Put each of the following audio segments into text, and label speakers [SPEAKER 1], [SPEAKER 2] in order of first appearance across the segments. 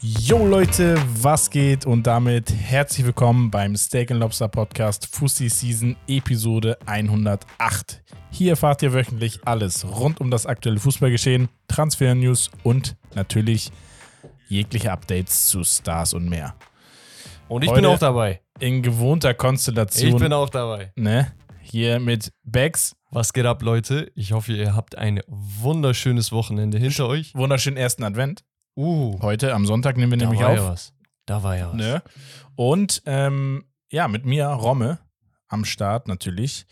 [SPEAKER 1] Yo Leute, was geht? Und damit herzlich willkommen beim Steak Lobster Podcast Fussi Season Episode 108. Hier erfahrt ihr wöchentlich alles rund um das aktuelle Fußballgeschehen, Transfer-News und natürlich jegliche Updates zu Stars und mehr.
[SPEAKER 2] Und ich
[SPEAKER 1] Heute-
[SPEAKER 2] bin auch dabei.
[SPEAKER 1] In gewohnter Konstellation.
[SPEAKER 2] Ich bin auch dabei.
[SPEAKER 1] ne? Hier mit Bex.
[SPEAKER 2] Was geht ab, Leute? Ich hoffe, ihr habt ein wunderschönes Wochenende hinter euch.
[SPEAKER 1] Wunderschönen ersten Advent.
[SPEAKER 2] Uh,
[SPEAKER 1] Heute am Sonntag nehmen wir
[SPEAKER 2] da
[SPEAKER 1] nämlich
[SPEAKER 2] war
[SPEAKER 1] auf.
[SPEAKER 2] ja was. Da war ja was.
[SPEAKER 1] Ne? Und ähm, ja, mit mir, Romme, am Start natürlich.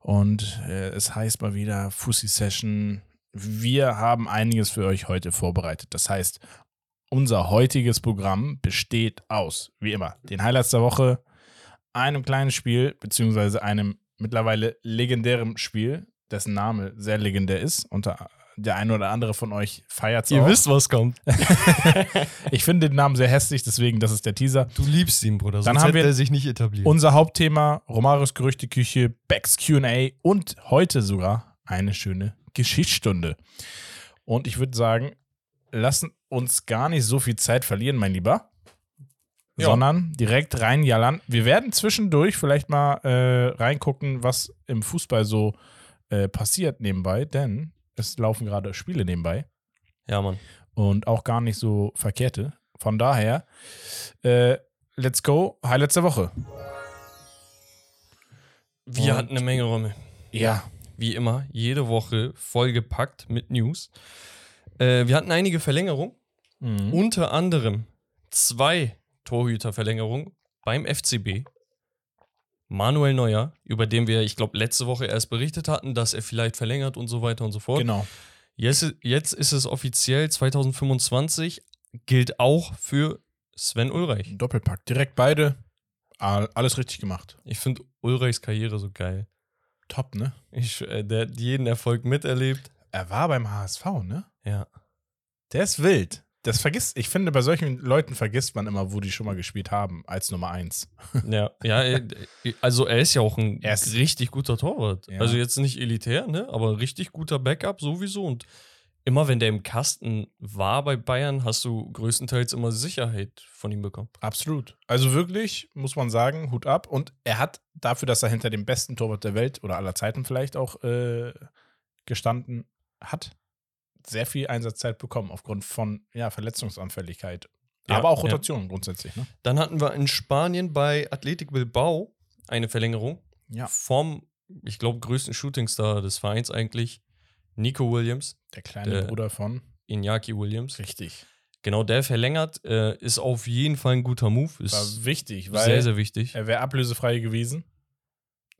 [SPEAKER 1] Und äh, es heißt mal wieder Fussi Session. Wir haben einiges für euch heute vorbereitet. Das heißt, unser heutiges Programm besteht aus, wie immer, den Highlights der Woche, einem kleinen Spiel, beziehungsweise einem mittlerweile legendären Spiel, dessen Name sehr legendär ist. Unter der eine oder andere von euch feiert es
[SPEAKER 2] Ihr
[SPEAKER 1] auch.
[SPEAKER 2] wisst, was kommt.
[SPEAKER 1] Ich finde den Namen sehr hässlich, deswegen, das ist der Teaser.
[SPEAKER 2] Du liebst ihn, Bruder.
[SPEAKER 1] Dann
[SPEAKER 2] Sonst
[SPEAKER 1] haben
[SPEAKER 2] hätte
[SPEAKER 1] wir
[SPEAKER 2] er sich nicht etabliert.
[SPEAKER 1] Unser Hauptthema, Romarios Gerüchteküche, Becks Q&A und heute sogar eine schöne Geschichtsstunde. Und ich würde sagen, lassen uns gar nicht so viel Zeit verlieren, mein Lieber.
[SPEAKER 2] Ja.
[SPEAKER 1] Sondern direkt reinjallern. Wir werden zwischendurch vielleicht mal äh, reingucken, was im Fußball so äh, passiert nebenbei, denn es laufen gerade Spiele nebenbei
[SPEAKER 2] ja, Mann.
[SPEAKER 1] und auch gar nicht so verkehrte. Von daher, äh, let's go, Highlights der Woche.
[SPEAKER 2] Wir
[SPEAKER 1] Und-
[SPEAKER 2] hatten eine Menge Räume.
[SPEAKER 1] Ja,
[SPEAKER 2] Wie immer, jede Woche vollgepackt mit News. Äh, wir hatten einige Verlängerungen.
[SPEAKER 1] Mhm.
[SPEAKER 2] Unter anderem zwei Torhüterverlängerungen beim FCB. Manuel Neuer, über den wir, ich glaube, letzte Woche erst berichtet hatten, dass er vielleicht verlängert und so weiter und so fort.
[SPEAKER 1] Genau.
[SPEAKER 2] Jetzt, jetzt ist es offiziell 2025, gilt auch für Sven Ulreich.
[SPEAKER 1] Doppelpack. Direkt beide. All- Alles richtig gemacht.
[SPEAKER 2] Ich finde Ulreichs Karriere so geil.
[SPEAKER 1] Top, ne?
[SPEAKER 2] Ich, äh, der hat jeden Erfolg miterlebt.
[SPEAKER 1] Er war beim HSV, ne?
[SPEAKER 2] Ja.
[SPEAKER 1] Der ist wild. Das vergisst, ich finde, bei solchen Leuten vergisst man immer, wo die schon mal gespielt haben, als Nummer eins.
[SPEAKER 2] Ja, ja, äh, also er ist ja auch ein
[SPEAKER 1] ist-
[SPEAKER 2] richtig guter Torwart.
[SPEAKER 1] Ja.
[SPEAKER 2] Also jetzt nicht elitär, ne? Aber ein richtig guter Backup sowieso. Und immer wenn der im Kasten war bei Bayern, hast du größtenteils immer Sicherheit von ihm bekommen.
[SPEAKER 1] Absolut. Also wirklich, muss man sagen, Hut ab. Und er hat dafür, dass er hinter dem besten Torwart der Welt oder aller Zeiten vielleicht auch äh, gestanden hat, sehr viel Einsatzzeit bekommen aufgrund von ja, Verletzungsanfälligkeit.
[SPEAKER 2] Ja,
[SPEAKER 1] Aber auch
[SPEAKER 2] ja.
[SPEAKER 1] Rotation grundsätzlich, ne?
[SPEAKER 2] Dann hatten wir in Spanien bei Athletic Bilbao eine Verlängerung
[SPEAKER 1] Ja.
[SPEAKER 2] vom, ich glaube, größten Shootingstar des Vereins eigentlich, Nico Williams,
[SPEAKER 1] Der kleine
[SPEAKER 2] Der-
[SPEAKER 1] Bruder von.
[SPEAKER 2] Iñaki Williams.
[SPEAKER 1] Richtig.
[SPEAKER 2] Genau, der verlängert, äh, ist auf jeden Fall ein guter Move. Ist
[SPEAKER 1] War wichtig, weil
[SPEAKER 2] sehr, sehr wichtig.
[SPEAKER 1] er wäre ablösefrei gewesen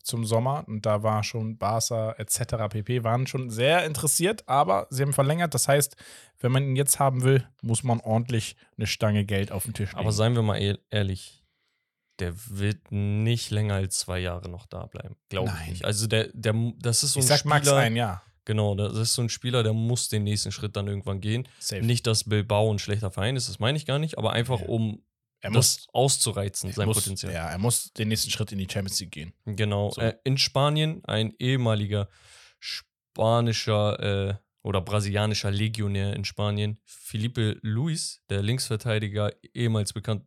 [SPEAKER 1] zum Sommer und da war schon Barca etc. pp. waren schon sehr interessiert, aber sie haben verlängert. Das heißt, wenn man ihn jetzt haben will, muss man ordentlich eine Stange Geld auf den Tisch legen.
[SPEAKER 2] Aber seien wir mal ehr- ehrlich, der wird nicht länger als zwei Jahre noch da bleiben. Glaube ich nicht. Also der, der, das ist so
[SPEAKER 1] ich
[SPEAKER 2] ein
[SPEAKER 1] sag
[SPEAKER 2] Spieler.
[SPEAKER 1] max ein Jahr.
[SPEAKER 2] Genau, das ist so ein Spieler, der muss den nächsten Schritt dann irgendwann gehen.
[SPEAKER 1] Safe.
[SPEAKER 2] Nicht, dass Bilbao ein schlechter Verein ist, das meine ich gar nicht, aber einfach
[SPEAKER 1] Ja.
[SPEAKER 2] um
[SPEAKER 1] er
[SPEAKER 2] das
[SPEAKER 1] muss,
[SPEAKER 2] auszureizen, sein
[SPEAKER 1] muss,
[SPEAKER 2] Potenzial.
[SPEAKER 1] Ja, er muss den nächsten Schritt in die Champions League gehen.
[SPEAKER 2] Genau.
[SPEAKER 1] So.
[SPEAKER 2] Äh, in Spanien ein ehemaliger spanischer äh, oder brasilianischer Legionär in Spanien, Felipe Luis, der Linksverteidiger, ehemals bekannt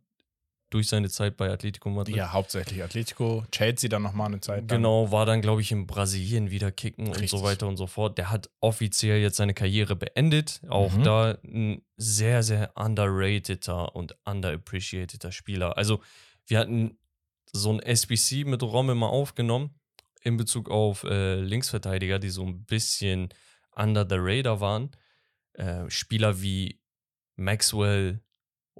[SPEAKER 2] durch seine Zeit bei Atletico Madrid.
[SPEAKER 1] Ja, hauptsächlich Atletico, Chelsea dann nochmal eine Zeit. lang.
[SPEAKER 2] Genau, war dann, glaube ich, in Brasilien wieder kicken und
[SPEAKER 1] Richtig.
[SPEAKER 2] so weiter und so fort. Der hat offiziell jetzt seine Karriere beendet. Auch
[SPEAKER 1] Mhm.
[SPEAKER 2] da ein sehr, sehr underrateder und underappreciateder Spieler. Also, wir hatten so ein SBC mit Romme mal aufgenommen in Bezug auf äh, Linksverteidiger, die so ein bisschen under the radar waren. Äh, Spieler wie Maxwell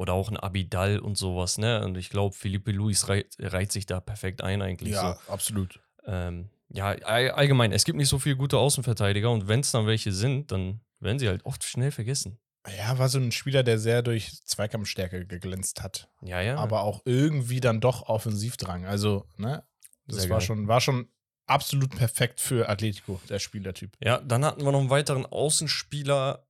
[SPEAKER 2] oder auch ein Abidal und sowas, ne? Und ich glaube, Felipe Luis reiht, reiht sich da perfekt ein eigentlich.
[SPEAKER 1] Ja,
[SPEAKER 2] So.
[SPEAKER 1] absolut.
[SPEAKER 2] Ähm, ja, all, allgemein, es gibt nicht so viele gute Außenverteidiger und wenn es dann welche sind, dann werden sie halt oft schnell vergessen.
[SPEAKER 1] Ja, war so ein Spieler, der sehr durch Zweikampfstärke geglänzt hat.
[SPEAKER 2] Ja, ja.
[SPEAKER 1] aber auch irgendwie dann doch Offensivdrang. Also, ne? Das
[SPEAKER 2] Sehr
[SPEAKER 1] war
[SPEAKER 2] geil.
[SPEAKER 1] schon, war schon absolut perfekt für Atletico, der Spielertyp.
[SPEAKER 2] ja, dann hatten wir noch einen weiteren Außenspieler,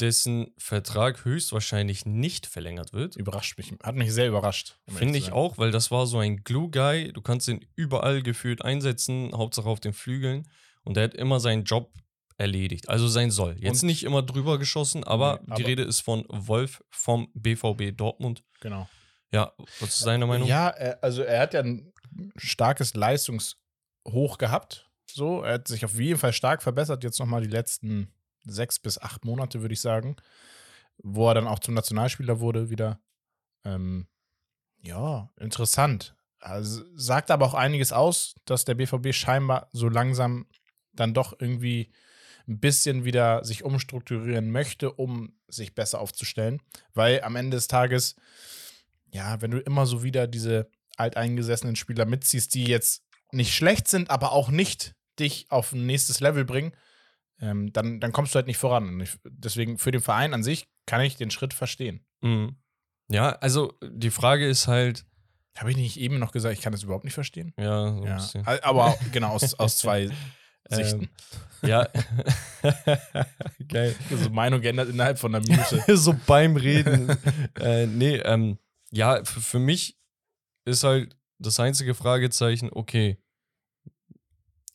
[SPEAKER 2] dessen Vertrag höchstwahrscheinlich nicht verlängert wird.
[SPEAKER 1] Überrascht mich, hat mich sehr überrascht. um
[SPEAKER 2] Finde ich auch, weil das war so ein Glue-Guy. Du kannst ihn überall gefühlt einsetzen, Hauptsache auf den Flügeln. Und der hat immer seinen Job erledigt. Also sein Soll. Jetzt
[SPEAKER 1] Und-
[SPEAKER 2] nicht immer drüber geschossen, aber,
[SPEAKER 1] Nee,
[SPEAKER 2] die
[SPEAKER 1] aber-
[SPEAKER 2] Rede ist von Wolf vom BVB Dortmund.
[SPEAKER 1] Genau.
[SPEAKER 2] Ja, was ist deine Meinung?
[SPEAKER 1] Ja, er, also er hat ja ein starkes Leistungshoch gehabt. So, er hat sich auf jeden Fall stark verbessert. Jetzt nochmal die letzten sechs bis acht Monate, würde ich sagen. Wo er dann auch zum Nationalspieler wurde wieder. Ähm, ja, interessant. Also, sagt aber auch einiges aus, dass der BVB scheinbar so langsam dann doch irgendwie ein bisschen wieder sich umstrukturieren möchte, um sich besser aufzustellen. Weil am Ende des Tages, ja, wenn du immer so wieder diese alteingesessenen Spieler mitziehst, die jetzt nicht schlecht sind, aber auch nicht dich auf ein nächstes Level bringen, ähm, dann, dann kommst du halt nicht voran. Und ich, deswegen für den Verein an sich kann ich den Schritt verstehen.
[SPEAKER 2] Mhm. Ja, also die Frage ist halt,
[SPEAKER 1] Habe ich nicht eben noch gesagt, ich kann das überhaupt nicht verstehen?
[SPEAKER 2] ja, so ein
[SPEAKER 1] Ja,
[SPEAKER 2] bisschen.
[SPEAKER 1] aber genau, aus, aus zwei Sichten.
[SPEAKER 2] Ähm, ja. Geil.
[SPEAKER 1] Also Meinung geändert innerhalb von einer Minute.
[SPEAKER 2] so beim Reden. äh, nee, ähm, ja, für mich ist halt das einzige Fragezeichen, okay,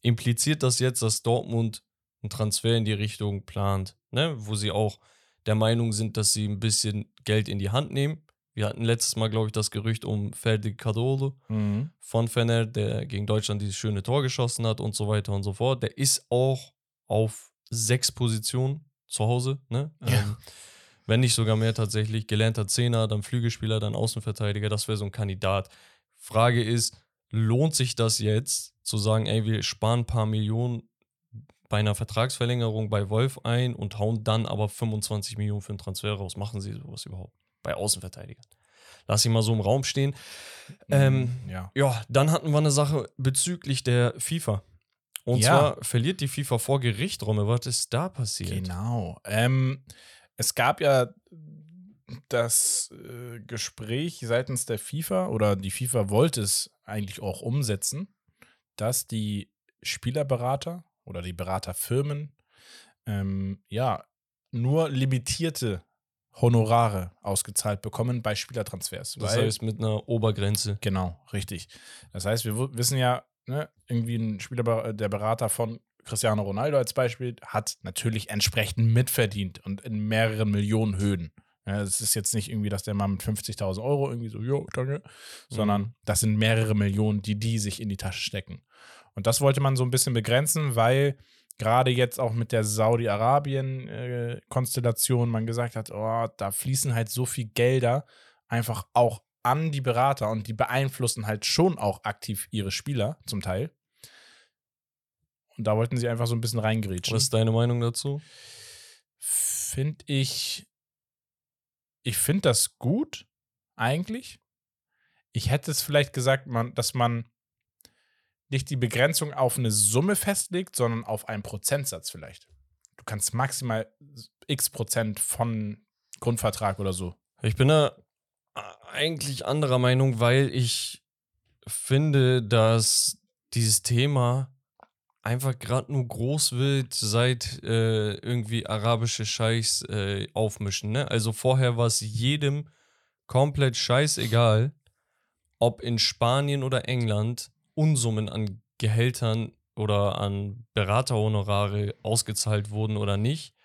[SPEAKER 2] impliziert das jetzt, dass Dortmund einen Transfer in die Richtung plant, ne? wo sie auch der Meinung sind, dass sie ein bisschen Geld in die Hand nehmen. Wir hatten letztes Mal, glaube ich, das Gerücht um Ferdi Cardoso
[SPEAKER 1] Mhm.
[SPEAKER 2] von Fener, der gegen Deutschland dieses schöne Tor geschossen hat und so weiter und so fort. Der ist auch auf sechs Positionen zu Hause, ne?
[SPEAKER 1] Ja.
[SPEAKER 2] Ähm, wenn nicht sogar mehr tatsächlich. Gelernter Zehner, dann Flügelspieler, dann Außenverteidiger, das wäre so ein Kandidat. Frage ist, lohnt sich das jetzt zu sagen, ey, wir sparen ein paar Millionen bei einer Vertragsverlängerung bei Wolf ein und hauen dann aber 25 Millionen für einen Transfer raus? Machen sie sowas überhaupt? Bei Außenverteidigern. Lass ich mal so im Raum stehen. Ähm,
[SPEAKER 1] ja.
[SPEAKER 2] ja, dann hatten wir eine Sache bezüglich der FIFA. Und
[SPEAKER 1] Ja.
[SPEAKER 2] zwar verliert die FIFA vor Gericht, Romme. Was ist da passiert?
[SPEAKER 1] Genau. Ähm, es gab ja das äh, Gespräch seitens der FIFA oder die FIFA wollte es eigentlich auch umsetzen, dass die Spielerberater oder die Beraterfirmen ähm, ja nur limitierte Honorare ausgezahlt bekommen bei Spielertransfers.
[SPEAKER 2] Das heißt mit einer Obergrenze.
[SPEAKER 1] Genau, richtig. Das heißt, wir wissen ja, ne, irgendwie ein Spieler, der Berater von Cristiano Ronaldo als Beispiel hat natürlich entsprechend mitverdient und in mehreren Millionen Höhen. Ja, es ist jetzt nicht irgendwie, dass der mal mit 50.000 Euro irgendwie so, jo, danke, sondern das sind mehrere Millionen, die die sich in die Tasche stecken. Und das wollte man so ein bisschen begrenzen, weil gerade jetzt auch mit der Saudi-Arabien-Konstellation man gesagt hat, oh, da fließen halt so viel Gelder einfach auch an die Berater und die beeinflussen halt schon auch aktiv ihre Spieler zum Teil. Und da wollten sie einfach so ein bisschen reingrätschen.
[SPEAKER 2] Was ist deine Meinung dazu?
[SPEAKER 1] Finde ich, ich finde das gut, eigentlich. Ich hätte es vielleicht gesagt, man, dass man nicht die Begrenzung auf eine Summe festlegt, sondern auf einen Prozentsatz vielleicht. Du kannst maximal x Prozent von Grundvertrag oder so.
[SPEAKER 2] Ich bin da eigentlich anderer Meinung, weil ich finde, dass dieses Thema einfach gerade nur groß wird, seit äh, irgendwie arabische Scheichs äh, aufmischen. Ne? Also vorher war es jedem komplett scheißegal, ob in Spanien oder England Unsummen an Gehältern oder an Beraterhonorare ausgezahlt wurden oder nicht.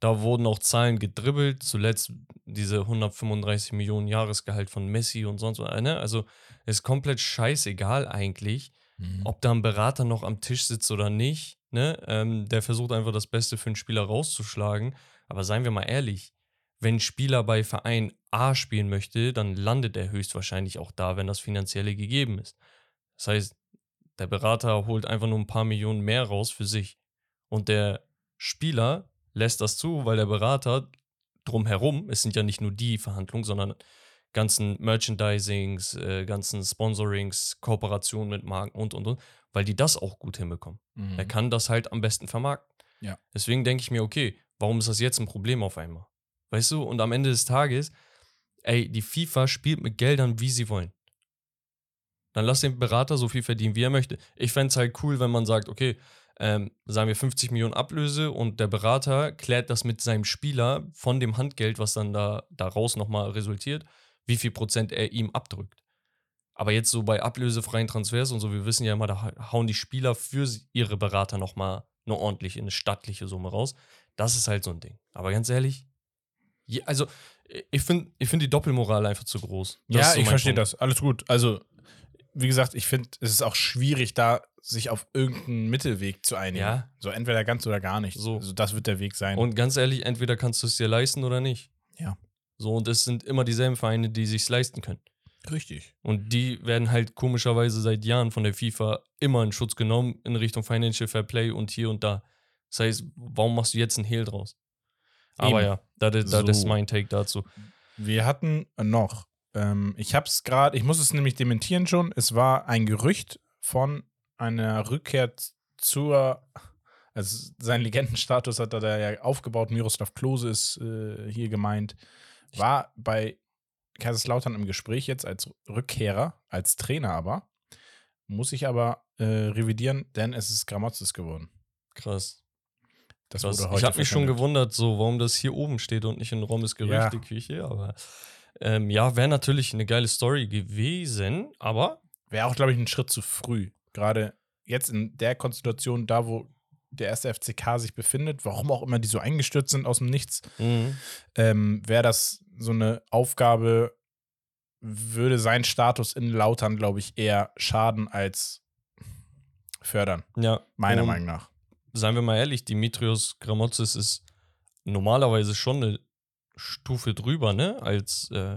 [SPEAKER 2] Da wurden auch Zahlen gedribbelt, zuletzt diese 135 Millionen Jahresgehalt von Messi und sonst was. Ne? Also ist komplett scheißegal eigentlich, ob da ein Berater noch am Tisch sitzt oder nicht. Ne? Ähm, der versucht einfach das Beste für einen Spieler rauszuschlagen. Aber seien wir mal ehrlich, wenn ein Spieler bei Verein A spielen möchte, dann landet er höchstwahrscheinlich auch da, wenn das Finanzielle gegeben ist. Das heißt, der Berater holt einfach nur ein paar Millionen mehr raus für sich. Und der Spieler lässt das zu, weil der Berater drumherum, es sind ja nicht nur die Verhandlungen, sondern ganzen Merchandisings, äh, ganzen Sponsorings, Kooperationen mit Marken und und und, weil die das auch gut hinbekommen.
[SPEAKER 1] Mhm.
[SPEAKER 2] Er kann das halt am besten vermarkten.
[SPEAKER 1] Ja.
[SPEAKER 2] Deswegen denke ich mir, okay, warum ist das jetzt ein Problem auf einmal? Weißt du, und am Ende des Tages, ey, die FIFA spielt mit Geldern, wie sie wollen. Dann lass den Berater so viel verdienen, wie er möchte. Ich fände es halt cool, wenn man sagt, okay, ähm, sagen wir 50 Millionen Ablöse und der Berater klärt das mit seinem Spieler von dem Handgeld, was dann da daraus nochmal resultiert, wie viel Prozent er ihm abdrückt. Aber jetzt so bei ablösefreien Transfers und so, wir wissen ja immer, da hauen die Spieler für ihre Berater nochmal eine ordentliche, eine stattliche Summe raus. Das ist halt so ein Ding. Aber ganz ehrlich, je, also ich finde ich find die Doppelmoral einfach zu groß. Das
[SPEAKER 1] ja,
[SPEAKER 2] so
[SPEAKER 1] ich verstehe das. Alles gut. Also, wie gesagt, ich finde, es ist auch schwierig, da sich auf irgendeinen Mittelweg zu einigen.
[SPEAKER 2] Ja.
[SPEAKER 1] So entweder ganz oder gar nicht.
[SPEAKER 2] So.
[SPEAKER 1] Also, das wird der Weg sein.
[SPEAKER 2] Und ganz ehrlich, entweder kannst du es dir leisten oder nicht.
[SPEAKER 1] Ja.
[SPEAKER 2] So, und es sind immer dieselben Vereine, die sich leisten können.
[SPEAKER 1] richtig.
[SPEAKER 2] Und die werden halt komischerweise seit Jahren von der FIFA immer in Schutz genommen in Richtung Financial Fair Play und hier und da. Das heißt, warum machst du jetzt einen Hehl draus? Aber
[SPEAKER 1] Eben.
[SPEAKER 2] ja, das ist- das ist
[SPEAKER 1] So.
[SPEAKER 2] mein Take dazu.
[SPEAKER 1] Wir hatten noch, ähm, ich habe es gerade, ich muss es nämlich dementieren schon, es war ein Gerücht von einer Rückkehr zur, also sein Legendenstatus hat er da ja aufgebaut, Miroslav Klose ist äh, hier gemeint, war bei Kaiserslautern im Gespräch jetzt als Rückkehrer, als Trainer aber, muss ich aber äh, revidieren, denn es ist Gramotzes geworden.
[SPEAKER 2] Krass.
[SPEAKER 1] Das
[SPEAKER 2] Krass.
[SPEAKER 1] wurde heute
[SPEAKER 2] Ich habe mich schon gewundert, so warum das hier oben steht und nicht in Rommes Gerüchteküche. Aber ähm, ja, wäre natürlich eine geile Story gewesen. Aber
[SPEAKER 1] Wäre auch, glaube ich, ein Schritt zu früh. Gerade jetzt in der Konstellation, da wo der erste FCK sich befindet, warum auch immer die so eingestürzt sind aus dem Nichts,
[SPEAKER 2] mhm.
[SPEAKER 1] ähm, wäre das so eine Aufgabe, würde sein Status in Lautern, glaube ich, eher schaden als fördern.
[SPEAKER 2] ja,
[SPEAKER 1] Meiner
[SPEAKER 2] und
[SPEAKER 1] Meinung nach.
[SPEAKER 2] Seien wir mal ehrlich, Dimitrios Gramotzes ist normalerweise schon eine Stufe drüber, ne? Als äh,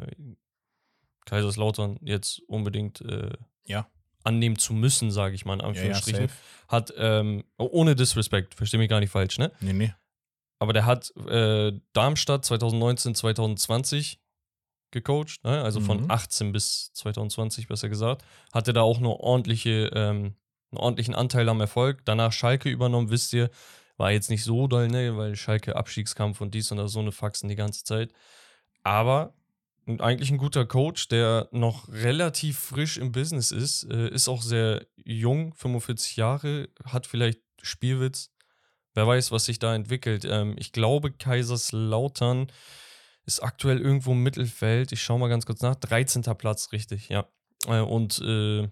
[SPEAKER 2] Kaiserslautern jetzt unbedingt äh,
[SPEAKER 1] Ja.
[SPEAKER 2] annehmen zu müssen, sage ich mal in
[SPEAKER 1] Ja, ja,
[SPEAKER 2] Anführungsstrichen.
[SPEAKER 1] safe.
[SPEAKER 2] hat, ähm, ohne Disrespect, verstehe mich gar nicht falsch, ne?
[SPEAKER 1] Nee, nee.
[SPEAKER 2] Aber der hat äh, Darmstadt 2019, 2020 gecoacht, ne? also von
[SPEAKER 1] Mhm.
[SPEAKER 2] 18 bis 2020 besser gesagt. Hatte da auch eine ordentliche, ähm, einen ordentlichen Anteil am Erfolg. Danach Schalke übernommen, wisst ihr, war jetzt nicht so doll, ne? weil Schalke Abstiegskampf und dies und das, so eine Faxen die ganze Zeit. Aber eigentlich ein guter Coach, der noch relativ frisch im Business ist, äh, ist auch sehr jung, 45 Jahre, hat vielleicht Spielwitz. Wer weiß, was sich da entwickelt. Ähm, ich glaube, Kaiserslautern ist aktuell irgendwo im Mittelfeld. Ich schaue mal ganz kurz nach. 13. Platz, richtig, ja. Äh, und äh,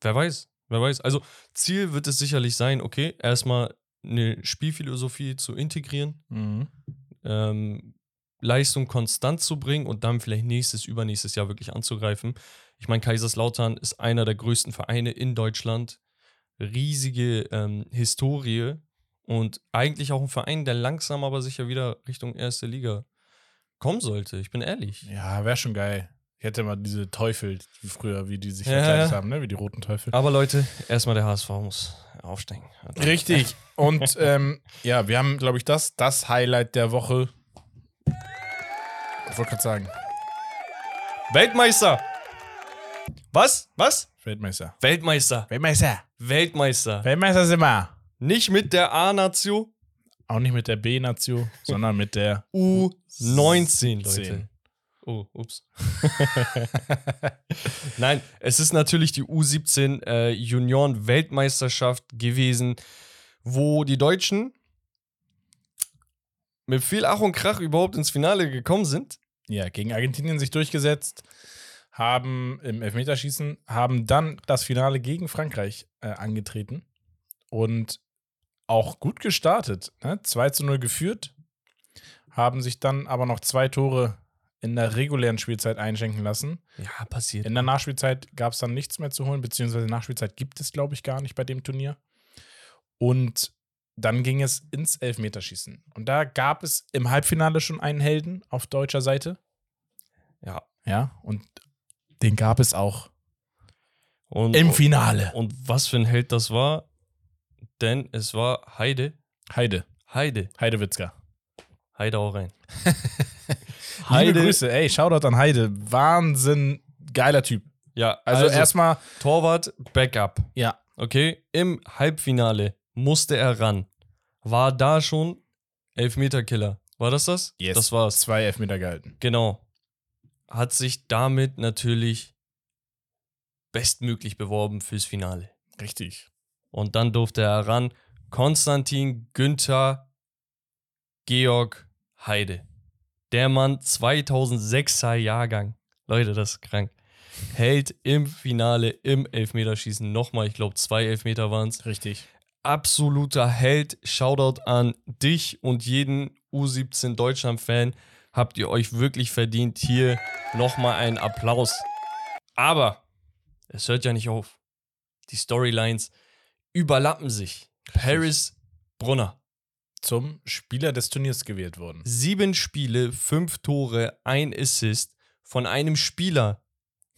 [SPEAKER 2] wer weiß, wer weiß. Also, Ziel wird es sicherlich sein, okay, erstmal eine Spielphilosophie zu integrieren,
[SPEAKER 1] Mhm.
[SPEAKER 2] ähm, Leistung konstant zu bringen und dann vielleicht nächstes, übernächstes Jahr wirklich anzugreifen. Ich meine, Kaiserslautern ist einer der größten Vereine in Deutschland. Riesige ähm, Historie und eigentlich auch ein Verein, der langsam aber sicher wieder Richtung erste Liga kommen sollte. Ich bin ehrlich.
[SPEAKER 1] Ja, wäre schon geil. Ich hätte mal diese Teufel, wie früher, wie die sich
[SPEAKER 2] Ja,
[SPEAKER 1] verkleidet haben, ne? Wie die roten Teufel.
[SPEAKER 2] Aber Leute, erstmal der HSV muss aufsteigen.
[SPEAKER 1] Richtig. Und ähm, ja, wir haben, glaube ich, das, das Highlight der Woche. Ich wollte gerade sagen,
[SPEAKER 2] Weltmeister! Was? Was?
[SPEAKER 1] Weltmeister.
[SPEAKER 2] Weltmeister.
[SPEAKER 1] Weltmeister.
[SPEAKER 2] Weltmeister.
[SPEAKER 1] Weltmeister sind wir.
[SPEAKER 2] Nicht mit der A-Nation,
[SPEAKER 1] Auch nicht mit der B-Nation, sondern mit der
[SPEAKER 2] U19, Leute. Oh, ups. Nein, es ist natürlich die U17 äh, Junioren-Weltmeisterschaft gewesen, wo die Deutschen mit viel Ach und Krach überhaupt ins Finale gekommen sind.
[SPEAKER 1] ja, gegen Argentinien sich durchgesetzt, haben im Elfmeterschießen, haben dann das Finale gegen Frankreich äh, angetreten und auch gut gestartet. Ne? 2 zu 0 geführt, haben sich dann aber noch zwei Tore in der regulären Spielzeit einschenken lassen.
[SPEAKER 2] Ja, passiert.
[SPEAKER 1] In der Nachspielzeit gab es dann nichts mehr zu holen, beziehungsweise Nachspielzeit gibt es, glaube ich, gar nicht bei dem Turnier. Und dann ging es ins Elfmeterschießen. Und da gab es im Halbfinale schon einen Helden auf deutscher Seite.
[SPEAKER 2] Ja.
[SPEAKER 1] Ja, und den gab es auch
[SPEAKER 2] Und,
[SPEAKER 1] im Finale.
[SPEAKER 2] und was für ein Held das war, denn es war Heide.
[SPEAKER 1] Heide.
[SPEAKER 2] Heide.
[SPEAKER 1] Heidewitzka.
[SPEAKER 2] Heide auch rein.
[SPEAKER 1] Liebe Grüße, ey, Shoutout an Heide. Wahnsinn, geiler Typ.
[SPEAKER 2] Ja,
[SPEAKER 1] Also,
[SPEAKER 2] also,
[SPEAKER 1] erstmal,
[SPEAKER 2] Torwart, Backup.
[SPEAKER 1] ja,
[SPEAKER 2] Okay, im Halbfinale musste er ran. War da schon Elfmeterkiller. War das das?
[SPEAKER 1] yes.
[SPEAKER 2] Das war's.
[SPEAKER 1] Zwei Elfmeter gehalten.
[SPEAKER 2] Genau. Hat sich damit natürlich bestmöglich beworben fürs Finale.
[SPEAKER 1] Richtig.
[SPEAKER 2] Und dann durfte er ran. Konstantin Günther Georg Heide. Der Mann 2006er Jahrgang. Leute, das ist krank. Hält im Finale im Elfmeterschießen nochmal, ich glaube, zwei Elfmeter waren es.
[SPEAKER 1] Richtig.
[SPEAKER 2] absoluter Held. Shoutout an dich und jeden U17 Deutschland-Fan. Habt ihr euch wirklich verdient. Hier nochmal einen Applaus. Aber es hört ja nicht auf. Die Storylines überlappen sich. Paris Brunner.
[SPEAKER 1] Zum Spieler des Turniers gewählt worden.
[SPEAKER 2] Sieben Spiele, fünf Tore, ein Assist von einem Spieler,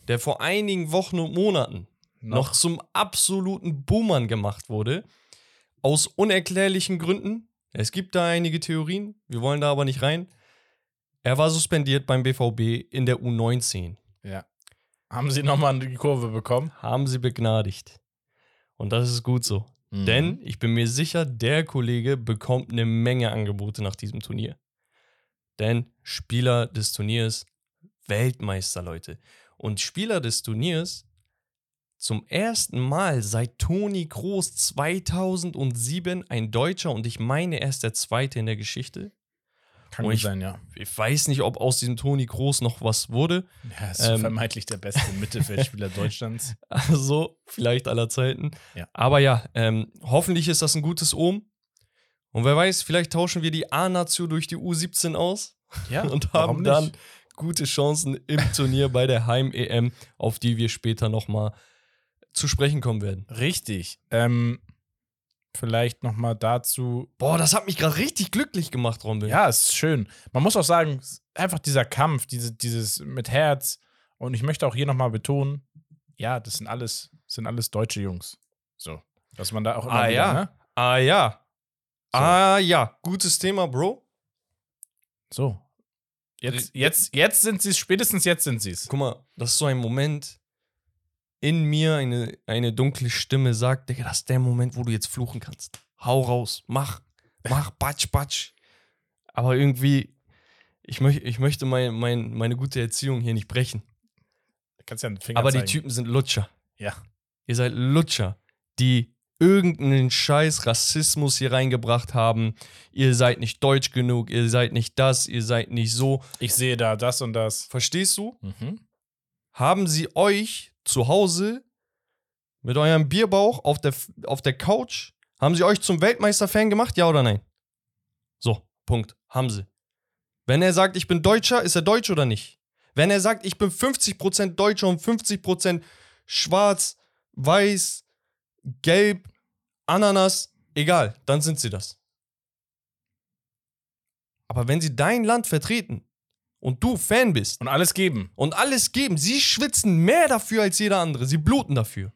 [SPEAKER 2] der vor einigen Wochen und Monaten noch, zum absoluten Boomern gemacht wurde. Aus unerklärlichen Gründen. Es gibt da einige Theorien, wir wollen da aber nicht rein. Er war suspendiert beim BVB in der U19.
[SPEAKER 1] Ja. Haben sie nochmal die Kurve bekommen?
[SPEAKER 2] Haben sie begnadigt. Und das ist gut so.
[SPEAKER 1] Mhm.
[SPEAKER 2] Denn ich bin mir sicher, der Kollege bekommt eine Menge Angebote nach diesem Turnier. Denn Spieler des Turniers, Weltmeister, Leute. Und Spieler des Turniers zum ersten Mal seit Toni Kroos 2007 ein Deutscher und ich meine, er ist der zweite in der Geschichte.
[SPEAKER 1] Kann
[SPEAKER 2] ich-
[SPEAKER 1] sein, ja.
[SPEAKER 2] Ich weiß nicht, ob aus diesem Toni Kroos noch was wurde.
[SPEAKER 1] Ja, ist
[SPEAKER 2] Ähm.
[SPEAKER 1] vermeintlich der beste Mittelfeldspieler Deutschlands.
[SPEAKER 2] Also, vielleicht aller Zeiten.
[SPEAKER 1] Ja.
[SPEAKER 2] Aber ja, ähm, hoffentlich ist das ein gutes Ohm. Und wer weiß, vielleicht tauschen wir die A-Natio durch die U17 aus
[SPEAKER 1] Ja,
[SPEAKER 2] und haben dann gute Chancen im Turnier bei der Heim-EM, auf die wir später nochmal zu sprechen kommen werden.
[SPEAKER 1] Richtig. Ähm, vielleicht nochmal dazu.
[SPEAKER 2] Boah, das hat mich gerade richtig glücklich gemacht, Rommel.
[SPEAKER 1] Ja, ist schön. Man muss auch sagen, einfach dieser Kampf, diese, dieses mit Herz. Und ich möchte auch hier nochmal betonen, ja, das sind alles, sind alles deutsche Jungs. So. Dass man da auch immer
[SPEAKER 2] Ah,
[SPEAKER 1] wieder,
[SPEAKER 2] ja.
[SPEAKER 1] ne?
[SPEAKER 2] Ah ja.
[SPEAKER 1] So.
[SPEAKER 2] Ah ja. Gutes Thema, Bro.
[SPEAKER 1] So. Jetzt, jetzt, jetzt sind sie es, spätestens jetzt sind sie es.
[SPEAKER 2] Guck mal, das ist so ein Moment. In mir eine, eine dunkle Stimme sagt, Digga, das ist der Moment, wo du jetzt fluchen kannst. Hau raus, mach, mach, batsch, batsch. Aber irgendwie, ich, möch, ich möchte mein, mein, meine gute Erziehung hier nicht brechen.
[SPEAKER 1] Du kannst ja einen Finger
[SPEAKER 2] Aber die
[SPEAKER 1] zeigen.
[SPEAKER 2] Typen sind Lutscher.
[SPEAKER 1] Ja.
[SPEAKER 2] Ihr seid Lutscher, die irgendeinen scheiß Rassismus hier reingebracht haben. Ihr seid nicht deutsch genug, ihr seid nicht das, ihr seid nicht so.
[SPEAKER 1] Ich sehe da das und das.
[SPEAKER 2] Verstehst du?
[SPEAKER 1] Mhm.
[SPEAKER 2] Haben sie euch zu Hause mit eurem Bierbauch auf der, auf der Couch, haben sie euch zum Weltmeister-Fan gemacht, ja oder nein? So, Punkt. Haben sie. Wenn er sagt, ich bin Deutscher, ist er Deutsch oder nicht? Wenn er sagt, ich bin 50% Deutscher und 50% schwarz, weiß, gelb, Ananas, egal, dann sind sie das. Aber wenn sie dein Land vertreten und du Fan bist,
[SPEAKER 1] Und alles geben.
[SPEAKER 2] und alles geben. Sie schwitzen mehr dafür als jeder andere. Sie bluten dafür.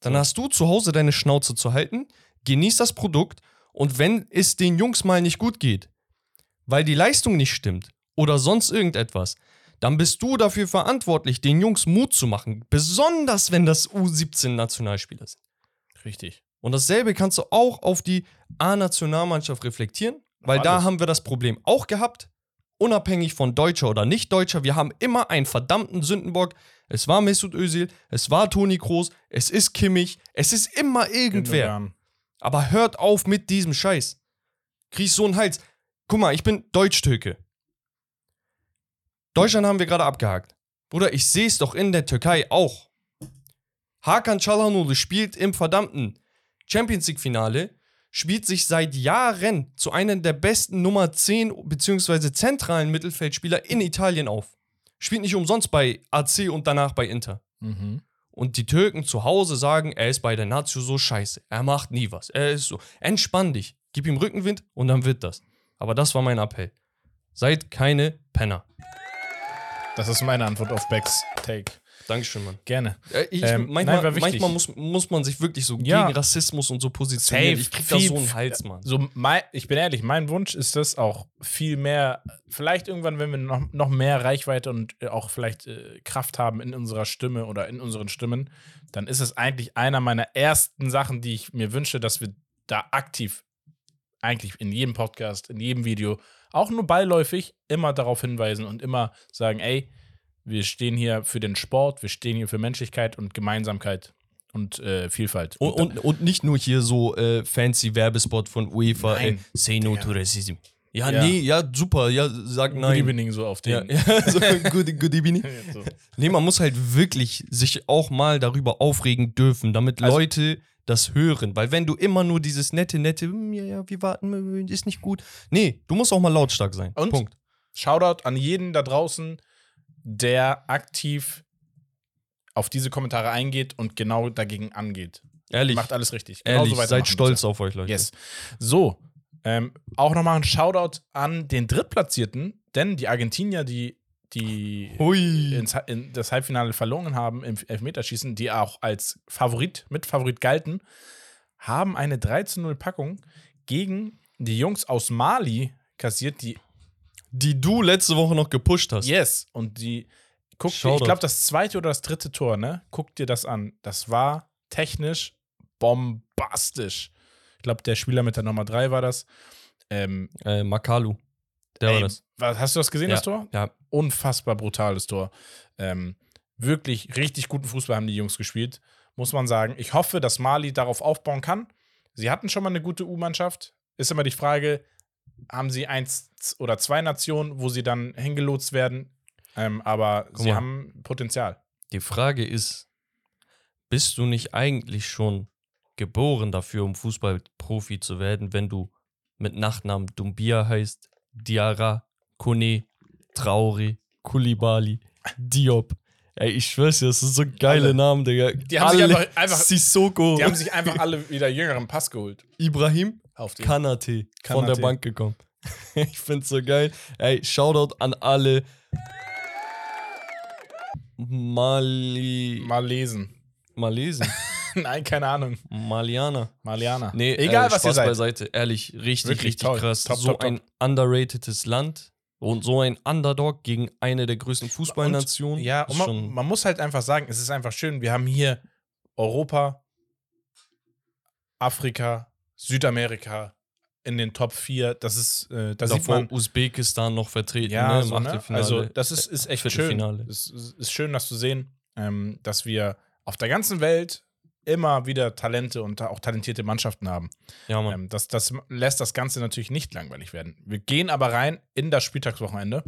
[SPEAKER 2] Dann
[SPEAKER 1] So.
[SPEAKER 2] hast du zu Hause deine Schnauze zu halten, genieß das Produkt und wenn es den Jungs mal nicht gut geht, weil die Leistung nicht stimmt oder sonst irgendetwas, dann bist du dafür verantwortlich, den Jungs Mut zu machen. Besonders wenn das U17-Nationalspieler sind.
[SPEAKER 1] Richtig.
[SPEAKER 2] Und dasselbe kannst du auch auf die A-Nationalmannschaft reflektieren, weil da
[SPEAKER 1] alles.
[SPEAKER 2] haben wir das Problem auch gehabt. Unabhängig von Deutscher oder Nicht-Deutscher, wir haben immer einen verdammten Sündenbock. Es war Mesut Özil, es war Toni Kroos, es ist Kimmich, es ist immer irgendwer. Aber hört auf mit diesem Scheiß. Krieg so einen Hals. Guck mal, ich bin Deutsch-Türke. Deutschland haben wir gerade abgehakt. Bruder, ich sehe es doch in der Türkei auch. Hakan Çalhanoğlu spielt im verdammten Champions League-Finale, spielt sich seit Jahren zu einem der besten Nummer 10 bzw. zentralen Mittelfeldspieler in Italien auf. Spielt nicht umsonst bei AC und danach bei Inter.
[SPEAKER 1] Mhm.
[SPEAKER 2] Und die Türken zu Hause sagen, er ist bei der Nazio so scheiße. Er macht nie was. Er ist so. Entspann dich. Gib ihm Rückenwind und dann wird das. Aber das war mein Appell. Seid keine Penner.
[SPEAKER 1] Das ist meine Antwort auf Becks Take.
[SPEAKER 2] Dankeschön, Mann.
[SPEAKER 1] Gerne.
[SPEAKER 2] Äh, ich,
[SPEAKER 1] Ähm,
[SPEAKER 2] manchmal
[SPEAKER 1] nein,
[SPEAKER 2] manchmal muss, muss man sich wirklich so
[SPEAKER 1] Ja.
[SPEAKER 2] gegen Rassismus und so positionieren.
[SPEAKER 1] Safe.
[SPEAKER 2] Ich krieg da
[SPEAKER 1] Viel-
[SPEAKER 2] so einen Hals, Mann.
[SPEAKER 1] So, mein, ich bin ehrlich, mein Wunsch ist das auch viel mehr, vielleicht irgendwann, wenn wir noch, noch mehr Reichweite und äh, auch vielleicht äh, Kraft haben in unserer Stimme oder in unseren Stimmen, dann ist es eigentlich einer meiner ersten Sachen, die ich mir wünsche, dass wir da aktiv, eigentlich in jedem Podcast, in jedem Video, auch nur beiläufig, immer darauf hinweisen und immer sagen, ey, wir stehen hier für den Sport, wir stehen hier für Menschlichkeit und Gemeinsamkeit und äh, Vielfalt.
[SPEAKER 2] Und, und, und nicht nur hier so äh, fancy Werbespot von UEFA, äh,
[SPEAKER 1] Nein.
[SPEAKER 2] say no to racism. Ja,
[SPEAKER 1] Ja.
[SPEAKER 2] nee, ja, super, ja, sag
[SPEAKER 1] Good
[SPEAKER 2] nein.
[SPEAKER 1] Evening so auf
[SPEAKER 2] Ja,
[SPEAKER 1] den.
[SPEAKER 2] ja, so, good, good evening.
[SPEAKER 1] so.
[SPEAKER 2] Nee, man muss halt wirklich sich auch mal darüber aufregen dürfen, damit
[SPEAKER 1] Also-
[SPEAKER 2] Leute das hören. Weil wenn du immer nur dieses nette, nette, "Hm, ja, ja, wir warten, äh, ist nicht gut. Nee, du musst auch mal lautstark sein.
[SPEAKER 1] Und?
[SPEAKER 2] Punkt.
[SPEAKER 1] Shoutout an jeden da draußen, der aktiv auf diese Kommentare eingeht und genau dagegen angeht.
[SPEAKER 2] Ehrlich,
[SPEAKER 1] Macht alles richtig.
[SPEAKER 2] Ehrlich,
[SPEAKER 1] weitermachen,
[SPEAKER 2] seid stolz
[SPEAKER 1] bitte.
[SPEAKER 2] auf euch, Leute.
[SPEAKER 1] Yes. So, ähm, auch nochmal ein Shoutout an den Drittplatzierten, denn die Argentinier, die, die ins, in das Halbfinale verloren haben im Elfmeterschießen, die auch als Favorit, Mitfavorit galten, haben eine 3 zu 0 Packung gegen die Jungs aus Mali kassiert, die
[SPEAKER 2] Die du letzte Woche noch gepusht hast.
[SPEAKER 1] Yes. Und die, guck dir, ich glaube, das zweite oder das dritte Tor, ne? Guck dir das an. Das war technisch bombastisch. Ich glaube, der Spieler mit der Nummer 3 war das. Ähm,
[SPEAKER 2] Äh, Makalu. Der war
[SPEAKER 1] ey,
[SPEAKER 2] das.
[SPEAKER 1] Was, hast du das gesehen,
[SPEAKER 2] Ja.
[SPEAKER 1] das Tor?
[SPEAKER 2] Ja.
[SPEAKER 1] Unfassbar brutales Tor. Ähm, wirklich richtig guten Fußball haben die Jungs gespielt, muss man sagen. Ich hoffe, dass Mali darauf aufbauen kann. Sie hatten schon mal eine gute U-Mannschaft. Ist immer die Frage, haben sie eins oder zwei Nationen, wo sie dann hingelotst werden? Ähm, aber
[SPEAKER 2] Guck
[SPEAKER 1] sie
[SPEAKER 2] mal.
[SPEAKER 1] haben Potenzial.
[SPEAKER 2] Die Frage ist, bist du nicht eigentlich schon geboren dafür, um Fußballprofi zu werden, wenn du mit Nachnamen Dumbia heißt, Diarra, Kone, Traore, Kulibali, Diop. Ey, ich schwör's dir, das sind so geile
[SPEAKER 1] Alle.
[SPEAKER 2] Namen, Digga.
[SPEAKER 1] Die haben sich
[SPEAKER 2] Alle.
[SPEAKER 1] einfach- einfach-
[SPEAKER 2] Sissoko,
[SPEAKER 1] Die haben sich einfach alle wieder jüngeren Pass geholt.
[SPEAKER 2] Ibrahim,
[SPEAKER 1] Auf den.
[SPEAKER 2] Kanate von
[SPEAKER 1] Kanate.
[SPEAKER 2] der Bank gekommen. ich find's so geil. Ey, Shoutout an alle. Mali.
[SPEAKER 1] Mal lesen.
[SPEAKER 2] Malesen.
[SPEAKER 1] Nein, keine Ahnung.
[SPEAKER 2] Malianer.
[SPEAKER 1] Maliana.
[SPEAKER 2] Nee,
[SPEAKER 1] Egal,
[SPEAKER 2] äh,
[SPEAKER 1] was ihr seid.
[SPEAKER 2] beiseite. Ehrlich, richtig,
[SPEAKER 1] Wirklich
[SPEAKER 2] richtig
[SPEAKER 1] toll.
[SPEAKER 2] krass.
[SPEAKER 1] Top,
[SPEAKER 2] so
[SPEAKER 1] top, top.
[SPEAKER 2] ein underratedes Land und so ein Underdog gegen eine der größten Fußballnationen.
[SPEAKER 1] Ja, und man, man muss halt einfach sagen, es ist einfach schön. Wir haben hier Europa, Afrika, Südamerika in den Top 4. Das ist, äh, da sieht man.
[SPEAKER 2] Usbekistan noch vertreten
[SPEAKER 1] Ja,
[SPEAKER 2] ne,
[SPEAKER 1] so, ne? Also das ist, ist echt schön. Es ist, ist schön, das zu sehen, ähm, dass wir auf der ganzen Welt immer wieder Talente und auch talentierte Mannschaften haben.
[SPEAKER 2] Ja, Mann.
[SPEAKER 1] Ähm, das, das lässt das Ganze natürlich nicht langweilig werden. Wir gehen aber rein in das Spieltagswochenende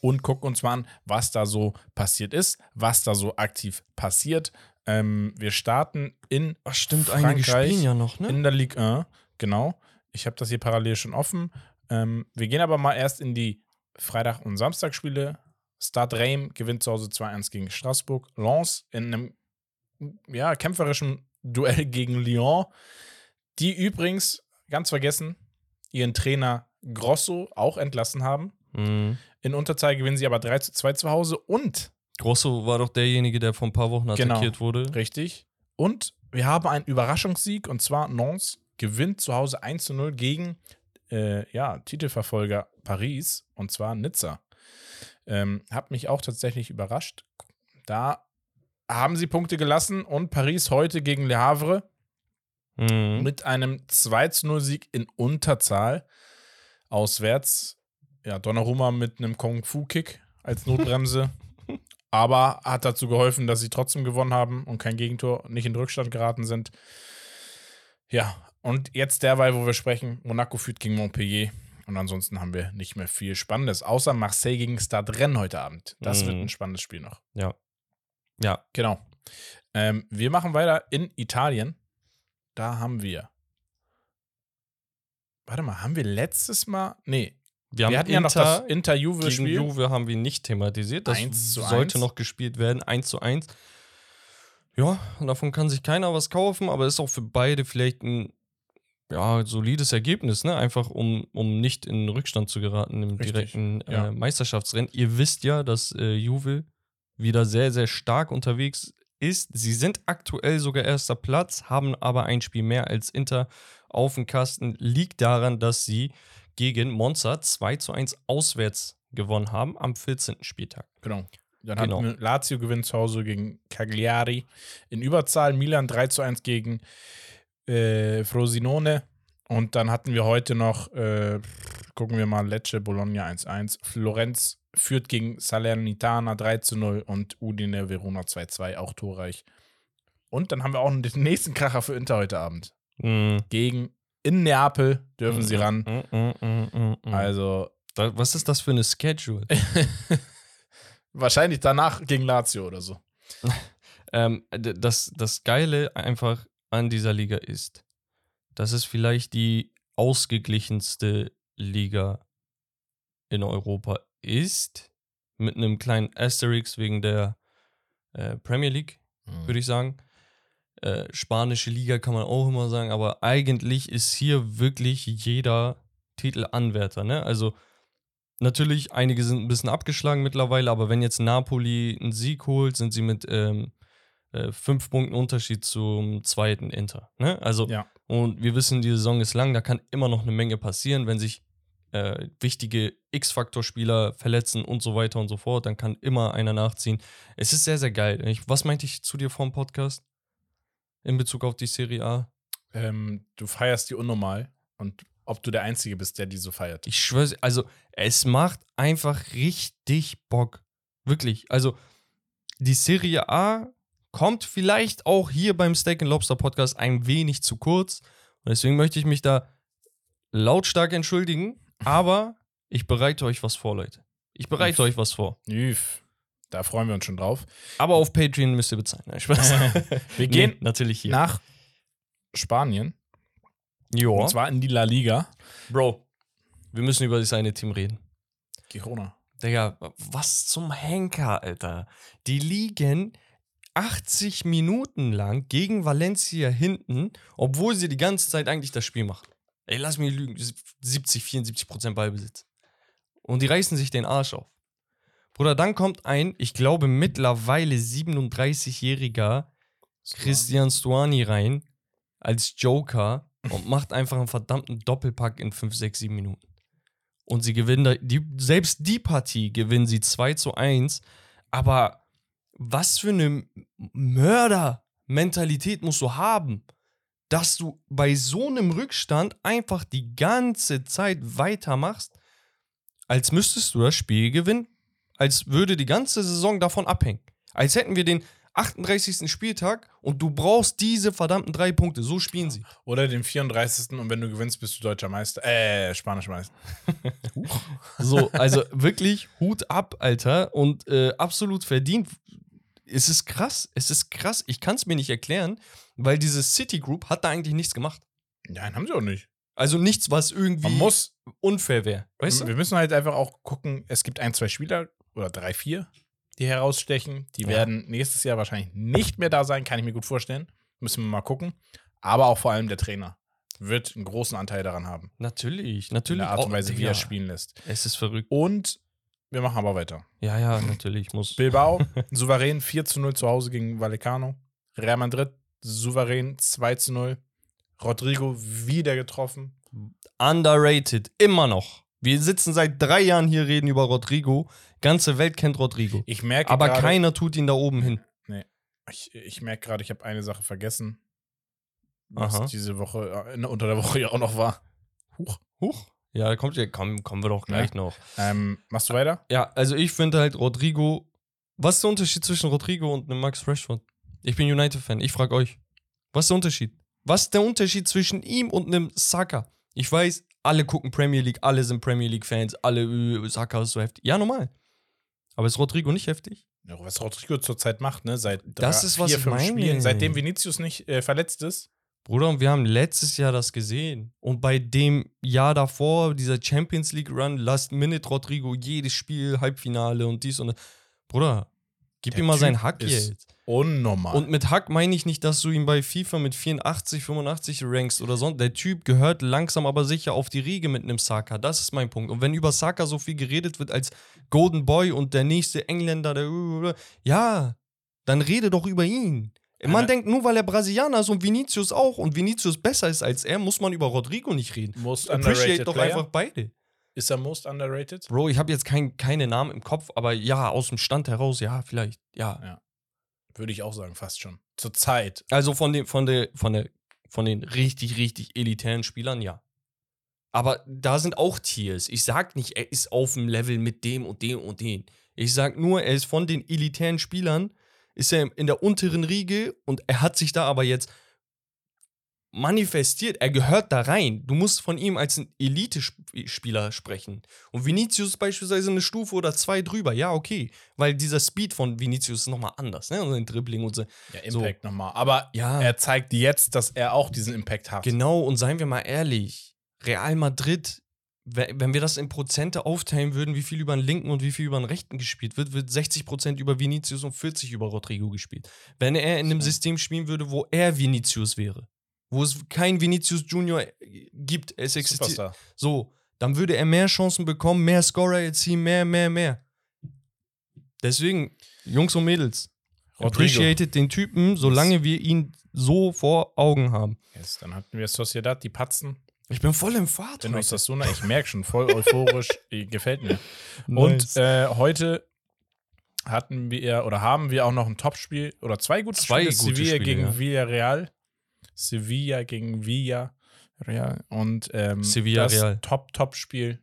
[SPEAKER 1] und gucken uns mal an, was da so passiert ist, was da so aktiv passiert. Ähm, wir starten in
[SPEAKER 2] Ach, stimmt,
[SPEAKER 1] Frankreich,
[SPEAKER 2] ja noch, ne?
[SPEAKER 1] in der Ligue 1, genau. Ich habe das hier parallel schon offen. Ähm, wir gehen aber mal erst in die Freitag- und Samstagspiele. Stade Reims gewinnt zu Hause 2-1 gegen Straßburg. Lens in einem ja, kämpferischen Duell gegen Lyon, die übrigens, ganz vergessen, ihren Trainer Grosso auch entlassen haben.
[SPEAKER 2] Mhm.
[SPEAKER 1] In Unterzahl gewinnen sie aber 3 zu 2 zu Hause und
[SPEAKER 2] Grosso war doch derjenige, der vor ein paar Wochen
[SPEAKER 1] Genau.
[SPEAKER 2] attackiert wurde.
[SPEAKER 1] Richtig. Und wir haben einen Überraschungssieg und zwar Nantes gewinnt zu Hause 1 zu 0 gegen äh, ja, Titelverfolger Paris und zwar Nizza. Ähm, hat mich auch tatsächlich überrascht. Da haben sie Punkte gelassen und Paris heute gegen Le Havre
[SPEAKER 2] Mhm.
[SPEAKER 1] mit einem 2 zu 0 Sieg in Unterzahl auswärts. Ja, Donnarumma mit einem Kung-Fu-Kick als Notbremse. Aber hat dazu geholfen, dass sie trotzdem gewonnen haben und kein Gegentor, nicht in Rückstand geraten sind. Ja, und jetzt derweil, wo wir sprechen, Monaco führt gegen Montpellier. Und ansonsten haben wir nicht mehr viel Spannendes, außer Marseille gegen Stade Rennes heute Abend. Das
[SPEAKER 2] Mhm.
[SPEAKER 1] wird ein spannendes Spiel noch.
[SPEAKER 2] Ja. Ja.
[SPEAKER 1] Genau. Ähm, wir machen weiter in Italien. Da haben wir. Warte mal, haben wir letztes Mal. Nee,
[SPEAKER 2] Wir, haben
[SPEAKER 1] wir hatten ja noch
[SPEAKER 2] Inter
[SPEAKER 1] das
[SPEAKER 2] gegen
[SPEAKER 1] Inter-Juve-Spiel.
[SPEAKER 2] Juve haben wir nicht thematisiert. Das
[SPEAKER 1] 1 zu
[SPEAKER 2] sollte
[SPEAKER 1] 1.
[SPEAKER 2] noch gespielt werden. 1 zu 1. Ja, davon kann sich keiner was kaufen, aber ist auch für beide vielleicht ein ja, solides Ergebnis, ne? Einfach um, um nicht in Rückstand zu geraten im
[SPEAKER 1] Richtig,
[SPEAKER 2] direkten
[SPEAKER 1] ja.
[SPEAKER 2] äh, Meisterschaftsrennen. Ihr wisst ja, dass äh, Juve wieder sehr, sehr stark unterwegs ist. Sie sind aktuell sogar erster Platz, haben aber ein Spiel mehr als Inter auf dem Kasten. Liegt daran, dass sie gegen Monza 2 zu 1 auswärts gewonnen haben am 14. Spieltag.
[SPEAKER 1] Genau. Dann
[SPEAKER 2] Genau.
[SPEAKER 1] hatten wir Lazio gewinnt zu Hause gegen Cagliari. In Überzahl Milan 3 zu 1 gegen äh, Frosinone. Und dann hatten wir heute noch, äh, gucken wir mal, Lecce, Bologna 1-1. Florenz führt gegen Salernitana 3 zu 0 und Udine Verona 2-2, auch torreich. Und dann haben wir auch den nächsten Kracher für Inter heute Abend.
[SPEAKER 2] Mhm.
[SPEAKER 1] Gegen In Neapel dürfen sie ran.
[SPEAKER 2] Mm, mm, mm, mm.
[SPEAKER 1] Also
[SPEAKER 2] Da- Was ist das für eine Schedule?
[SPEAKER 1] wahrscheinlich danach gegen Lazio oder so.
[SPEAKER 2] ähm, das, das Geile einfach an dieser Liga ist, dass es vielleicht die ausgeglichenste Liga in Europa ist. Mit einem kleinen Asterix wegen der äh, Premier League, würde ich sagen. Äh, spanische Liga kann man auch immer sagen, aber eigentlich ist hier wirklich jeder Titelanwärter. Ne? Also natürlich, einige sind ein bisschen abgeschlagen mittlerweile, aber wenn jetzt Napoli einen Sieg holt, sind sie mit ähm, äh, fünf Punkten Unterschied zum zweiten Inter. Ne? Also,
[SPEAKER 1] Ja.
[SPEAKER 2] und wir wissen, die Saison ist lang, da kann immer noch eine Menge passieren, wenn sich äh, wichtige X-Faktor-Spieler verletzen und so weiter und so fort, dann kann immer einer nachziehen. Es ist sehr, sehr geil. Ich, was meinte ich zu dir vom Podcast? In Bezug auf die Serie A?
[SPEAKER 1] Ähm, du feierst die unnormal und ob du der Einzige bist, der die so feiert.
[SPEAKER 2] Ich schwöre, also es macht einfach richtig Bock. Wirklich. Also die Serie A kommt vielleicht auch hier beim Steak and Lobster Podcast ein wenig zu kurz. Und deswegen möchte ich mich da lautstark entschuldigen. Aber ich bereite euch was vor, Leute. Ich bereite
[SPEAKER 1] Uff.
[SPEAKER 2] euch was vor.
[SPEAKER 1] Üff, da freuen wir uns schon drauf.
[SPEAKER 2] Aber auf Patreon müsst ihr bezahlen. Nein, Spaß.
[SPEAKER 1] Wir gehen
[SPEAKER 2] Nee, natürlich hier.
[SPEAKER 1] nach Spanien.
[SPEAKER 2] Jo.
[SPEAKER 1] Und zwar in die La Liga.
[SPEAKER 2] Bro, wir müssen über das eine Team reden.
[SPEAKER 1] Girona.
[SPEAKER 2] Digga, was zum Henker, Alter. Die liegen 80 Minuten lang gegen Valencia hinten, obwohl sie die ganze Zeit eigentlich das Spiel machen. Ey, lass mich lügen. 70, 74 Prozent Ballbesitz. Und die reißen sich den Arsch auf. Bruder, dann kommt ein, ich glaube mittlerweile 37-jähriger Christian Stuani rein als Joker und macht einfach einen verdammten Doppelpack in 5, 6, 7 Minuten. Und sie gewinnen, da, die, selbst die Partie gewinnen sie 2 zu 1. Aber was für eine Mörder-Mentalität musst du haben, dass du bei so einem Rückstand einfach die ganze Zeit weitermachst, als müsstest du das Spiel gewinnen. Als würde die ganze Saison davon abhängen. Als hätten wir den 38. Spieltag und du brauchst diese verdammten drei Punkte. So spielen sie.
[SPEAKER 1] Oder den 34. und wenn du gewinnst, bist du deutscher Meister. Äh, spanischer Meister.
[SPEAKER 2] So, also wirklich Hut ab, Alter. Und äh, absolut verdient. Es ist krass. Es ist krass. Ich kann es mir nicht erklären, weil diese City Group hat da eigentlich nichts gemacht.
[SPEAKER 1] Nein, haben sie auch nicht.
[SPEAKER 2] Also nichts, was irgendwie
[SPEAKER 1] Man muss.
[SPEAKER 2] unfair wäre. Weißt du?
[SPEAKER 1] Wir müssen halt einfach auch gucken, es gibt ein, zwei Spieler oder drei, vier, die herausstechen. Die
[SPEAKER 2] Ja.
[SPEAKER 1] werden nächstes Jahr wahrscheinlich nicht mehr da sein, kann ich mir gut vorstellen. Müssen wir mal gucken. Aber auch vor allem der Trainer wird einen großen Anteil daran haben.
[SPEAKER 2] Natürlich,
[SPEAKER 1] In
[SPEAKER 2] natürlich.
[SPEAKER 1] der Art und
[SPEAKER 2] Oh,
[SPEAKER 1] Weise, wie er spielen lässt.
[SPEAKER 2] Es ist verrückt.
[SPEAKER 1] Und wir machen aber weiter.
[SPEAKER 2] Ja, ja, natürlich. Muss.
[SPEAKER 1] Bilbao, souverän 4 zu 0 zu Hause gegen Vallecano. Real Madrid, souverän 2 zu 0. Rodrigo wieder getroffen.
[SPEAKER 2] Underrated. Immer noch. Wir sitzen seit drei Jahren hier, reden über Rodrigo. Ganze Welt kennt Rodrigo.
[SPEAKER 1] Ich merke
[SPEAKER 2] Aber
[SPEAKER 1] gerade,
[SPEAKER 2] keiner tut ihn da oben hin.
[SPEAKER 1] ich, ich merke gerade, ich habe eine Sache vergessen, was
[SPEAKER 2] Aha.
[SPEAKER 1] diese Woche, äh, unter der Woche ja auch noch war. Huch.
[SPEAKER 2] Huch. Ja, kommt ja, komm, kommen wir doch gleich noch.
[SPEAKER 1] Ähm, machst du weiter?
[SPEAKER 2] Ja, also ich finde halt Rodrigo. Was ist der Unterschied zwischen Rodrigo und einem Max Rashford? Ich bin United-Fan. Ich frage euch. Was ist der Unterschied? Was ist der Unterschied zwischen ihm und einem Saka? Ich weiß, alle gucken Premier League, alle sind Premier League-Fans, alle, äh, Saka ist so heftig. Ja, normal. Aber ist Rodrigo nicht heftig?
[SPEAKER 1] Ja, was Rodrigo zurzeit macht, ne? Seit
[SPEAKER 2] Das
[SPEAKER 1] drei-
[SPEAKER 2] ist, was
[SPEAKER 1] vier, fünf
[SPEAKER 2] meine.
[SPEAKER 1] Spielen, seitdem Vinicius nicht äh, verletzt ist.
[SPEAKER 2] Bruder, und wir haben letztes Jahr das gesehen. Und bei dem Jahr davor, dieser Champions League Run, Last Minute Rodrigo, jedes Spiel, Halbfinale und dies und das. Bruder, gib
[SPEAKER 1] Der
[SPEAKER 2] ihm mal
[SPEAKER 1] Typ
[SPEAKER 2] seinen Hack
[SPEAKER 1] ist
[SPEAKER 2] jetzt.
[SPEAKER 1] Unnormal.
[SPEAKER 2] Und mit Hack meine ich nicht, dass du ihn bei FIFA mit 84, 85 rankst oder so. Der Typ gehört langsam aber sicher auf die Riege mit einem Saka. Das ist mein Punkt. Und wenn über Saka so viel geredet wird als Golden Boy und der nächste Engländer, der. Ja, dann rede doch über ihn. Man
[SPEAKER 1] Einer-
[SPEAKER 2] denkt, nur weil er Brasilianer ist und Vinicius auch und Vinicius besser ist als er, muss man über Rodrigo nicht reden.
[SPEAKER 1] most
[SPEAKER 2] Appreciate doch
[SPEAKER 1] Player.
[SPEAKER 2] einfach beide.
[SPEAKER 1] Ist er most underrated?
[SPEAKER 2] Bro, ich habe jetzt kein, keine Namen im Kopf, aber ja, aus dem Stand heraus, ja, vielleicht, ja.
[SPEAKER 1] Würde ich auch sagen, fast schon. Zur Zeit.
[SPEAKER 2] Also von, den, von, der, von, der, von den richtig, richtig elitären Spielern, ja. Aber da sind auch Tiers. Ich sag nicht, er ist auf dem Level mit dem und dem und dem. Ich sag nur, er ist von den elitären Spielern, ist er in der unteren Riege und er hat sich da aber jetzt manifestiert. Er gehört da rein. Du musst von ihm als ein Elite-Spieler sprechen. Und Vinicius beispielsweise eine Stufe oder zwei drüber. Ja, okay. Weil dieser Speed von Vinicius ist nochmal anders, ne? Und sein Dribbling und so.
[SPEAKER 1] Ja, Impact nochmal. Aber
[SPEAKER 2] Ja.
[SPEAKER 1] er zeigt jetzt, dass er auch diesen Impact hat.
[SPEAKER 2] Genau, und seien wir mal ehrlich, Real Madrid, we- wenn wir das in Prozente aufteilen würden, wie viel über den linken und wie viel über den rechten gespielt wird, wird 60% über Vinicius und 40% über Rodrigo gespielt. Wenn er in einem
[SPEAKER 1] So.
[SPEAKER 2] System spielen würde, wo er Vinicius wäre, wo es kein Vinicius Junior äh, gibt, es existiert,
[SPEAKER 1] Superstar.
[SPEAKER 2] so, dann würde er mehr Chancen bekommen, mehr Scorer erzielen, mehr, mehr, mehr. Deswegen, Jungs und Mädels, appreciated den Typen, solange wir ihn so vor Augen haben.
[SPEAKER 1] Yes, dann hatten wir Sociedad, die Patzen.
[SPEAKER 2] Ich bin voll im Fahrt.
[SPEAKER 1] Den
[SPEAKER 2] heute.
[SPEAKER 1] Osasuna, ich merke schon, voll euphorisch. Eh, Gefällt mir.
[SPEAKER 2] Nice.
[SPEAKER 1] Und äh, heute hatten wir oder haben wir auch noch ein Topspiel oder zwei gute
[SPEAKER 2] Zwei
[SPEAKER 1] Spiele.
[SPEAKER 2] gute
[SPEAKER 1] Sevilla
[SPEAKER 2] Spiele,
[SPEAKER 1] gegen
[SPEAKER 2] ja.
[SPEAKER 1] Villarreal. Sevilla gegen Villarreal. Und ähm,
[SPEAKER 2] Sevilla
[SPEAKER 1] das
[SPEAKER 2] Real.
[SPEAKER 1] Top-Top-Spiel.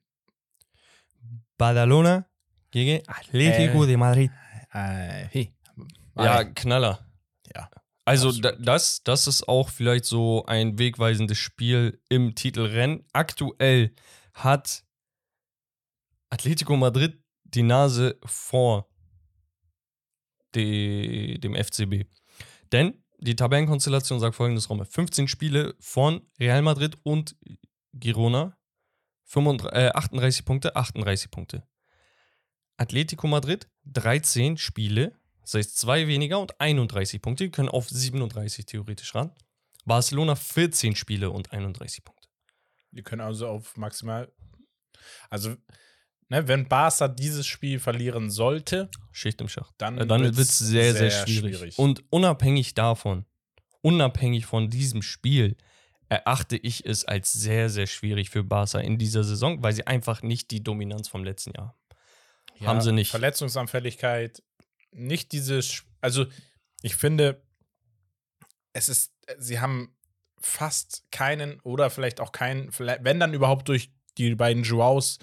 [SPEAKER 2] Badalona gegen Atletico
[SPEAKER 1] Äh,
[SPEAKER 2] de Madrid.
[SPEAKER 1] Äh, hey.
[SPEAKER 2] Ja, Knaller.
[SPEAKER 1] Ja,
[SPEAKER 2] Also da, das, das ist auch vielleicht so ein wegweisendes Spiel im Titelrennen. Aktuell hat Atletico Madrid die Nase vor die, dem FCB. Denn die Tabellenkonstellation sagt folgendes, Romme. 15 Spiele von Real Madrid und Girona. 35, äh, 38 Punkte, 38 Punkte. Atletico Madrid 13 Spiele, das heißt zwei weniger und 31 Punkte. Die können auf 37 theoretisch ran. Barcelona 14 Spiele und 31 Punkte.
[SPEAKER 1] Wir können also auf maximal. Also, ne, wenn Barca dieses Spiel verlieren sollte,
[SPEAKER 2] Schicht im Schacht.
[SPEAKER 1] dann,
[SPEAKER 2] Äh, Dann wird es sehr, sehr, schwierig.
[SPEAKER 1] Und
[SPEAKER 2] Und unabhängig davon, unabhängig von diesem Spiel, erachte ich es als sehr, sehr schwierig für Barca in dieser Saison, weil sie einfach nicht die Dominanz vom letzten Jahr haben. haben sie nicht.
[SPEAKER 1] Verletzungsanfälligkeit, nicht dieses. Also, ich finde, es ist. Sie haben fast keinen oder vielleicht auch keinen, wenn dann überhaupt durch die beiden Joaos,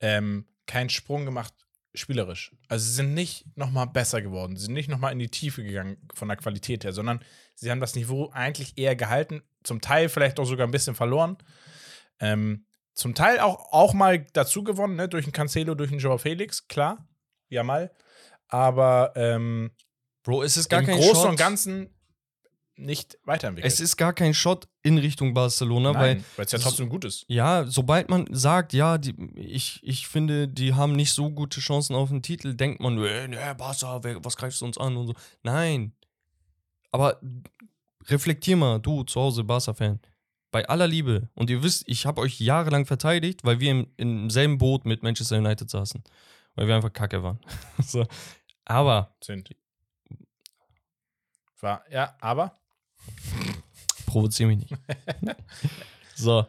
[SPEAKER 1] ähm, keinen Sprung gemacht, spielerisch. Also, sie sind nicht nochmal besser geworden. Sie sind nicht nochmal in die Tiefe gegangen von der Qualität her, sondern sie haben das Niveau eigentlich eher gehalten. Zum Teil vielleicht auch sogar ein bisschen verloren. Ähm, zum Teil auch, auch mal dazu gewonnen, ne? durch einen Cancelo, durch einen Joao Felix, klar. Ja, mal. Aber ähm,
[SPEAKER 2] Bro, es ist gar
[SPEAKER 1] im
[SPEAKER 2] kein
[SPEAKER 1] Großen
[SPEAKER 2] Shot.
[SPEAKER 1] und Ganzen nicht weiterentwickelt.
[SPEAKER 2] Es ist gar kein Shot in Richtung Barcelona, weil
[SPEAKER 1] Nein, weil es ja trotzdem gut ist.
[SPEAKER 2] Ja, sobald man sagt, ja, die, ich, ich finde, die haben nicht so gute Chancen auf den Titel, denkt man, äh, ne, Barca, was greifst du uns an und so. Nein. Aber reflektier mal, du zu Hause, Barca-Fan. Bei aller Liebe, und ihr wisst, ich habe euch jahrelang verteidigt, weil wir im, im selben Boot mit Manchester United saßen. Weil wir einfach kacke waren. so. Aber,
[SPEAKER 1] Sind. War, ja, aber
[SPEAKER 2] provoziere mich nicht. so.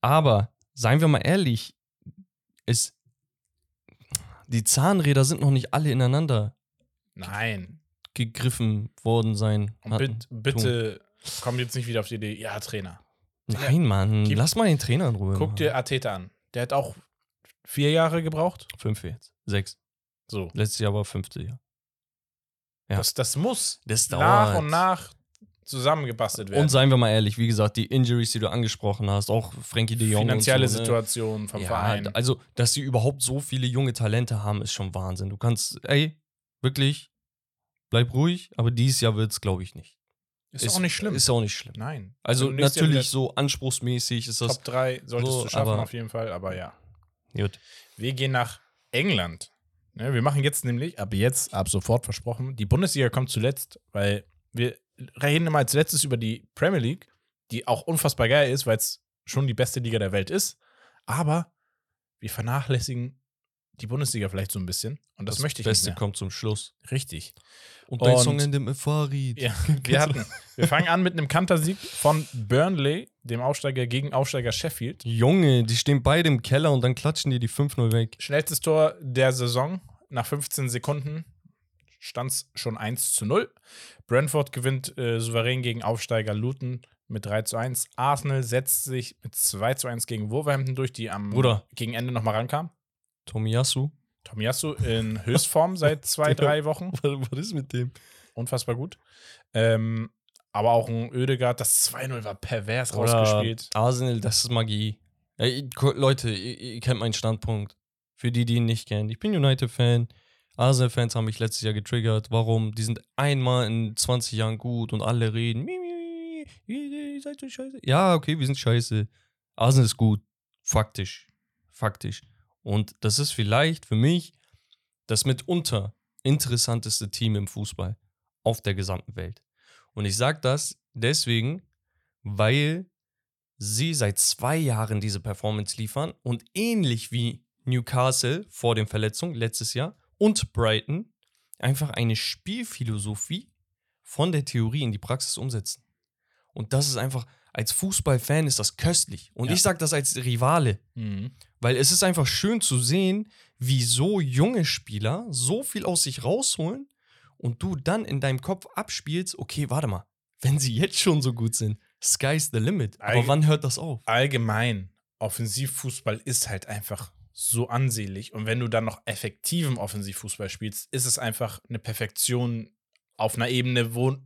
[SPEAKER 2] Aber, seien wir mal ehrlich, es, die Zahnräder sind noch nicht alle ineinander
[SPEAKER 1] nein.
[SPEAKER 2] gegriffen worden sein.
[SPEAKER 1] Und
[SPEAKER 2] hatten.
[SPEAKER 1] bitte, bitte komm jetzt nicht wieder auf die Idee, ja, Trainer.
[SPEAKER 2] Nein, Mann,
[SPEAKER 1] Gib-
[SPEAKER 2] lass mal den Trainer in Ruhe.
[SPEAKER 1] Guck
[SPEAKER 2] Mann.
[SPEAKER 1] dir Ateta an. Der hat auch vier Jahre gebraucht.
[SPEAKER 2] Fünf jetzt. Sechs.
[SPEAKER 1] So.
[SPEAKER 2] Letztes Jahr war fünfte Jahr. Ja.
[SPEAKER 1] Das, das muss
[SPEAKER 2] Das
[SPEAKER 1] nach und nach zusammengebastelt werden.
[SPEAKER 2] Und seien wir mal ehrlich, wie gesagt, die Injuries, die du angesprochen hast, auch Frankie de Jong.
[SPEAKER 1] Finanzielle
[SPEAKER 2] so, ne?
[SPEAKER 1] Situation vom
[SPEAKER 2] ja,
[SPEAKER 1] Verein.
[SPEAKER 2] Also, dass sie überhaupt so viele junge Talente haben, ist schon Wahnsinn. Du kannst, ey, wirklich, bleib ruhig, aber dieses Jahr wird es, glaube ich, nicht.
[SPEAKER 1] ist, auch nicht schlimm.
[SPEAKER 2] Ist auch nicht schlimm.
[SPEAKER 1] Nein.
[SPEAKER 2] Also,
[SPEAKER 1] Jahr
[SPEAKER 2] natürlich so anspruchsmäßig ist das.
[SPEAKER 1] Top 3 solltest
[SPEAKER 2] so,
[SPEAKER 1] du schaffen,
[SPEAKER 2] aber-
[SPEAKER 1] auf jeden Fall, aber ja.
[SPEAKER 2] Gut.
[SPEAKER 1] Wir gehen nach England. Ne, wir machen jetzt nämlich, ab jetzt, ab sofort versprochen, die Bundesliga kommt zuletzt, weil wir reden immer als letztes über die Premier League, die auch unfassbar geil ist, weil es schon die beste Liga der Welt ist. Aber wir vernachlässigen die Bundesliga vielleicht so ein bisschen. Und das, möchte ich
[SPEAKER 2] Beste
[SPEAKER 1] nicht mehr.
[SPEAKER 2] kommt zum Schluss.
[SPEAKER 1] Richtig.
[SPEAKER 2] Und
[SPEAKER 1] Und-
[SPEAKER 2] Song in dem Farid.
[SPEAKER 1] Ja, wir, hatten, wir fangen an mit einem Kantersieg von Burnley, dem Aufsteiger gegen Aufsteiger Sheffield.
[SPEAKER 2] Junge, die stehen beide im Keller und dann klatschen die die 5-0 weg.
[SPEAKER 1] Schnellstes Tor der Saison. Nach 15 Sekunden stand es schon 1 zu 0. Brentford gewinnt äh, souverän gegen Aufsteiger Luton mit 3 zu 1. Arsenal setzt sich mit 2 zu 1 gegen Wolverhampton durch, die am
[SPEAKER 2] Bruder.
[SPEAKER 1] gegen Ende nochmal rankam.
[SPEAKER 2] Tomiyasu.
[SPEAKER 1] Tomiyasu in Höchstform seit zwei, drei Wochen.
[SPEAKER 2] Was ist mit dem?
[SPEAKER 1] Unfassbar gut. Ähm, Aber auch ein Ödegaard, das 2-0 war pervers
[SPEAKER 2] Oder
[SPEAKER 1] rausgespielt.
[SPEAKER 2] Arsenal, das ist Magie. Ko- Leute, ihr, ihr kennt meinen Standpunkt. Für die, die ihn nicht kennen. Ich bin United-Fan. Arsenal-Fans haben mich letztes Jahr getriggert. Warum? Die sind einmal in 20 Jahren gut und alle reden. "Mi, mi, mi, Ihr seid so scheiße. Ja, okay, wir sind scheiße. Arsenal ist gut. Faktisch. Faktisch. Und das ist vielleicht für mich das mitunter interessanteste Team im Fußball auf der gesamten Welt. Und ich sage das deswegen, weil sie seit zwei Jahren diese Performance liefern und ähnlich wie Newcastle vor den Verletzungen letztes Jahr und Brighton einfach eine Spielphilosophie von der Theorie in die Praxis umsetzen. Und das ist einfach, als Fußballfan ist das köstlich. Und
[SPEAKER 1] Ja.
[SPEAKER 2] ich sage das als Rivale.
[SPEAKER 1] Mhm.
[SPEAKER 2] Weil es ist einfach schön zu sehen, wie so junge Spieler so viel aus sich rausholen und du dann in deinem Kopf abspielst, okay, warte mal, wenn sie jetzt schon so gut sind, sky's the limit. Aber
[SPEAKER 1] Eig-
[SPEAKER 2] wann hört das auf?
[SPEAKER 1] Allgemein, Offensivfußball ist halt einfach so ansehlich. Und wenn du dann noch effektiven Offensivfußball spielst, ist es einfach eine Perfektion auf einer Ebene, wo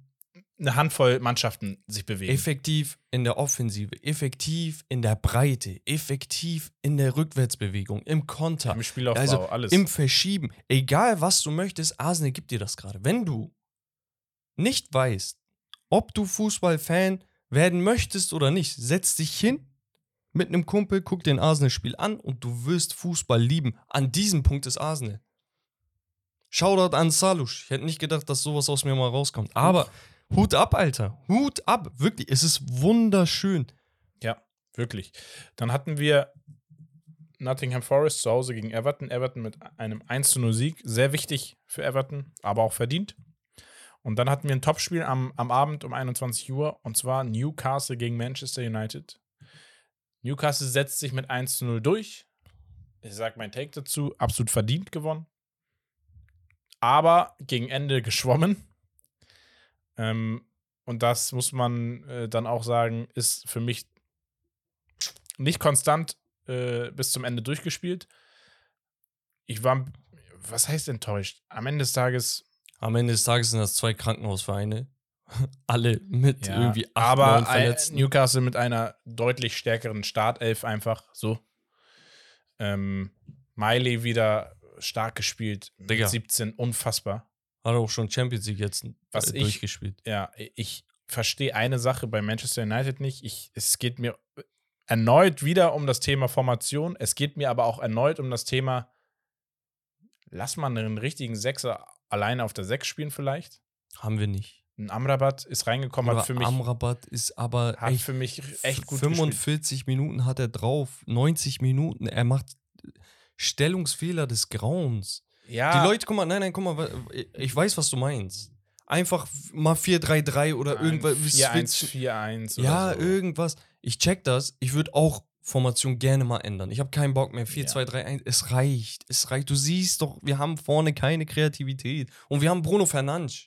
[SPEAKER 1] eine Handvoll Mannschaften sich bewegen.
[SPEAKER 2] Effektiv in der Offensive, effektiv in der Breite, effektiv in der Rückwärtsbewegung, im Konter,
[SPEAKER 1] Im Spielaufbau,
[SPEAKER 2] also
[SPEAKER 1] alles.
[SPEAKER 2] im Verschieben. Egal was du möchtest, Arsenal gibt dir das gerade. Wenn du nicht weißt, ob du Fußballfan werden möchtest oder nicht, setz dich hin mit einem Kumpel, guck den Arsenal-Spiel an und du wirst Fußball lieben. An diesem Punkt ist Arsenal. Shoutout an Salush. Ich hätte nicht gedacht, dass sowas aus mir mal rauskommt. Aber Hut ab, Alter. Hut ab. Wirklich. Es ist wunderschön.
[SPEAKER 1] Ja, wirklich. Dann hatten wir Nottingham Forest zu Hause gegen Everton. Everton mit einem 1-0 Sieg. Sehr wichtig für Everton, aber auch verdient. Und dann hatten wir ein Topspiel am, am Abend um 21 Uhr und zwar Newcastle gegen Manchester United. Newcastle setzt sich mit 1-0 durch. Ich sage mein Take dazu, absolut verdient gewonnen. Aber gegen Ende geschwommen. Ähm, und das muss man äh, dann auch sagen, ist für mich nicht konstant äh, bis zum Ende durchgespielt. Ich war, was heißt enttäuscht? Am Ende des Tages,
[SPEAKER 2] Am Ende des Tages sind das zwei Krankenhausvereine. Alle mit
[SPEAKER 1] ja,
[SPEAKER 2] irgendwie acht,
[SPEAKER 1] aber
[SPEAKER 2] Verletzten.
[SPEAKER 1] Newcastle mit einer deutlich stärkeren Startelf einfach so. Ähm, Miley wieder stark gespielt, mit
[SPEAKER 2] Digga.
[SPEAKER 1] 17, unfassbar.
[SPEAKER 2] Hat auch schon Champions League jetzt
[SPEAKER 1] Was
[SPEAKER 2] äh,
[SPEAKER 1] ich-
[SPEAKER 2] durchgespielt.
[SPEAKER 1] Ja, ich verstehe eine Sache bei Manchester United nicht. Ich, es geht mir erneut wieder um das Thema Formation. Es geht mir aber auch erneut um das Thema, lass mal einen richtigen Sechser alleine auf der Sechs spielen vielleicht.
[SPEAKER 2] Haben wir nicht.
[SPEAKER 1] Ein Amrabat ist reingekommen,
[SPEAKER 2] Aber
[SPEAKER 1] hat für mich,
[SPEAKER 2] Amrabat ist aber
[SPEAKER 1] hat
[SPEAKER 2] echt
[SPEAKER 1] für mich echt gut gespielt.
[SPEAKER 2] 45 Minuten hat er drauf, 90 Minuten. Er macht Stellungsfehler des Grauens.
[SPEAKER 1] Ja,
[SPEAKER 2] Die Leute, guck mal, nein, nein, guck mal, ich weiß, was du meinst. Einfach mal 4-3-3 oder irgendwas.
[SPEAKER 1] 4-1, 4-1 oder
[SPEAKER 2] Ja,
[SPEAKER 1] so.
[SPEAKER 2] irgendwas. Ich check das. Ich würde auch Formation gerne mal ändern. Ich habe keinen Bock mehr. 4,
[SPEAKER 1] Ja.
[SPEAKER 2] 2, 3, 1. Es reicht. Es reicht. Du siehst doch, wir haben vorne keine Kreativität. Und wir haben Bruno Fernandes.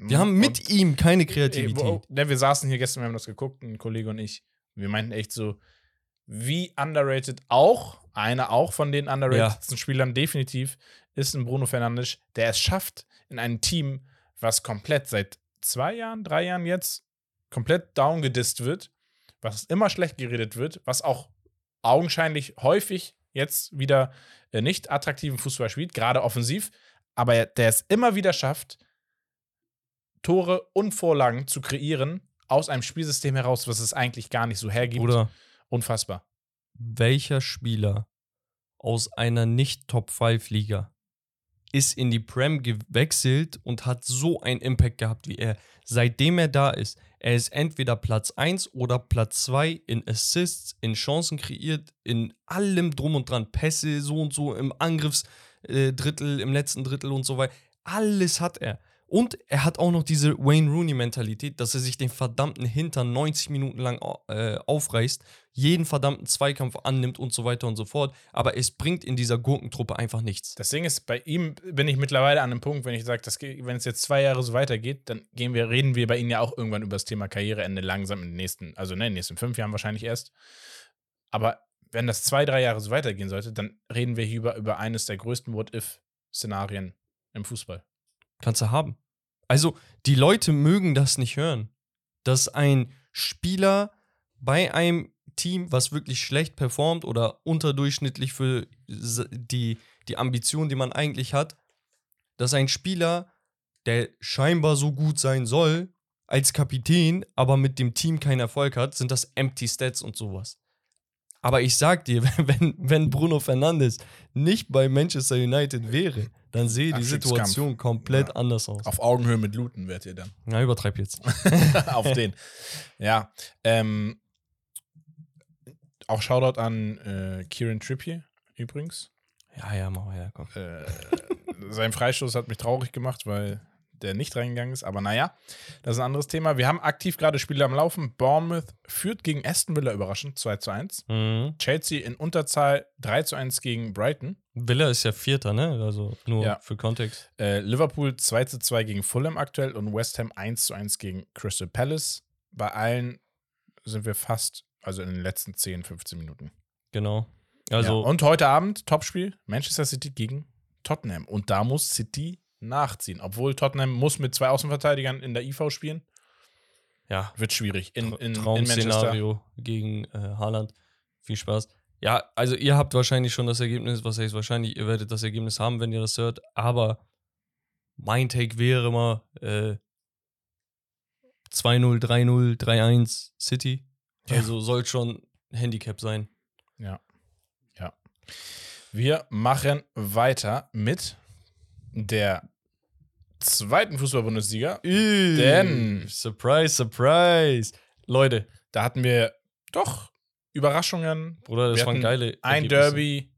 [SPEAKER 2] Wir haben mit.
[SPEAKER 1] Und-
[SPEAKER 2] ihm keine
[SPEAKER 1] Ey,
[SPEAKER 2] Kreativität.
[SPEAKER 1] wo- ne, wir saßen hier gestern, wir haben das geguckt, ein Kollege und ich. Wir meinten echt so, wie underrated auch, einer auch von den underratedsten Spielern definitiv, ist ein Bruno Fernandes, der es schafft, in einem Team, was komplett seit zwei Jahren, drei Jahren jetzt komplett downgedisst wird, was immer schlecht geredet wird, was auch augenscheinlich häufig jetzt wieder äh, nicht attraktiven Fußball spielt, gerade offensiv, aber er- der es immer wieder schafft, Tore und Vorlagen zu kreieren aus einem Spielsystem heraus, was es eigentlich gar nicht so hergibt.
[SPEAKER 2] Oder
[SPEAKER 1] Unfassbar.
[SPEAKER 2] welcher Spieler aus einer Nicht-Top-5-Liga ist in die Prem gewechselt und hat so einen Impact gehabt wie er. Seitdem er da ist, er ist entweder Platz 1 oder Platz 2 in Assists, in Chancen kreiert, in allem drum und dran. Pässe, so und so, im Angriffsdrittel, im letzten Drittel und so weiter. Alles hat er. Und er hat auch noch diese Wayne Rooney-Mentalität, dass er sich den verdammten Hintern 90 Minuten lang äh, aufreißt, jeden verdammten Zweikampf annimmt und so weiter und so fort. Aber es bringt in dieser Gurkentruppe einfach nichts.
[SPEAKER 1] Das Ding ist, bei ihm bin ich mittlerweile an einem Punkt, wenn ich sage, wenn es jetzt zwei Jahre so weitergeht, dann gehen wir, reden wir bei ihm ja auch irgendwann über das Thema Karriereende langsam in den nächsten, also ne, in den nächsten fünf Jahren wahrscheinlich erst. Aber wenn das zwei, drei Jahre so weitergehen sollte, dann reden wir hier über, über eines der größten What-If-Szenarien im Fußball.
[SPEAKER 2] Kannst du haben. Also, die Leute mögen das nicht hören. dass ein Spieler bei einem Team, was wirklich schlecht performt oder unterdurchschnittlich für die, die Ambition, die man eigentlich hat, dass ein Spieler, der scheinbar so gut sein soll, als Kapitän, aber mit dem Team keinen Erfolg hat, sind das Empty Stats und sowas. Aber ich sag dir, wenn, wenn Bruno Fernandes nicht bei Manchester United wäre, dann sehe die Situation komplett ja. anders aus.
[SPEAKER 1] Auf Augenhöhe mit Luton werdet ihr dann.
[SPEAKER 2] Na, übertreib jetzt.
[SPEAKER 1] Auf den. Ja. Ähm, auch Shoutout an äh, Kieran Trippier übrigens.
[SPEAKER 2] Ja, ja, mach mal her, komm.
[SPEAKER 1] Äh, sein Freistoß hat mich traurig gemacht, weil der nicht reingegangen ist. Aber naja, das ist ein anderes Thema. Wir haben aktiv gerade Spiele am Laufen. Bournemouth führt gegen Aston Villa überraschend 2 zu 1. Mhm. Chelsea in Unterzahl 3 zu 1 gegen Brighton.
[SPEAKER 2] Villa ist ja Vierter, ne? Also nur ja. für Kontext.
[SPEAKER 1] Äh, Liverpool 2 zu 2 gegen Fulham aktuell und West Ham 1 zu 1 gegen Crystal Palace. Bei allen sind wir fast, also in den letzten 10, 15 Minuten.
[SPEAKER 2] Genau.
[SPEAKER 1] Also ja. Und heute Abend Topspiel Manchester City gegen Tottenham. Und da muss City nachziehen. Obwohl Tottenham muss mit zwei Außenverteidigern in der IV spielen.
[SPEAKER 2] Ja.
[SPEAKER 1] Wird schwierig. In, in,
[SPEAKER 2] Traum-Szenario gegen äh, Haaland. Viel Spaß. Ja, also ihr habt wahrscheinlich schon das Ergebnis, was heißt wahrscheinlich, ihr werdet das Ergebnis haben, wenn ihr das hört, aber mein Take wäre mal äh, 2-0, 3-0, 3-1 City. Also ja. soll schon Handicap sein.
[SPEAKER 1] Ja. Ja. Wir machen weiter mit der zweiten Fußball-Bundesliga.
[SPEAKER 2] Denn. Surprise, surprise. Leute.
[SPEAKER 1] Da hatten wir doch Überraschungen.
[SPEAKER 2] Bruder, das wir waren geile.
[SPEAKER 1] Ein Derby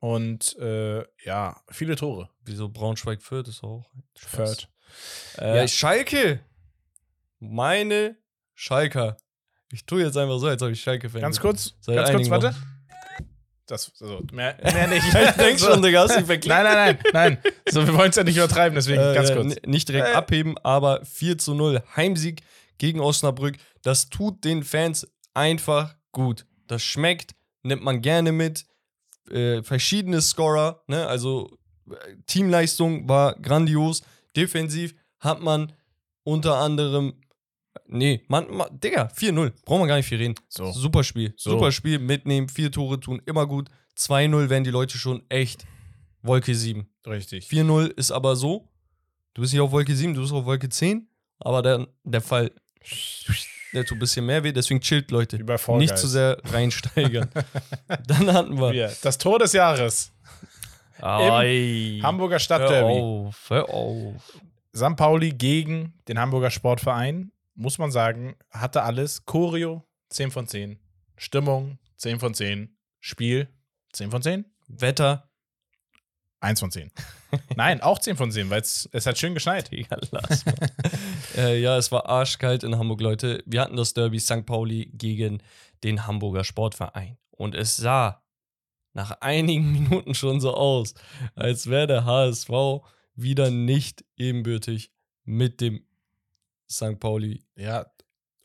[SPEAKER 1] und äh, ja, viele Tore.
[SPEAKER 2] Wieso Braunschweig-Fürth ist auch.
[SPEAKER 1] Fürth.
[SPEAKER 2] Äh, ja. Schalke. Meine Schalker. Ich tue jetzt einfach so, als ob ich Schalke-Fan
[SPEAKER 1] Ganz kurz, ganz kurz, warte. Das, also, mehr, mehr nicht.
[SPEAKER 2] ich denke schon, Digga, hast du
[SPEAKER 1] Nein, nein, nein, nein. So, wir wollen es ja nicht übertreiben, deswegen äh, ganz kurz.
[SPEAKER 2] Nicht direkt äh. abheben, aber 4 zu 0 Heimsieg gegen Osnabrück. Das tut den Fans einfach gut. Das schmeckt, nimmt man gerne mit. Äh, verschiedene Scorer, ne? also äh, Teamleistung war grandios. Defensiv hat man unter anderem Nee, man, man Digga, 4-0. Brauchen wir gar nicht viel reden. So. Super Spiel. So. Super Spiel, mitnehmen, vier Tore tun, immer gut. 2-0 werden die Leute schon echt Wolke 7.
[SPEAKER 1] Richtig.
[SPEAKER 2] 4-0 ist aber so, du bist nicht auf Wolke 7, du bist auf Wolke 10, aber der, der Fall, der tut ein bisschen mehr weh, deswegen chillt, Leute. Nicht zu sehr reinsteigern. Dann hatten wir.
[SPEAKER 1] wir. Das Tor des Jahres. Im Hamburger Stadtderby. Hör auf, hör auf. St. Pauli gegen den Hamburger Sportverein muss man sagen, hatte alles. Choreo 10 von 10. Stimmung 10 von 10. Spiel 10 von 10.
[SPEAKER 2] Wetter
[SPEAKER 1] 1 von 10. Nein, auch 10 von 10, weil es hat schön geschneit.
[SPEAKER 2] Ja, lass mal. äh, ja, es war arschkalt in Hamburg, Leute. Wir hatten das Derby St. Pauli gegen den Hamburger Sportverein. Und es sah nach einigen Minuten schon so aus, als wäre der HSV wieder nicht ebenbürtig mit dem St. Pauli.
[SPEAKER 1] Ja,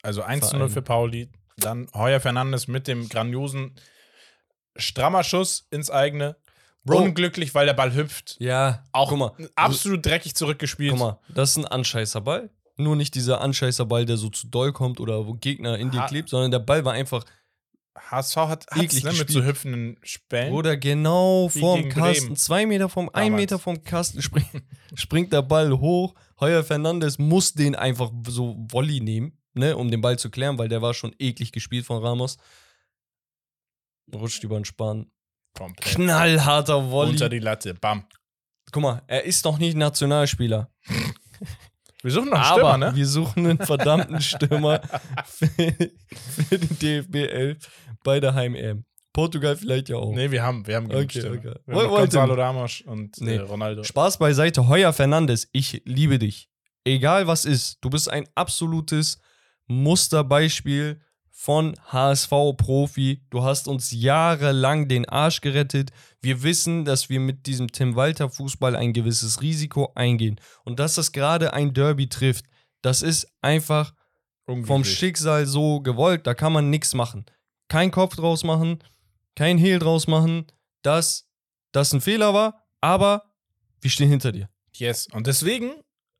[SPEAKER 1] also 1 zu 0 für Pauli. Dann Heuer Fernandes mit dem grandiosen strammer Schuss ins eigene. Bro. Unglücklich, weil der Ball hüpft.
[SPEAKER 2] Ja,
[SPEAKER 1] auch guck mal, absolut dreckig zurückgespielt.
[SPEAKER 2] Guck mal, das ist ein Anscheißerball. Nur nicht dieser Anscheißerball, der so zu doll kommt oder wo Gegner in dir klebt, sondern der Ball war einfach
[SPEAKER 1] HSV hat eklig ne, mit so hüpfenden Spänen.
[SPEAKER 2] Oder genau vorm Kasten, Bremen. zwei Meter vom, Damals. ein Meter vom Kasten springt, springt der Ball hoch. Heuer Fernandes muss den einfach so Volley nehmen, ne, um den Ball zu klären, weil der war schon eklig gespielt von Ramos. Rutscht über den Spann. Komplett. Knallharter Volley.
[SPEAKER 1] Unter die Latte, bam.
[SPEAKER 2] Guck mal, er ist noch nicht Nationalspieler.
[SPEAKER 1] Wir suchen noch einen Aber Stürmer, ne?
[SPEAKER 2] Wir suchen einen verdammten Stürmer für, für den DFB 11 bei der Heim-EM. Portugal vielleicht ja auch.
[SPEAKER 1] Nee, wir haben, wir haben genug okay. Okay. Wir haben Gonzalo Ramos und nee. äh, Ronaldo.
[SPEAKER 2] Spaß beiseite. Heuer Fernandes, ich liebe dich. Egal was ist, du bist ein absolutes Musterbeispiel von HSV-Profi. Du hast uns jahrelang den Arsch gerettet. Wir wissen, dass wir mit diesem Tim Walter Fußball ein gewisses Risiko eingehen. Und dass das gerade ein Derby trifft, das ist einfach vom Schicksal so gewollt. Da kann man nichts machen. Kein Kopf draus machen, kein Hehl draus machen, dass das ein Fehler war, aber wir stehen hinter dir.
[SPEAKER 1] Yes. Und deswegen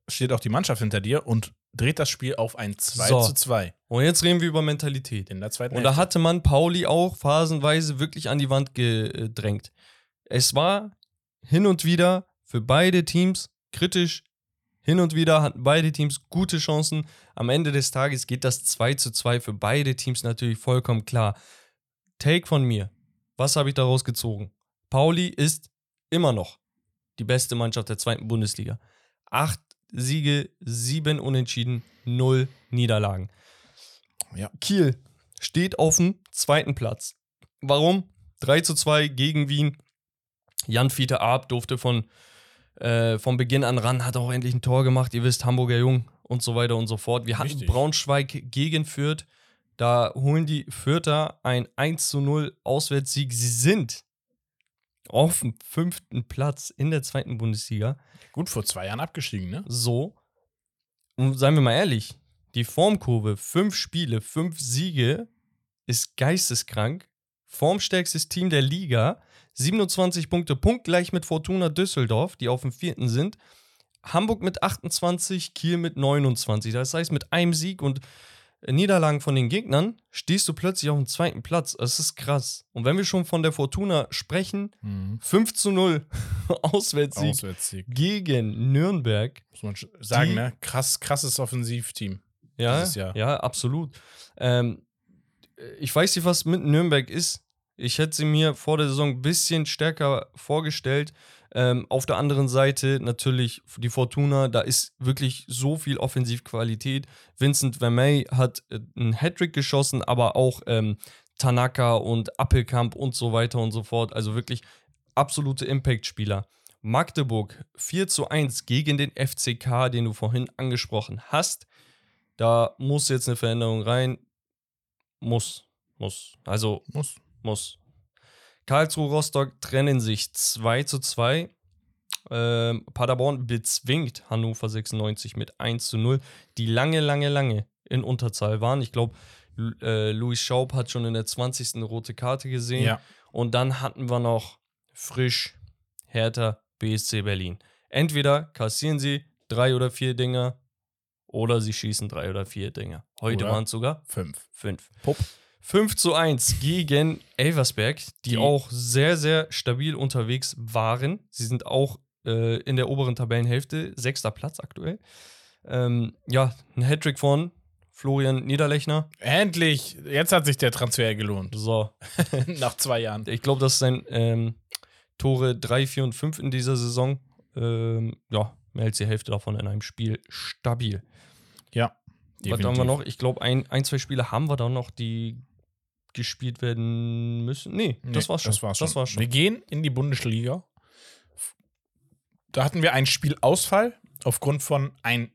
[SPEAKER 1] steht auch die Mannschaft hinter dir und dreht das Spiel auf ein 2
[SPEAKER 2] So.
[SPEAKER 1] zu 2
[SPEAKER 2] Und jetzt reden wir über Mentalität.
[SPEAKER 1] in der zweiten
[SPEAKER 2] Und da hatte man Pauli auch phasenweise wirklich an die Wand gedrängt. Es war hin und wieder für beide Teams kritisch. Hin und wieder hatten beide Teams gute Chancen. Am Ende des Tages geht das 2 zu 2 für beide Teams natürlich vollkommen klar. Take von mir. Was habe ich daraus gezogen? Pauli ist immer noch die beste Mannschaft der zweiten Bundesliga. Acht Siege, sieben Unentschieden, null Niederlagen.
[SPEAKER 1] Ja.
[SPEAKER 2] Kiel steht auf dem zweiten Platz. Warum? 3 zu 2 gegen Wien. Jan Fiete Arp durfte von, äh, von Beginn an ran, hat auch endlich ein Tor gemacht. Ihr wisst, Hamburger Jung und so weiter und so fort. Wir hatten
[SPEAKER 1] Richtig.
[SPEAKER 2] Braunschweig gegen Fürth. Da holen die Fürther ein 1 zu 0 Auswärtssieg. Sie sind auf dem fünften Platz in der zweiten Bundesliga.
[SPEAKER 1] Gut, vor zwei Jahren abgestiegen, ne?
[SPEAKER 2] So. Und seien wir mal ehrlich, die Formkurve, fünf Spiele, fünf Siege, ist geisteskrank. Formstärkstes Team der Liga, 27 Punkte, punktgleich mit Fortuna Düsseldorf, die auf dem vierten sind. Hamburg mit 28, Kiel mit 29. Das heißt, mit einem Sieg und Niederlagen von den Gegnern stehst du plötzlich auf dem zweiten Platz. Das ist krass. Und wenn wir schon von der Fortuna sprechen, 5 zu 0 Auswärtssieg
[SPEAKER 1] Auswärtssieg.
[SPEAKER 2] gegen Nürnberg.
[SPEAKER 1] Muss man sagen,
[SPEAKER 2] Die-
[SPEAKER 1] ne? Krass, krasses Offensivteam.
[SPEAKER 2] Ja, ja, absolut. Ähm, ich weiß nicht, was mit Nürnberg ist. Ich hätte sie mir vor der Saison ein bisschen stärker vorgestellt. Ähm, auf der anderen Seite natürlich die Fortuna, da ist wirklich so viel Offensivqualität. Vincent Vermey hat äh, einen Hattrick geschossen, aber auch ähm, Tanaka und Appelkamp und so weiter und so fort. Also wirklich absolute Impact-Spieler. Magdeburg 4 zu 1 gegen den FCK, den du vorhin angesprochen hast. Da muss jetzt eine Veränderung rein. Muss. Muss. Also
[SPEAKER 1] Muss.
[SPEAKER 2] muss. Karlsruhe Rostock trennen sich 2 zu 2. Ähm, Paderborn bezwingt Hannover 96 mit 1 zu 0, die lange, lange, lange in Unterzahl waren. Ich glaube, äh, Louis Schaub hat schon in der 20. eine rote Karte gesehen.
[SPEAKER 1] Ja.
[SPEAKER 2] Und dann hatten wir noch frisch Hertha BSC Berlin. Entweder kassieren sie drei oder vier Dinger oder sie schießen drei oder vier Dinger. Heute waren es sogar
[SPEAKER 1] Fünf.
[SPEAKER 2] fünf.
[SPEAKER 1] Pup.
[SPEAKER 2] 5 zu 1 gegen Elversberg, die,
[SPEAKER 1] Die-
[SPEAKER 2] auch sehr, sehr stabil unterwegs waren. Sie sind auch äh, in der oberen Tabellenhälfte, sechster Platz aktuell. Ähm, ja, ein Hattrick von Florian Niederlechner.
[SPEAKER 1] Endlich! Jetzt hat sich der Transfer gelohnt.
[SPEAKER 2] So,
[SPEAKER 1] Nach zwei Jahren.
[SPEAKER 2] ich glaube, das sein ähm, Tore 3, 4 und 5 in dieser Saison. Ähm, ja, mehr als die Hälfte davon in einem Spiel stabil.
[SPEAKER 1] Ja.
[SPEAKER 2] Was haben wir
[SPEAKER 1] definitiv.
[SPEAKER 2] noch? Ich glaube, ein, ein, zwei Spiele haben wir da noch, die gespielt werden müssen. Nee, das
[SPEAKER 1] Nee,
[SPEAKER 2] war's schon.
[SPEAKER 1] Das war's schon.
[SPEAKER 2] Das war's schon.
[SPEAKER 1] Wir gehen in die Bundesliga. Da hatten wir einen Spielausfall aufgrund von ein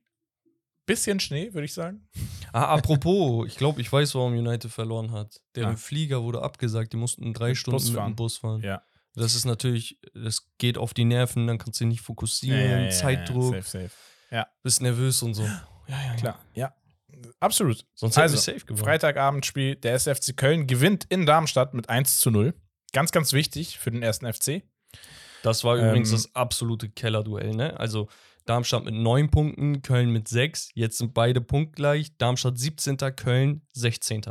[SPEAKER 1] bisschen Schnee, würde ich sagen.
[SPEAKER 2] Ah, apropos, ich glaube, ich weiß, warum United verloren hat. Deren
[SPEAKER 1] Ah.
[SPEAKER 2] Flieger wurde abgesagt, die mussten drei Stunden
[SPEAKER 1] Bus
[SPEAKER 2] mit
[SPEAKER 1] fahren.
[SPEAKER 2] dem Bus fahren.
[SPEAKER 1] Ja.
[SPEAKER 2] Das ist natürlich, das geht auf die Nerven, dann kannst du dich nicht fokussieren, Zeitdruck,
[SPEAKER 1] Safe, safe.
[SPEAKER 2] bist nervös und so. Ja, ja,
[SPEAKER 1] Klar. Ja. Absolut.
[SPEAKER 2] Sonst
[SPEAKER 1] Also,
[SPEAKER 2] wir safe gewonnen.
[SPEAKER 1] Freitagabendspiel, der SFC Köln gewinnt in Darmstadt mit 1 zu 0. Ganz, ganz wichtig für den ersten FC.
[SPEAKER 2] Das war
[SPEAKER 1] Ähm,
[SPEAKER 2] übrigens das absolute Kellerduell, ne? Also Darmstadt mit neun Punkten, Köln mit sechs. Jetzt sind beide punktgleich. Darmstadt 17., Köln 16.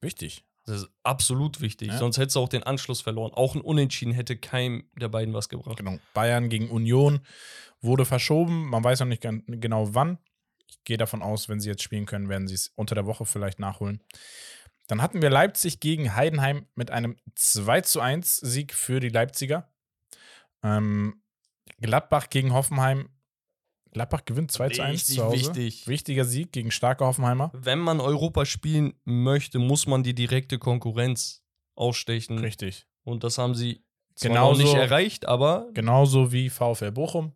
[SPEAKER 1] Wichtig.
[SPEAKER 2] Das ist absolut wichtig.
[SPEAKER 1] Ja.
[SPEAKER 2] Sonst hättest du auch den Anschluss verloren. Auch ein Unentschieden hätte keinem der beiden was gebracht.
[SPEAKER 1] Genau. Bayern gegen Union wurde verschoben. Man weiß noch nicht genau wann. Ich gehe davon aus, wenn sie jetzt spielen können, werden sie es unter der Woche vielleicht nachholen. Dann hatten wir Leipzig gegen Heidenheim mit einem 2 zu 1 Sieg für die Leipziger. Ähm, Gladbach gegen Hoffenheim. Gladbach gewinnt 2 zu 1
[SPEAKER 2] Richtig
[SPEAKER 1] zu Hause.
[SPEAKER 2] wichtig.
[SPEAKER 1] Wichtiger Sieg gegen starke Hoffenheimer.
[SPEAKER 2] Wenn man Europa spielen möchte, muss man die direkte Konkurrenz ausstechen.
[SPEAKER 1] Richtig.
[SPEAKER 2] Und das haben sie
[SPEAKER 1] Genauso-
[SPEAKER 2] noch nicht erreicht, aber
[SPEAKER 1] Genauso wie VfL Bochum.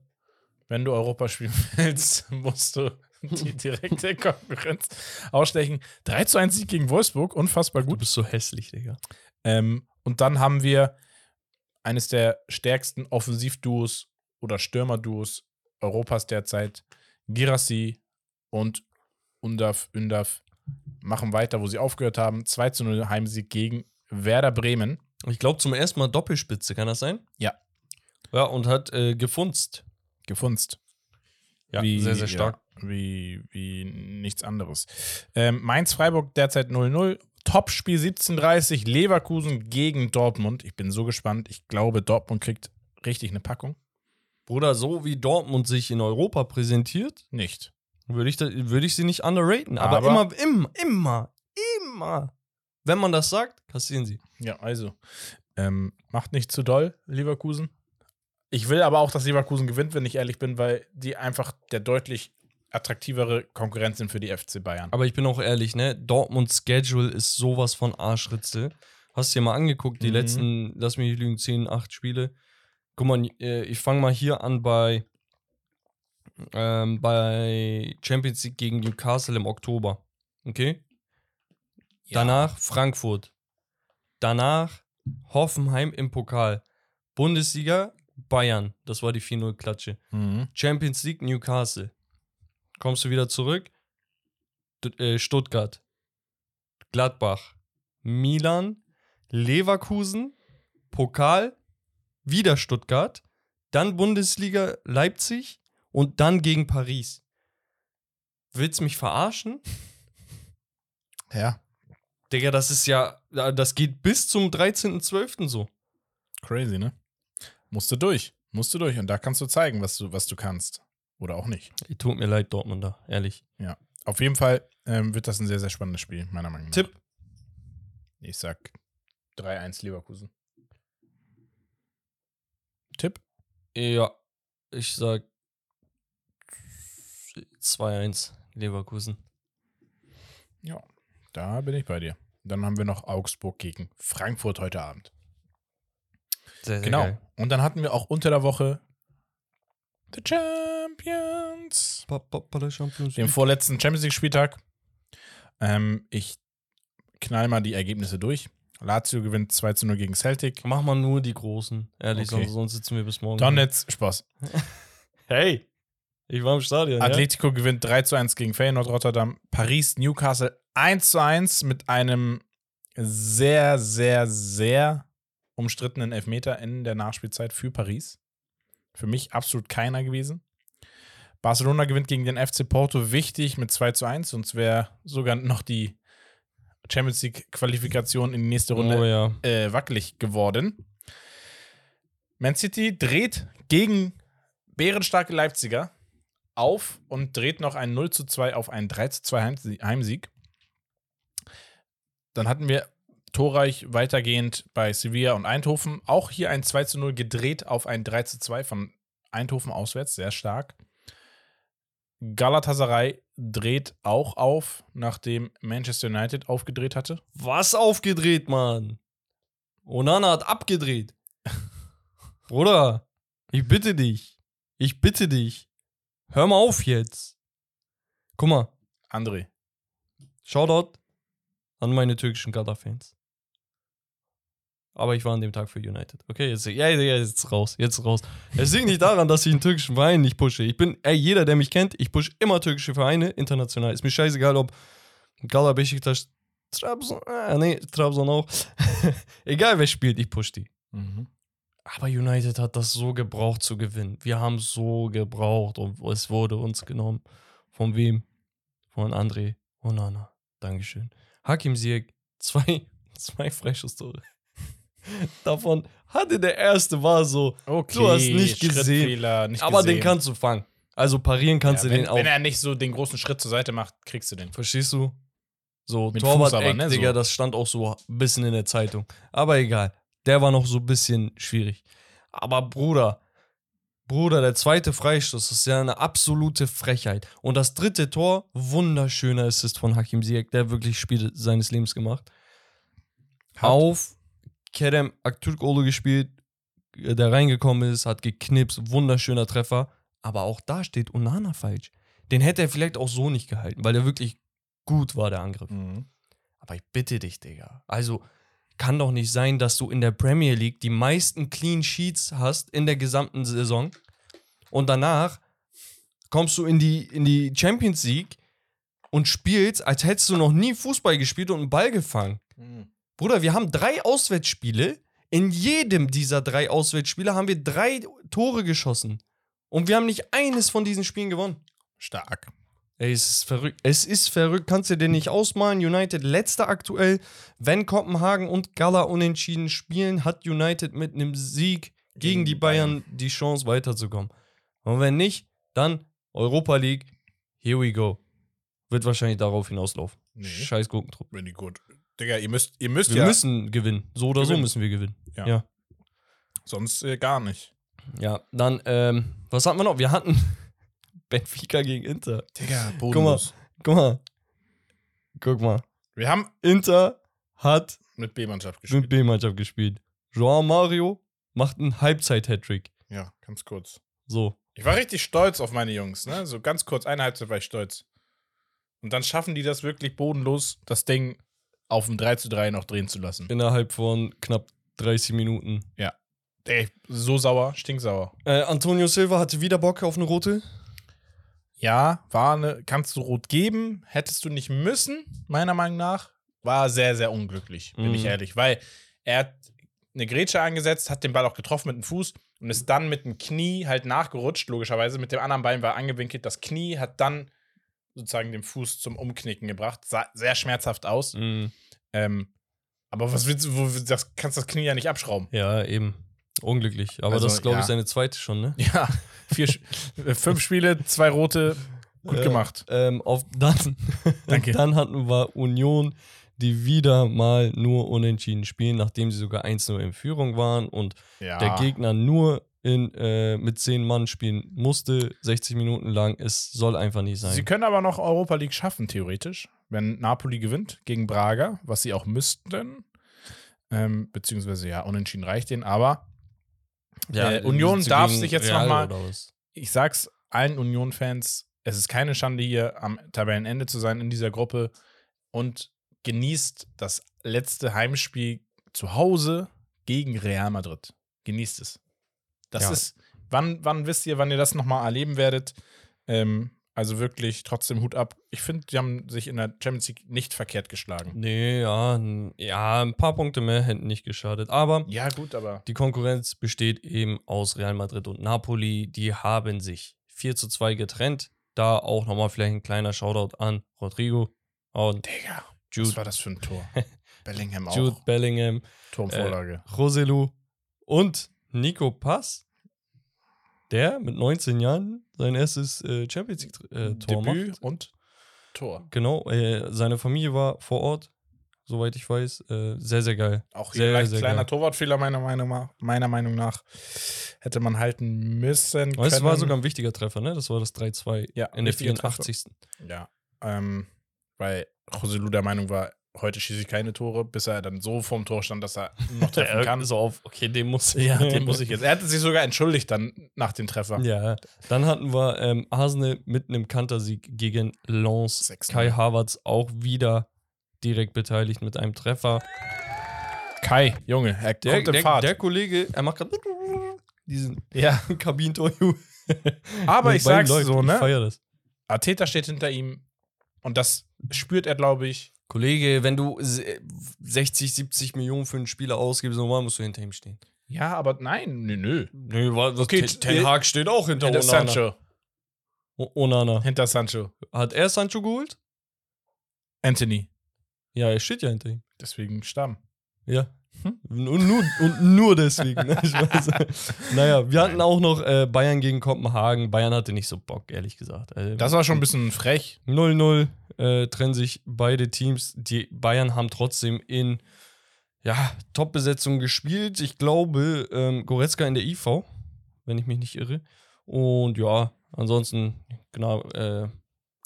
[SPEAKER 1] Wenn du Europa spielen willst, musst du die direkte Konkurrenz ausstechen. 3 zu 1 Sieg gegen Wolfsburg, unfassbar
[SPEAKER 2] du
[SPEAKER 1] gut.
[SPEAKER 2] bist so hässlich, Digga.
[SPEAKER 1] Ähm, und dann haben wir eines der stärksten Offensivduos oder Stürmerduos Europas derzeit. Girassi und Undaf, Undaf machen weiter, wo sie aufgehört haben. 2 zu 0 Heimsieg gegen Werder Bremen.
[SPEAKER 2] Ich glaube zum ersten Mal Doppelspitze, kann das sein?
[SPEAKER 1] Ja.
[SPEAKER 2] Ja, und hat äh, gefunzt.
[SPEAKER 1] Gefunzt.
[SPEAKER 2] Ja,
[SPEAKER 1] Wie-
[SPEAKER 2] sehr, sehr stark.
[SPEAKER 1] Wie, wie nichts anderes. Ähm, Mainz-Freiburg derzeit 0-0. Topspiel 17:30 Leverkusen gegen Dortmund. Ich bin so gespannt. Ich glaube, Dortmund kriegt richtig eine Packung.
[SPEAKER 2] Bruder, so wie Dortmund sich in Europa präsentiert,
[SPEAKER 1] Nicht.
[SPEAKER 2] würde ich, da- würde ich sie nicht underraten. Aber,
[SPEAKER 1] Aber-
[SPEAKER 2] immer, immer, immer, immer. Wenn man das sagt, kassieren sie.
[SPEAKER 1] Ja, also. Ähm, macht nicht zu doll, Leverkusen. Ich will aber auch, dass Leverkusen gewinnt, wenn ich ehrlich bin, weil die einfach der deutlich attraktivere Konkurrent sind für die FC Bayern.
[SPEAKER 2] Aber ich bin auch ehrlich, ne? Dortmunds Schedule ist sowas von Arschritze. Hast du dir mal angeguckt, die
[SPEAKER 1] Mhm.
[SPEAKER 2] letzten, lass mich nicht lügen, 10, 8 Spiele. Guck mal, äh, ich fange mal hier an bei, ähm, bei Champions League gegen Newcastle im Oktober. Okay? Danach Frankfurt. Danach Hoffenheim im Pokal. Bundesliga Bayern. Das war die 4-0-Klatsche.
[SPEAKER 1] Mhm.
[SPEAKER 2] Champions League Newcastle. Kommst du wieder zurück? Äh, Stuttgart. Gladbach. Milan. Leverkusen. Pokal. Wieder Stuttgart. Dann Bundesliga Leipzig. Und dann gegen Paris. Willst mich verarschen?
[SPEAKER 1] Ja,
[SPEAKER 2] Digga, das ist ja, das geht bis zum 13.12. so.
[SPEAKER 1] crazy, ne? Musst du durch. Musst du durch. Und da kannst du zeigen, was du, was du kannst. Oder auch nicht.
[SPEAKER 2] Tut mir leid, Dortmunder, ehrlich.
[SPEAKER 1] Auf jeden Fall ähm, wird das ein sehr, sehr spannendes Spiel, meiner Meinung nach.
[SPEAKER 2] Tipp.
[SPEAKER 1] Ich sag 3-1 Leverkusen. Tipp?
[SPEAKER 2] Ja, ich sag 2-1 Leverkusen.
[SPEAKER 1] Ja, da bin ich bei dir. Dann haben wir noch Augsburg gegen Frankfurt heute Abend.
[SPEAKER 2] Sehr, sehr
[SPEAKER 1] Genau.
[SPEAKER 2] geil.
[SPEAKER 1] Und dann hatten wir auch unter der Woche The Champions.
[SPEAKER 2] Pa, pa, pa, der Champions League.
[SPEAKER 1] vorletzten Champions League-Spieltag. Ähm, ich knall mal die Ergebnisse durch. Lazio gewinnt 2 zu 0 gegen Celtic.
[SPEAKER 2] Mach mal nur die Großen. Ehrlich,
[SPEAKER 1] Okay.
[SPEAKER 2] sonst, sonst sitzen wir bis morgen.
[SPEAKER 1] Donetsk, Spaß.
[SPEAKER 2] Hey, ich war im Stadion.
[SPEAKER 1] Atletico gewinnt 3 zu 1 gegen Feyenoord Rotterdam. Paris, Newcastle 1 zu 1 mit einem sehr, sehr, sehr umstrittenen Elfmeter in der Nachspielzeit für Paris. Für mich absolut keiner gewesen. Barcelona gewinnt gegen den FC Porto wichtig mit 2 zu 1, sonst wäre sogar noch die Champions League-Qualifikation in die nächste. Runde
[SPEAKER 2] Oh ja.
[SPEAKER 1] äh, wackelig geworden. Man City dreht gegen bärenstarke Leipziger auf und dreht noch ein 0 zu 2 auf einen 3 zu 2 Heimsie- Heimsieg. Dann hatten wir torreich weitergehend bei Sevilla und Eindhoven. Auch hier ein 2 zu 0 gedreht auf ein 3 zu 2 von Eindhoven auswärts, sehr stark. Galatasaray dreht auch auf, nachdem Manchester United aufgedreht hatte.
[SPEAKER 2] Was aufgedreht, Mann? Onana hat abgedreht. Bruder, ich bitte dich. Ich bitte dich. Hör mal auf jetzt. Guck mal,
[SPEAKER 1] André,
[SPEAKER 2] Shoutout an meine türkischen Katar-Fans. Aber ich war an dem Tag für United. Okay, jetzt, ja, ja, jetzt raus, jetzt raus. Es liegt nicht daran, dass ich einen türkischen Verein nicht pushe. Ich bin, ey, jeder, der mich kennt, ich pushe immer türkische Vereine international. Ist mir scheißegal, ob Gala Beşiktaş, Trabzon, äh, nee, Trabzon auch. Egal, wer spielt, ich push die. Aber United hat das so gebraucht zu gewinnen. Wir haben so gebraucht und es wurde uns genommen. Von wem? Von André Onana. Dankeschön. Hakim Ziyech, zwei, zwei Freischusstore. Davon hatte der erste war so,
[SPEAKER 1] Okay,
[SPEAKER 2] Du hast nicht gesehen.
[SPEAKER 1] Nicht
[SPEAKER 2] aber
[SPEAKER 1] gesehen.
[SPEAKER 2] den kannst du fangen. Also parieren kannst
[SPEAKER 1] ja,
[SPEAKER 2] du
[SPEAKER 1] wenn,
[SPEAKER 2] den auch.
[SPEAKER 1] Wenn er nicht so den großen Schritt zur Seite macht, kriegst du den.
[SPEAKER 2] Verstehst du? So,
[SPEAKER 1] Mit
[SPEAKER 2] Torwart
[SPEAKER 1] Fuß aber, ne,
[SPEAKER 2] Digga,
[SPEAKER 1] so.
[SPEAKER 2] das stand auch so ein bisschen in der Zeitung. Aber egal. Der war noch so ein bisschen schwierig. Aber Bruder, Bruder, der zweite Freistoß, das ist ja eine absolute Frechheit. Und das dritte Tor, wunderschöner Assist von Hakim Ziyech, der wirklich Spiel seines Lebens gemacht.
[SPEAKER 1] Hat-
[SPEAKER 2] Auf Kerem Aktürkoğlu gespielt, der reingekommen ist, hat geknipst, wunderschöner Treffer. Aber auch da steht Onana falsch. Den hätte er vielleicht auch so nicht gehalten, weil der wirklich gut war, der Angriff.
[SPEAKER 1] Mhm.
[SPEAKER 2] Aber ich bitte dich, Digga. Also, kann doch nicht sein, dass du in der Premier League die meisten Clean Sheets hast in der gesamten Saison und danach kommst du in die, in die Champions League und spielst, als hättest du noch nie Fußball gespielt und einen Ball gefangen. Bruder, wir haben drei Auswärtsspiele. In jedem dieser drei Auswärtsspiele haben wir drei Tore geschossen. Und wir haben nicht eines von diesen Spielen gewonnen.
[SPEAKER 1] Stark.
[SPEAKER 2] Ey, es ist verrückt. Es ist verrückt. Kannst du dir nicht ausmalen. United letzter aktuell. Wenn Kopenhagen und Gala unentschieden spielen, hat United mit einem Sieg gegen die Bayern die Chance weiterzukommen. Und wenn nicht, dann Europa League. Here we go. Wird wahrscheinlich darauf hinauslaufen.
[SPEAKER 1] Nee.
[SPEAKER 2] Scheiß Gurkentrupp.
[SPEAKER 1] Wenn die gut. Digga, ihr müsst, ihr müsst
[SPEAKER 2] Wir
[SPEAKER 1] ja.
[SPEAKER 2] müssen gewinnen. So oder so
[SPEAKER 1] Gewinnen.
[SPEAKER 2] müssen wir gewinnen.
[SPEAKER 1] Ja.
[SPEAKER 2] ja.
[SPEAKER 1] Sonst äh, gar nicht.
[SPEAKER 2] Ja, dann, ähm, was hatten wir noch? Wir hatten Benfica gegen Inter.
[SPEAKER 1] Digga,
[SPEAKER 2] bodenlos. Guck mal. Guck mal.
[SPEAKER 1] Wir haben
[SPEAKER 2] Inter hat
[SPEAKER 1] mit B-Mannschaft
[SPEAKER 2] mit
[SPEAKER 1] gespielt.
[SPEAKER 2] B-Mannschaft gespielt. Joao Mario macht einen Halbzeit-Hattrick.
[SPEAKER 1] Ja, ganz kurz.
[SPEAKER 2] So.
[SPEAKER 1] Ich war richtig stolz auf meine Jungs, ne? So ganz kurz, eine Halbzeit war ich stolz. Und dann schaffen die das wirklich bodenlos, das Ding auf dem 3 zu 3 noch drehen zu lassen.
[SPEAKER 2] Innerhalb von knapp 30 Minuten.
[SPEAKER 1] Ey, so sauer, stinksauer.
[SPEAKER 2] Äh, Antonio Silva hatte wieder Bock auf eine rote.
[SPEAKER 1] Ja, war eine, kannst du rot geben, hättest du nicht müssen, meiner Meinung nach. War sehr, sehr unglücklich, bin
[SPEAKER 2] Mhm.
[SPEAKER 1] ich ehrlich, weil er hat eine Grätsche angesetzt, hat den Ball auch getroffen mit dem Fuß und ist dann mit dem Knie halt nachgerutscht, logischerweise. Mit dem anderen Bein war angewinkelt. Das Knie hat dann sozusagen den Fuß zum Umknicken gebracht. Sah sehr schmerzhaft aus.
[SPEAKER 2] Mhm.
[SPEAKER 1] Ähm, aber was willst du, wo, das kannst das Knie ja nicht abschrauben.
[SPEAKER 2] Ja, eben. Unglücklich. Aber
[SPEAKER 1] Also,
[SPEAKER 2] das ist, glaube
[SPEAKER 1] ja.
[SPEAKER 2] ich, seine zweite schon, ne?
[SPEAKER 1] Ja, vier, äh, fünf Spiele, zwei rote, gut
[SPEAKER 2] Äh,
[SPEAKER 1] gemacht.
[SPEAKER 2] Ähm, auf, dann,
[SPEAKER 1] Danke.
[SPEAKER 2] dann hatten wir Union, die wieder mal nur unentschieden spielen, nachdem sie sogar 1-0 in Führung waren und
[SPEAKER 1] Ja.
[SPEAKER 2] der Gegner nur in, äh, mit 10 Mann spielen musste, 60 Minuten lang. Es soll einfach nicht sein.
[SPEAKER 1] Sie können aber noch Europa League schaffen, theoretisch, wenn Napoli gewinnt gegen Braga, was sie auch müssten. Ähm, beziehungsweise, ja, unentschieden reicht denen, aber äh, Union darf sich jetzt
[SPEAKER 2] Real
[SPEAKER 1] noch mal-
[SPEAKER 2] oder was?
[SPEAKER 1] ich sag's allen Union-Fans, es ist keine Schande, hier am Tabellenende zu sein in dieser Gruppe und genießt das letzte Heimspiel zu Hause gegen Real Madrid. Genießt es. Das
[SPEAKER 2] Ja.
[SPEAKER 1] ist, wann, wann wisst ihr, wann ihr das nochmal erleben werdet? Ähm, also wirklich trotzdem Hut ab. Ich finde, die haben sich in der Champions League nicht verkehrt geschlagen.
[SPEAKER 2] Nee, ja, ja, ein paar Punkte mehr hätten nicht geschadet. Aber
[SPEAKER 1] Ja, gut, aber
[SPEAKER 2] die Konkurrenz besteht eben aus Real Madrid und Napoli. Die haben sich 4 zu 2 getrennt. Da auch nochmal vielleicht ein kleiner Shoutout an Rodrigo und
[SPEAKER 1] Digga, was
[SPEAKER 2] Jude,
[SPEAKER 1] war das für ein Tor? Bellingham auch.
[SPEAKER 2] Jude Bellingham,
[SPEAKER 1] Turmvorlage.
[SPEAKER 2] Roselu und Nico Pass, der mit 19 Jahren sein erstes äh, Champions League-Tor
[SPEAKER 1] Debüt
[SPEAKER 2] macht.
[SPEAKER 1] und Tor.
[SPEAKER 2] Genau, äh, seine Familie war vor Ort, soweit ich weiß. Äh, sehr, sehr geil.
[SPEAKER 1] Auch
[SPEAKER 2] Sehr,
[SPEAKER 1] hier leicht
[SPEAKER 2] sehr
[SPEAKER 1] kleiner
[SPEAKER 2] geil.
[SPEAKER 1] Torwartfehler meiner Meinung, nach, meiner Meinung nach. Hätte man halten müssen.
[SPEAKER 2] Aber es war sogar ein wichtiger Treffer, ne? Das war das 3-2
[SPEAKER 1] ja,
[SPEAKER 2] in der
[SPEAKER 1] wichtiger Treffer.
[SPEAKER 2] 84.
[SPEAKER 1] Ja. Ähm, weil Joselu der Meinung war, heute schieße ich keine Tore, bis er dann so vorm Tor stand, dass er noch treffen kann.
[SPEAKER 2] So auf, okay, den muss ich.
[SPEAKER 1] ja, den muss ich jetzt. Er hatte sich sogar entschuldigt dann nach dem Treffer.
[SPEAKER 2] Ja, dann hatten wir ähm, Arsenal mit einem Kantersieg gegen Lens.
[SPEAKER 1] 6-0.
[SPEAKER 2] Kai Havertz auch wieder direkt beteiligt mit einem Treffer.
[SPEAKER 1] Kai, Junge, er
[SPEAKER 2] Der,
[SPEAKER 1] kommt in
[SPEAKER 2] der,
[SPEAKER 1] Fahrt.
[SPEAKER 2] der Kollege, er macht gerade diesen
[SPEAKER 1] ja,
[SPEAKER 2] Kabinentor.
[SPEAKER 1] aber ich sag's so,
[SPEAKER 2] Ich
[SPEAKER 1] ne?
[SPEAKER 2] feier das.
[SPEAKER 1] Arteta steht hinter ihm und das spürt er, glaube ich.
[SPEAKER 2] Kollege, wenn du se- 60, 70 Millionen für einen Spieler ausgibst, normal musst du hinter ihm stehen.
[SPEAKER 1] Ja, aber nein, nö, nö.
[SPEAKER 2] Nö, was,
[SPEAKER 1] Okay,
[SPEAKER 2] Ten, Ten Hag steht auch hinter,
[SPEAKER 1] Hinter
[SPEAKER 2] Onana.
[SPEAKER 1] Sancho.
[SPEAKER 2] O- Onana.
[SPEAKER 1] Hinter Sancho.
[SPEAKER 2] Hat er Sancho geholt?
[SPEAKER 1] Anthony.
[SPEAKER 2] Ja, er steht ja hinter ihm.
[SPEAKER 1] Deswegen Stamm.
[SPEAKER 2] Ja.
[SPEAKER 1] Hm?
[SPEAKER 2] Und, nur, und nur deswegen. Ne? Ich weiß. naja, wir hatten auch noch äh, Bayern gegen Kopenhagen. Bayern hatte nicht so Bock, ehrlich gesagt. Äh,
[SPEAKER 1] Das war schon ein bisschen frech.
[SPEAKER 2] 0-0 äh, trennen sich beide Teams. Die Bayern haben trotzdem in ja, Top-Besetzung gespielt. Ich glaube, ähm, Goretzka in der IV, wenn ich mich nicht irre. Und ja, ansonsten, genau, äh,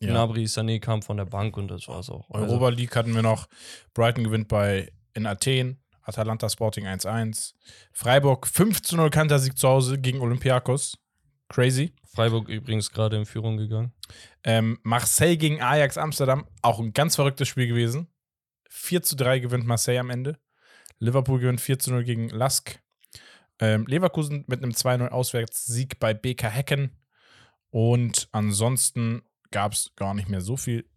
[SPEAKER 2] Gnabry Sané kam von der Bank und das war's auch. Also,
[SPEAKER 1] Europa League hatten wir noch. Brighton gewinnt bei in Athen. Atalanta Sporting 1-1. Freiburg 5 zu 0 Kantersieg zu Hause gegen Olympiakos. Crazy.
[SPEAKER 2] Freiburg übrigens gerade in Führung gegangen.
[SPEAKER 1] Ähm, Marseille gegen Ajax Amsterdam. Auch ein ganz verrücktes Spiel gewesen. 4 zu 3 gewinnt Marseille am Ende. Liverpool gewinnt 4 zu 0 gegen Lask. Ähm, Leverkusen mit einem 2-0 Auswärtssieg bei BK Hecken. Und ansonsten gab es gar nicht mehr so viel.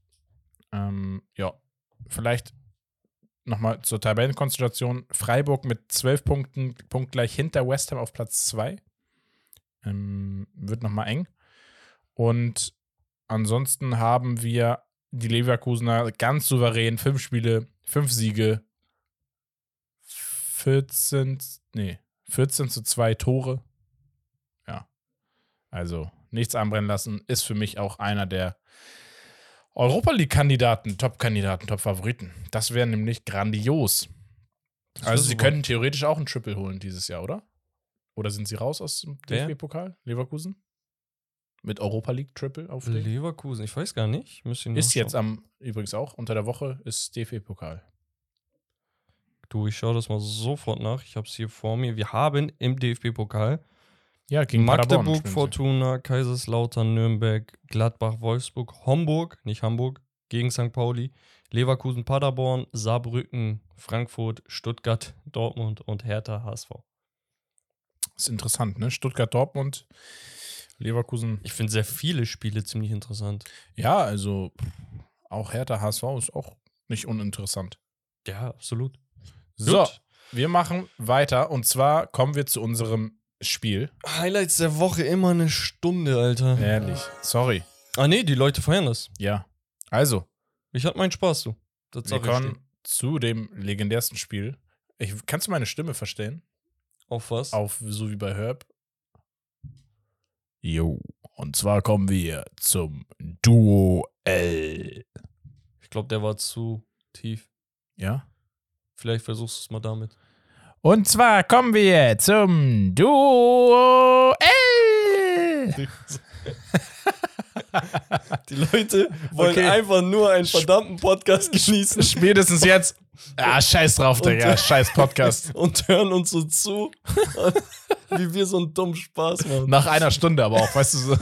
[SPEAKER 1] Ähm, ja, vielleicht nochmal zur Tabellenkonstellation. Freiburg mit 12 Punkten, punktgleich hinter West Ham auf Platz 2. Ähm, wird nochmal eng. Und ansonsten haben wir die Leverkusener ganz souverän, fünf Spiele, fünf Siege, 14, nee, 14 zu 2 Tore. Ja. Also nichts anbrennen lassen, ist für mich auch einer der Europa League-Kandidaten, Top-Kandidaten, Top-Favoriten. Das wäre nämlich grandios. Also sie
[SPEAKER 2] super.
[SPEAKER 1] können theoretisch auch ein Triple holen dieses Jahr, oder? Oder sind sie raus aus dem? DFB-Pokal? Leverkusen? Mit Europa League Triple auf?
[SPEAKER 2] Leverkusen, ich weiß gar nicht.
[SPEAKER 1] Ist jetzt
[SPEAKER 2] nachschauen.
[SPEAKER 1] am, übrigens auch, unter der Woche ist DFB-Pokal.
[SPEAKER 2] Du, ich schaue das mal sofort nach. Ich habe es hier vor mir. Wir haben im DFB-Pokal
[SPEAKER 1] Ja, gegen
[SPEAKER 2] Magdeburg. Fortuna, Kaiserslautern, Nürnberg, Gladbach, Wolfsburg, Homburg, nicht Hamburg, gegen St. Pauli, Leverkusen, Paderborn, Saarbrücken, Frankfurt, Stuttgart, Dortmund und Hertha HSV.
[SPEAKER 1] Ist interessant, ne? Stuttgart, Dortmund, Leverkusen.
[SPEAKER 2] Ich finde sehr viele Spiele ziemlich interessant.
[SPEAKER 1] Ja, also auch Hertha HSV ist auch nicht uninteressant.
[SPEAKER 2] Ja, absolut.
[SPEAKER 1] So,
[SPEAKER 2] Gut.
[SPEAKER 1] wir machen weiter und zwar kommen wir zu unserem Spiel.
[SPEAKER 2] Highlights der Woche immer eine Stunde, Alter.
[SPEAKER 1] Ehrlich, sorry.
[SPEAKER 2] Ah, nee, die Leute feiern das.
[SPEAKER 1] Ja. Also,
[SPEAKER 2] Ich hatte meinen Spaß, du. Das
[SPEAKER 1] wir kommen zu dem legendärsten Spiel. Ich, kannst du meine Stimme verstehen?
[SPEAKER 2] Auf was?
[SPEAKER 1] Auf so wie bei Herb. Jo. Und zwar kommen wir zum Duell.
[SPEAKER 2] Ich glaube, der war zu tief.
[SPEAKER 1] Ja?
[SPEAKER 2] Vielleicht versuchst du es mal damit.
[SPEAKER 1] Und zwar kommen wir zum Duell.
[SPEAKER 2] Die Leute wollen
[SPEAKER 1] Okay.
[SPEAKER 2] einfach nur einen verdammten Podcast genießen
[SPEAKER 1] Spätestens jetzt. Ah, scheiß drauf, Digga. Scheiß Podcast.
[SPEAKER 2] und hören uns so zu, wie wir so einen dummen Spaß machen.
[SPEAKER 1] Nach einer Stunde aber auch, weißt du so.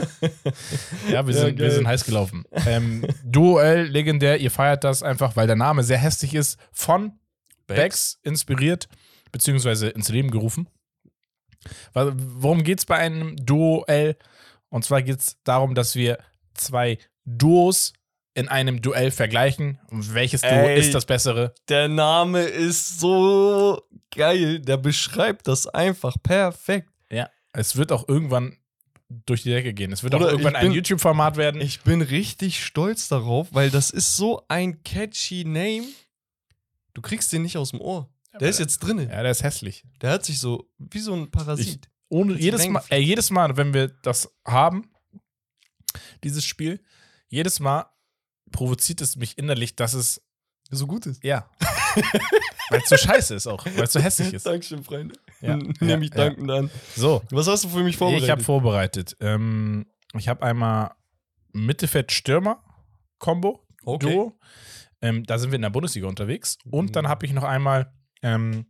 [SPEAKER 1] Ja, wir,
[SPEAKER 2] Ja,
[SPEAKER 1] sind, wir sind heiß gelaufen. Ähm, Duell, legendär, ihr feiert das einfach, weil der Name sehr hässlich ist, von Bex inspiriert, beziehungsweise ins Leben gerufen. Worum geht es bei einem Duell? Und zwar geht es darum, dass wir zwei Duos in einem Duell vergleichen. Welches Duo
[SPEAKER 2] Ey.
[SPEAKER 1] ist das bessere?
[SPEAKER 2] Der Name ist so geil. Der beschreibt das einfach perfekt.
[SPEAKER 1] Ja. Es wird auch irgendwann durch die Decke gehen. Es wird
[SPEAKER 2] Bruder,
[SPEAKER 1] auch irgendwann
[SPEAKER 2] ich
[SPEAKER 1] ein
[SPEAKER 2] bin-
[SPEAKER 1] YouTube-Format werden.
[SPEAKER 2] Ich bin richtig stolz darauf, weil das ist so ein catchy Name. Du kriegst den nicht aus dem Ohr. Der ist jetzt drinne.
[SPEAKER 1] ja, der ist hässlich.
[SPEAKER 2] Der hat sich so wie so ein Parasit.
[SPEAKER 1] Ohne
[SPEAKER 2] Hat's
[SPEAKER 1] jedes Mal, ey, jedes Mal, wenn wir das haben, dieses Spiel, jedes Mal provoziert es mich innerlich, dass es
[SPEAKER 2] so gut ist.
[SPEAKER 1] Ja. weil es so scheiße ist auch, weil es so hässlich ist.
[SPEAKER 2] Dankeschön, Freunde.
[SPEAKER 1] Ja,
[SPEAKER 2] Nehme ich
[SPEAKER 1] ja.
[SPEAKER 2] dankend an.
[SPEAKER 1] So,
[SPEAKER 2] Was hast du für mich vorbereitet?
[SPEAKER 1] ich habe vorbereitet. Ähm, ich habe einmal Mittelfeld-Stürmer-Kombo,
[SPEAKER 2] Okay.
[SPEAKER 1] Duo. Ähm, da sind wir in der Bundesliga unterwegs. Und dann
[SPEAKER 2] Mhm.
[SPEAKER 1] habe ich noch einmal ähm,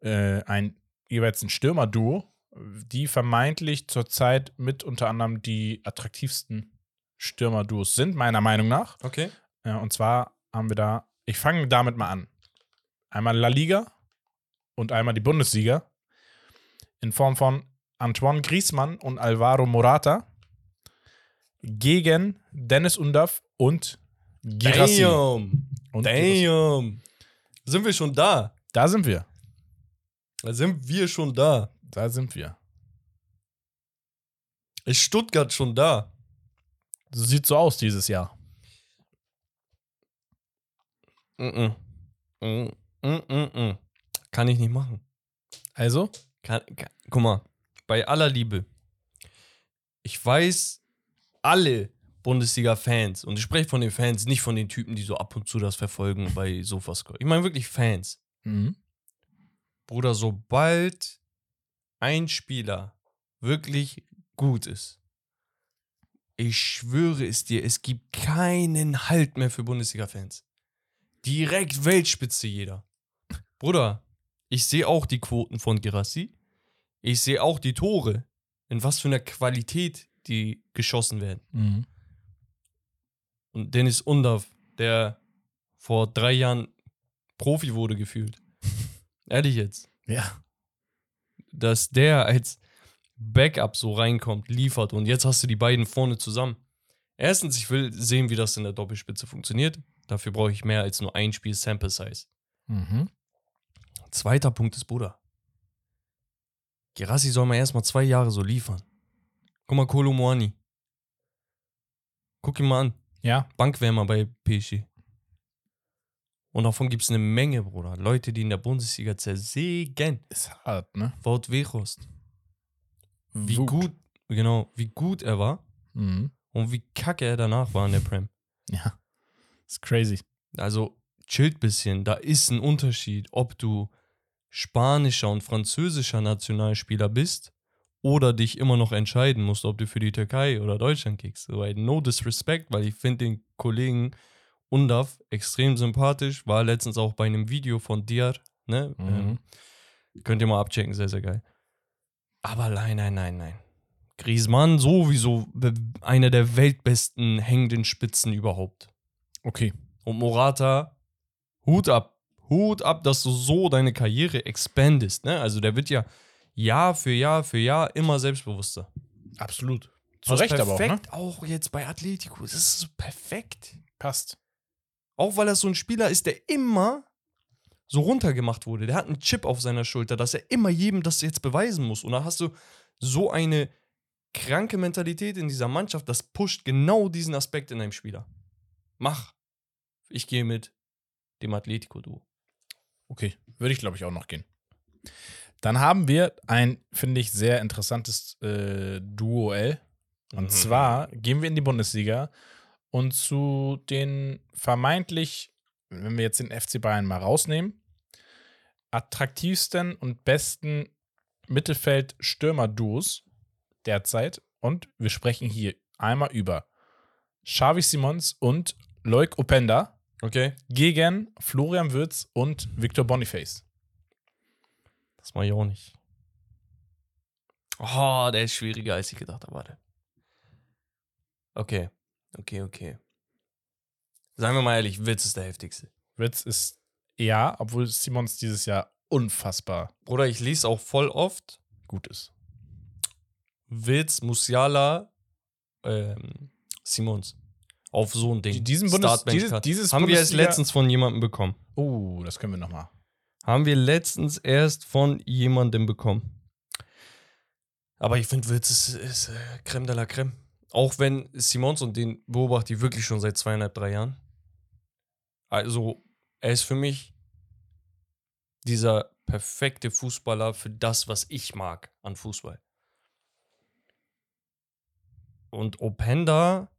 [SPEAKER 1] äh, ein jeweils ein Stürmer-Duo, die vermeintlich zurzeit mit unter anderem die attraktivsten Stürmer-Duos sind, meiner Meinung nach.
[SPEAKER 2] Okay.
[SPEAKER 1] Ja, und zwar haben wir da, ich fange damit mal an. Einmal La Liga und einmal die Bundesliga in Form von Antoine Griezmann und Alvaro Morata gegen Dennis Undav und Girassi.
[SPEAKER 2] Damn.
[SPEAKER 1] Und.
[SPEAKER 2] Damn. Sind wir schon da?
[SPEAKER 1] Da sind wir.
[SPEAKER 2] Da sind wir schon da.
[SPEAKER 1] Da sind wir.
[SPEAKER 2] Ist Stuttgart schon da?
[SPEAKER 1] So sieht so aus dieses Jahr.
[SPEAKER 2] Mm -mm -mm. Kann ich nicht machen.
[SPEAKER 1] Also,
[SPEAKER 2] Kann, kann, guck mal, bei aller Liebe. Ich weiß, alle Bundesliga-Fans, und ich spreche von den Fans, nicht von den Typen, die so ab und zu das verfolgen bei Sofascore. Ich meine wirklich Fans.
[SPEAKER 1] mhm.
[SPEAKER 2] Bruder, sobald ein Spieler wirklich gut ist, ich schwöre es dir, es gibt keinen Halt mehr für Bundesliga-Fans. Direkt Weltspitze jeder. Bruder, ich sehe auch die Quoten von Girassi. Ich sehe auch die Tore. In was für einer Qualität die geschossen werden.
[SPEAKER 1] Mhm.
[SPEAKER 2] Und Dennis Undav, der vor drei Jahren Profi wurde gefühlt. Ehrlich jetzt.
[SPEAKER 1] ja.
[SPEAKER 2] dass der als Backup so reinkommt, liefert und jetzt hast du die beiden vorne zusammen. Erstens, ich will sehen, wie das in der Doppelspitze funktioniert. Dafür brauche ich mehr als nur ein Spiel Sample Size.
[SPEAKER 1] Mhm.
[SPEAKER 2] Zweiter Punkt ist, Bruder. Gerassi soll mal erstmal zwei Jahre so liefern. Guck mal, Kolo Moani. Guck ihn mal an.
[SPEAKER 1] Ja.
[SPEAKER 2] Bankwärmer bei PSG. Und davon gibt es eine Menge, Bruder. Leute, die in der Bundesliga zersägen.
[SPEAKER 1] Ist hart, ne?
[SPEAKER 2] Wout Weghorst. Wie
[SPEAKER 1] Wut.
[SPEAKER 2] gut, genau, wie gut er war
[SPEAKER 1] Mhm.
[SPEAKER 2] und wie kacke er danach war in der Prem.
[SPEAKER 1] Ja. Ist crazy.
[SPEAKER 2] Also chillt bisschen. Da ist ein Unterschied, ob du spanischer und französischer Nationalspieler bist oder dich immer noch entscheiden musst, ob du für die Türkei oder Deutschland kickst. So, ey, no disrespect, weil ich finde den Kollegen Undaf extrem sympathisch. War letztens auch bei einem Video von Diar. Ne?
[SPEAKER 1] Mhm.
[SPEAKER 2] Ähm, könnt ihr mal abchecken, sehr, sehr geil. Aber nein, nein, nein, nein. Griezmann sowieso einer der weltbesten hängenden Spitzen überhaupt.
[SPEAKER 1] Okay.
[SPEAKER 2] Und Morata, Hut ab. Hut ab, dass du so deine Karriere expandest. Ne? Also der wird ja Jahr für Jahr für Jahr immer selbstbewusster.
[SPEAKER 1] Absolut. Zu
[SPEAKER 2] Was
[SPEAKER 1] Recht aber auch, ne?
[SPEAKER 2] perfekt auch jetzt bei Atletico. Das ist so perfekt.
[SPEAKER 1] Passt.
[SPEAKER 2] Auch weil er so ein Spieler ist, der immer so runtergemacht wurde. Der hat einen Chip auf seiner Schulter, dass er immer jedem das jetzt beweisen muss. Und da hast du so eine kranke Mentalität in dieser Mannschaft, das pusht genau diesen Aspekt in einem Spieler. Mach. Ich gehe mit dem Atletico-Duo.
[SPEAKER 1] Okay. Würde ich, glaube ich, auch noch gehen. Dann haben wir ein, finde ich, sehr interessantes äh, Duell. Und
[SPEAKER 2] Mhm.
[SPEAKER 1] zwar gehen wir in die Bundesliga und zu den vermeintlich, wenn wir jetzt den FC Bayern mal rausnehmen, attraktivsten und besten Mittelfeld-Stürmer-Duos derzeit. Und wir sprechen hier einmal über Xavi Simons und Loic Openda
[SPEAKER 2] Okay.
[SPEAKER 1] gegen Florian Würz und Victor Boniface.
[SPEAKER 2] Das mach ich auch nicht. Oh, der ist schwieriger, als ich gedacht habe. Warte. Okay. Okay, okay. Seien wir mal ehrlich, Witz ist der heftigste.
[SPEAKER 1] Würz ist ja, obwohl Simons dieses Jahr unfassbar
[SPEAKER 2] Bruder, ich lese auch voll oft
[SPEAKER 1] gut ist.
[SPEAKER 2] Witz, Musiala, ähm, Simons. Auf so ein Ding.
[SPEAKER 1] Die- diesen Bundes-
[SPEAKER 2] Startbench
[SPEAKER 1] dieses- dieses
[SPEAKER 2] Haben wir es
[SPEAKER 1] Bundesliga-
[SPEAKER 2] letztens von jemandem bekommen.
[SPEAKER 1] Oh, das können wir noch mal.
[SPEAKER 2] Haben wir letztens erst von jemandem bekommen. Aber ich finde, Witz ist, ist äh, Creme de la Creme. Auch wenn Simons und den beobachte ich wirklich schon seit zweieinhalb, drei Jahren. Also, er ist für mich dieser perfekte Fußballer für das, was ich mag an Fußball. Und Openda,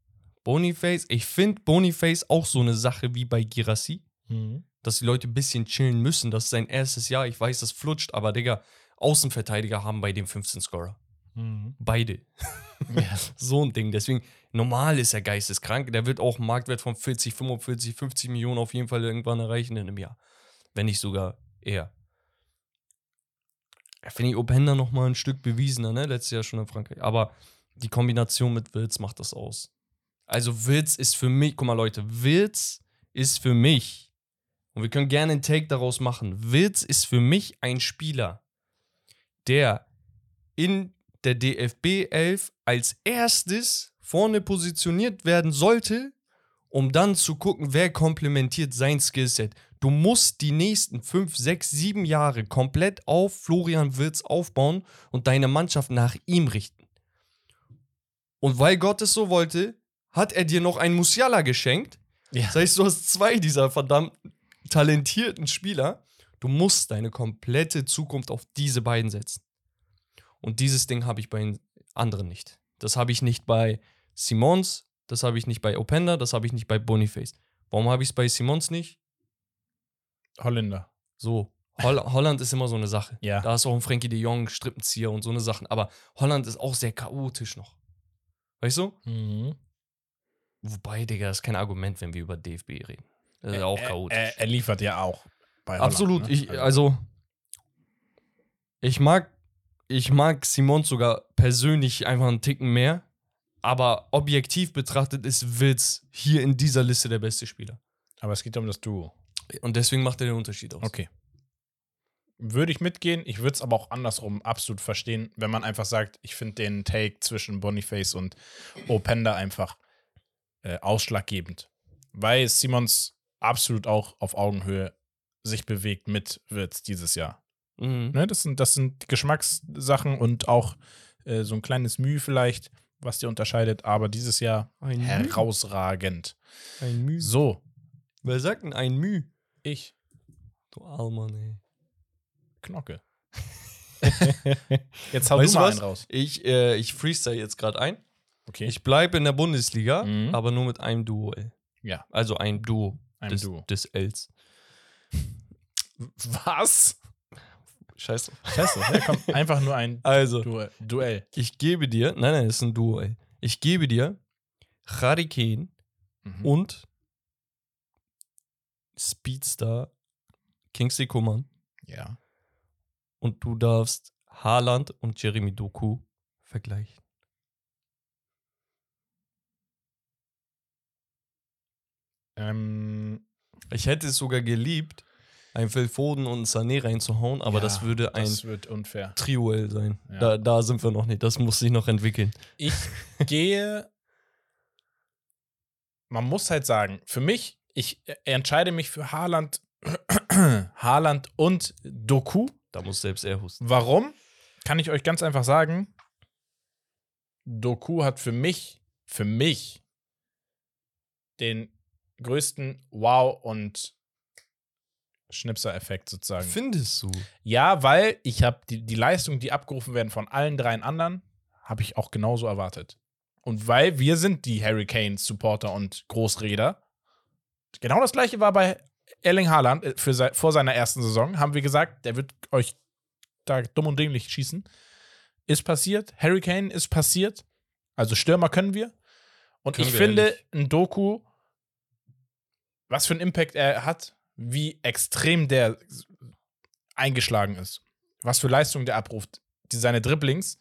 [SPEAKER 2] Boniface, ich finde Boniface auch so eine Sache wie bei Girassi dass die Leute ein bisschen chillen müssen. Das ist sein erstes Jahr. Ich weiß, das flutscht, aber Digga, Außenverteidiger haben bei dem 15 Scorer. Beide.
[SPEAKER 1] Ja.
[SPEAKER 2] So ein Ding. Deswegen, normal ist er geisteskrank. Der wird auch einen Marktwert von 40, 45, 50 Millionen auf jeden Fall irgendwann erreichen in einem Jahr. Wenn nicht sogar eher. Finde ich Openda noch mal ein Stück bewiesener, ne? Letztes Jahr schon in Frankreich. Aber die Kombination mit Wills macht das aus. Also Wills ist für mich, guck mal Leute, Wills ist für mich, und wir können gerne einen Take daraus machen, Wills ist für mich ein Spieler, der in der DFB 11 als erstes vorne positioniert werden sollte, um dann zu gucken, wer komplementiert sein Skillset. Du musst die nächsten 5, 6, 7 Jahre komplett auf Florian Wirtz aufbauen und deine Mannschaft nach ihm richten. Und weil Gott es so wollte, hat er dir noch einen Musiala geschenkt.
[SPEAKER 1] Ja.
[SPEAKER 2] Das heißt, du hast zwei dieser verdammten talentierten Spieler. Du musst deine komplette Zukunft auf diese beiden setzen. Und dieses Ding habe ich bei den anderen nicht. Das habe ich nicht bei Simons, das habe ich nicht bei Openda, das habe ich nicht bei Boniface. Warum habe ich es bei Simons nicht?
[SPEAKER 1] Holländer.
[SPEAKER 2] So, Holl Holland ist immer so eine Sache.
[SPEAKER 1] Ja.
[SPEAKER 2] Da ist auch ein Frankie de Jong, Strippenzieher und so eine Sachen. Aber Holland ist auch sehr chaotisch noch. Weißt du?
[SPEAKER 1] Mhm.
[SPEAKER 2] Wobei, Digga, das ist kein Argument, wenn wir über DFB reden. Das ist ja auch
[SPEAKER 1] Er-
[SPEAKER 2] chaotisch.
[SPEAKER 1] Er, er liefert ja auch. Holland,
[SPEAKER 2] Absolut.
[SPEAKER 1] ne?
[SPEAKER 2] Ich, also, ich mag, ich mag Simon sogar persönlich einfach einen Ticken mehr. Aber objektiv betrachtet ist Witz hier in dieser Liste der beste Spieler.
[SPEAKER 1] Aber es geht um das Duo.
[SPEAKER 2] Und deswegen macht er den Unterschied aus.
[SPEAKER 1] Okay. Würde ich mitgehen. Ich würde es aber auch andersrum absolut verstehen, wenn man einfach sagt, ich finde den Take zwischen Boniface und Openda einfach äh, ausschlaggebend. Weil Simons absolut auch auf Augenhöhe sich bewegt mit Wirtz dieses Jahr.
[SPEAKER 2] Mhm.
[SPEAKER 1] Ne, das, sind, das sind Geschmackssachen und auch äh, so ein kleines Mühe vielleicht. was die unterscheidet, aber dieses Jahr
[SPEAKER 2] Ein Müh.
[SPEAKER 1] herausragend.
[SPEAKER 2] Ein Müh.
[SPEAKER 1] So,
[SPEAKER 2] Wer sagt denn ein Müh?
[SPEAKER 1] ich,
[SPEAKER 2] Du Alman, ey.
[SPEAKER 1] Knocke. Jetzt hau
[SPEAKER 2] Weißt
[SPEAKER 1] du mal
[SPEAKER 2] was?
[SPEAKER 1] einen raus.
[SPEAKER 2] Ich, äh, ich freestyle jetzt gerade ein.
[SPEAKER 1] Okay.
[SPEAKER 2] Ich bleibe in der Bundesliga,
[SPEAKER 1] Mhm.
[SPEAKER 2] aber nur mit einem Duell.
[SPEAKER 1] ja,
[SPEAKER 2] Also ein Duo.
[SPEAKER 1] Ein
[SPEAKER 2] des,
[SPEAKER 1] Duo.
[SPEAKER 2] Des Ls.
[SPEAKER 1] Was?
[SPEAKER 2] Scheiße.
[SPEAKER 1] Scheiße, ja, komm, einfach nur ein
[SPEAKER 2] Also,
[SPEAKER 1] Duell. Duell.
[SPEAKER 2] ich gebe dir, nein, nein, das ist ein Duell. Ich gebe dir Harry Kane
[SPEAKER 1] Mhm.
[SPEAKER 2] und Speedstar Kingsley Coman.
[SPEAKER 1] Ja.
[SPEAKER 2] Und du darfst Haaland und Jeremy Doku vergleichen.
[SPEAKER 1] Ähm,
[SPEAKER 2] Ich hätte es sogar geliebt, ein Phil Foden und ein Sané reinzuhauen, aber
[SPEAKER 1] ja,
[SPEAKER 2] das würde ein
[SPEAKER 1] Das wird unfair.
[SPEAKER 2] Trioel sein.
[SPEAKER 1] Ja.
[SPEAKER 2] Da, da sind wir noch nicht. Das muss sich noch entwickeln.
[SPEAKER 1] Ich gehe. Man muss halt sagen, für mich, ich entscheide mich für Haaland, Haaland und Doku.
[SPEAKER 2] Da muss selbst er husten.
[SPEAKER 1] Warum? Kann ich euch ganz einfach sagen. Doku hat für mich, für mich den größten Wow- und Schnipser-Effekt sozusagen.
[SPEAKER 2] Findest du?
[SPEAKER 1] Ja, weil ich habe die, die Leistung, die abgerufen werden von allen dreien anderen, habe ich auch genauso erwartet. Und weil wir sind die Hurricanes-Supporter und Großräder. Genau das gleiche war bei Erling Haaland äh, für sei, vor seiner ersten Saison. Haben wir gesagt, der wird euch da dumm und dämlich schießen. Ist passiert. Hurricane ist passiert. Also Stürmer können wir. Und
[SPEAKER 2] Können
[SPEAKER 1] ich
[SPEAKER 2] wir
[SPEAKER 1] finde,
[SPEAKER 2] ehrlich.
[SPEAKER 1] ein Doku, was für einen Impact er hat, wie extrem der eingeschlagen ist, was für Leistung der abruft, die, seine Dribblings,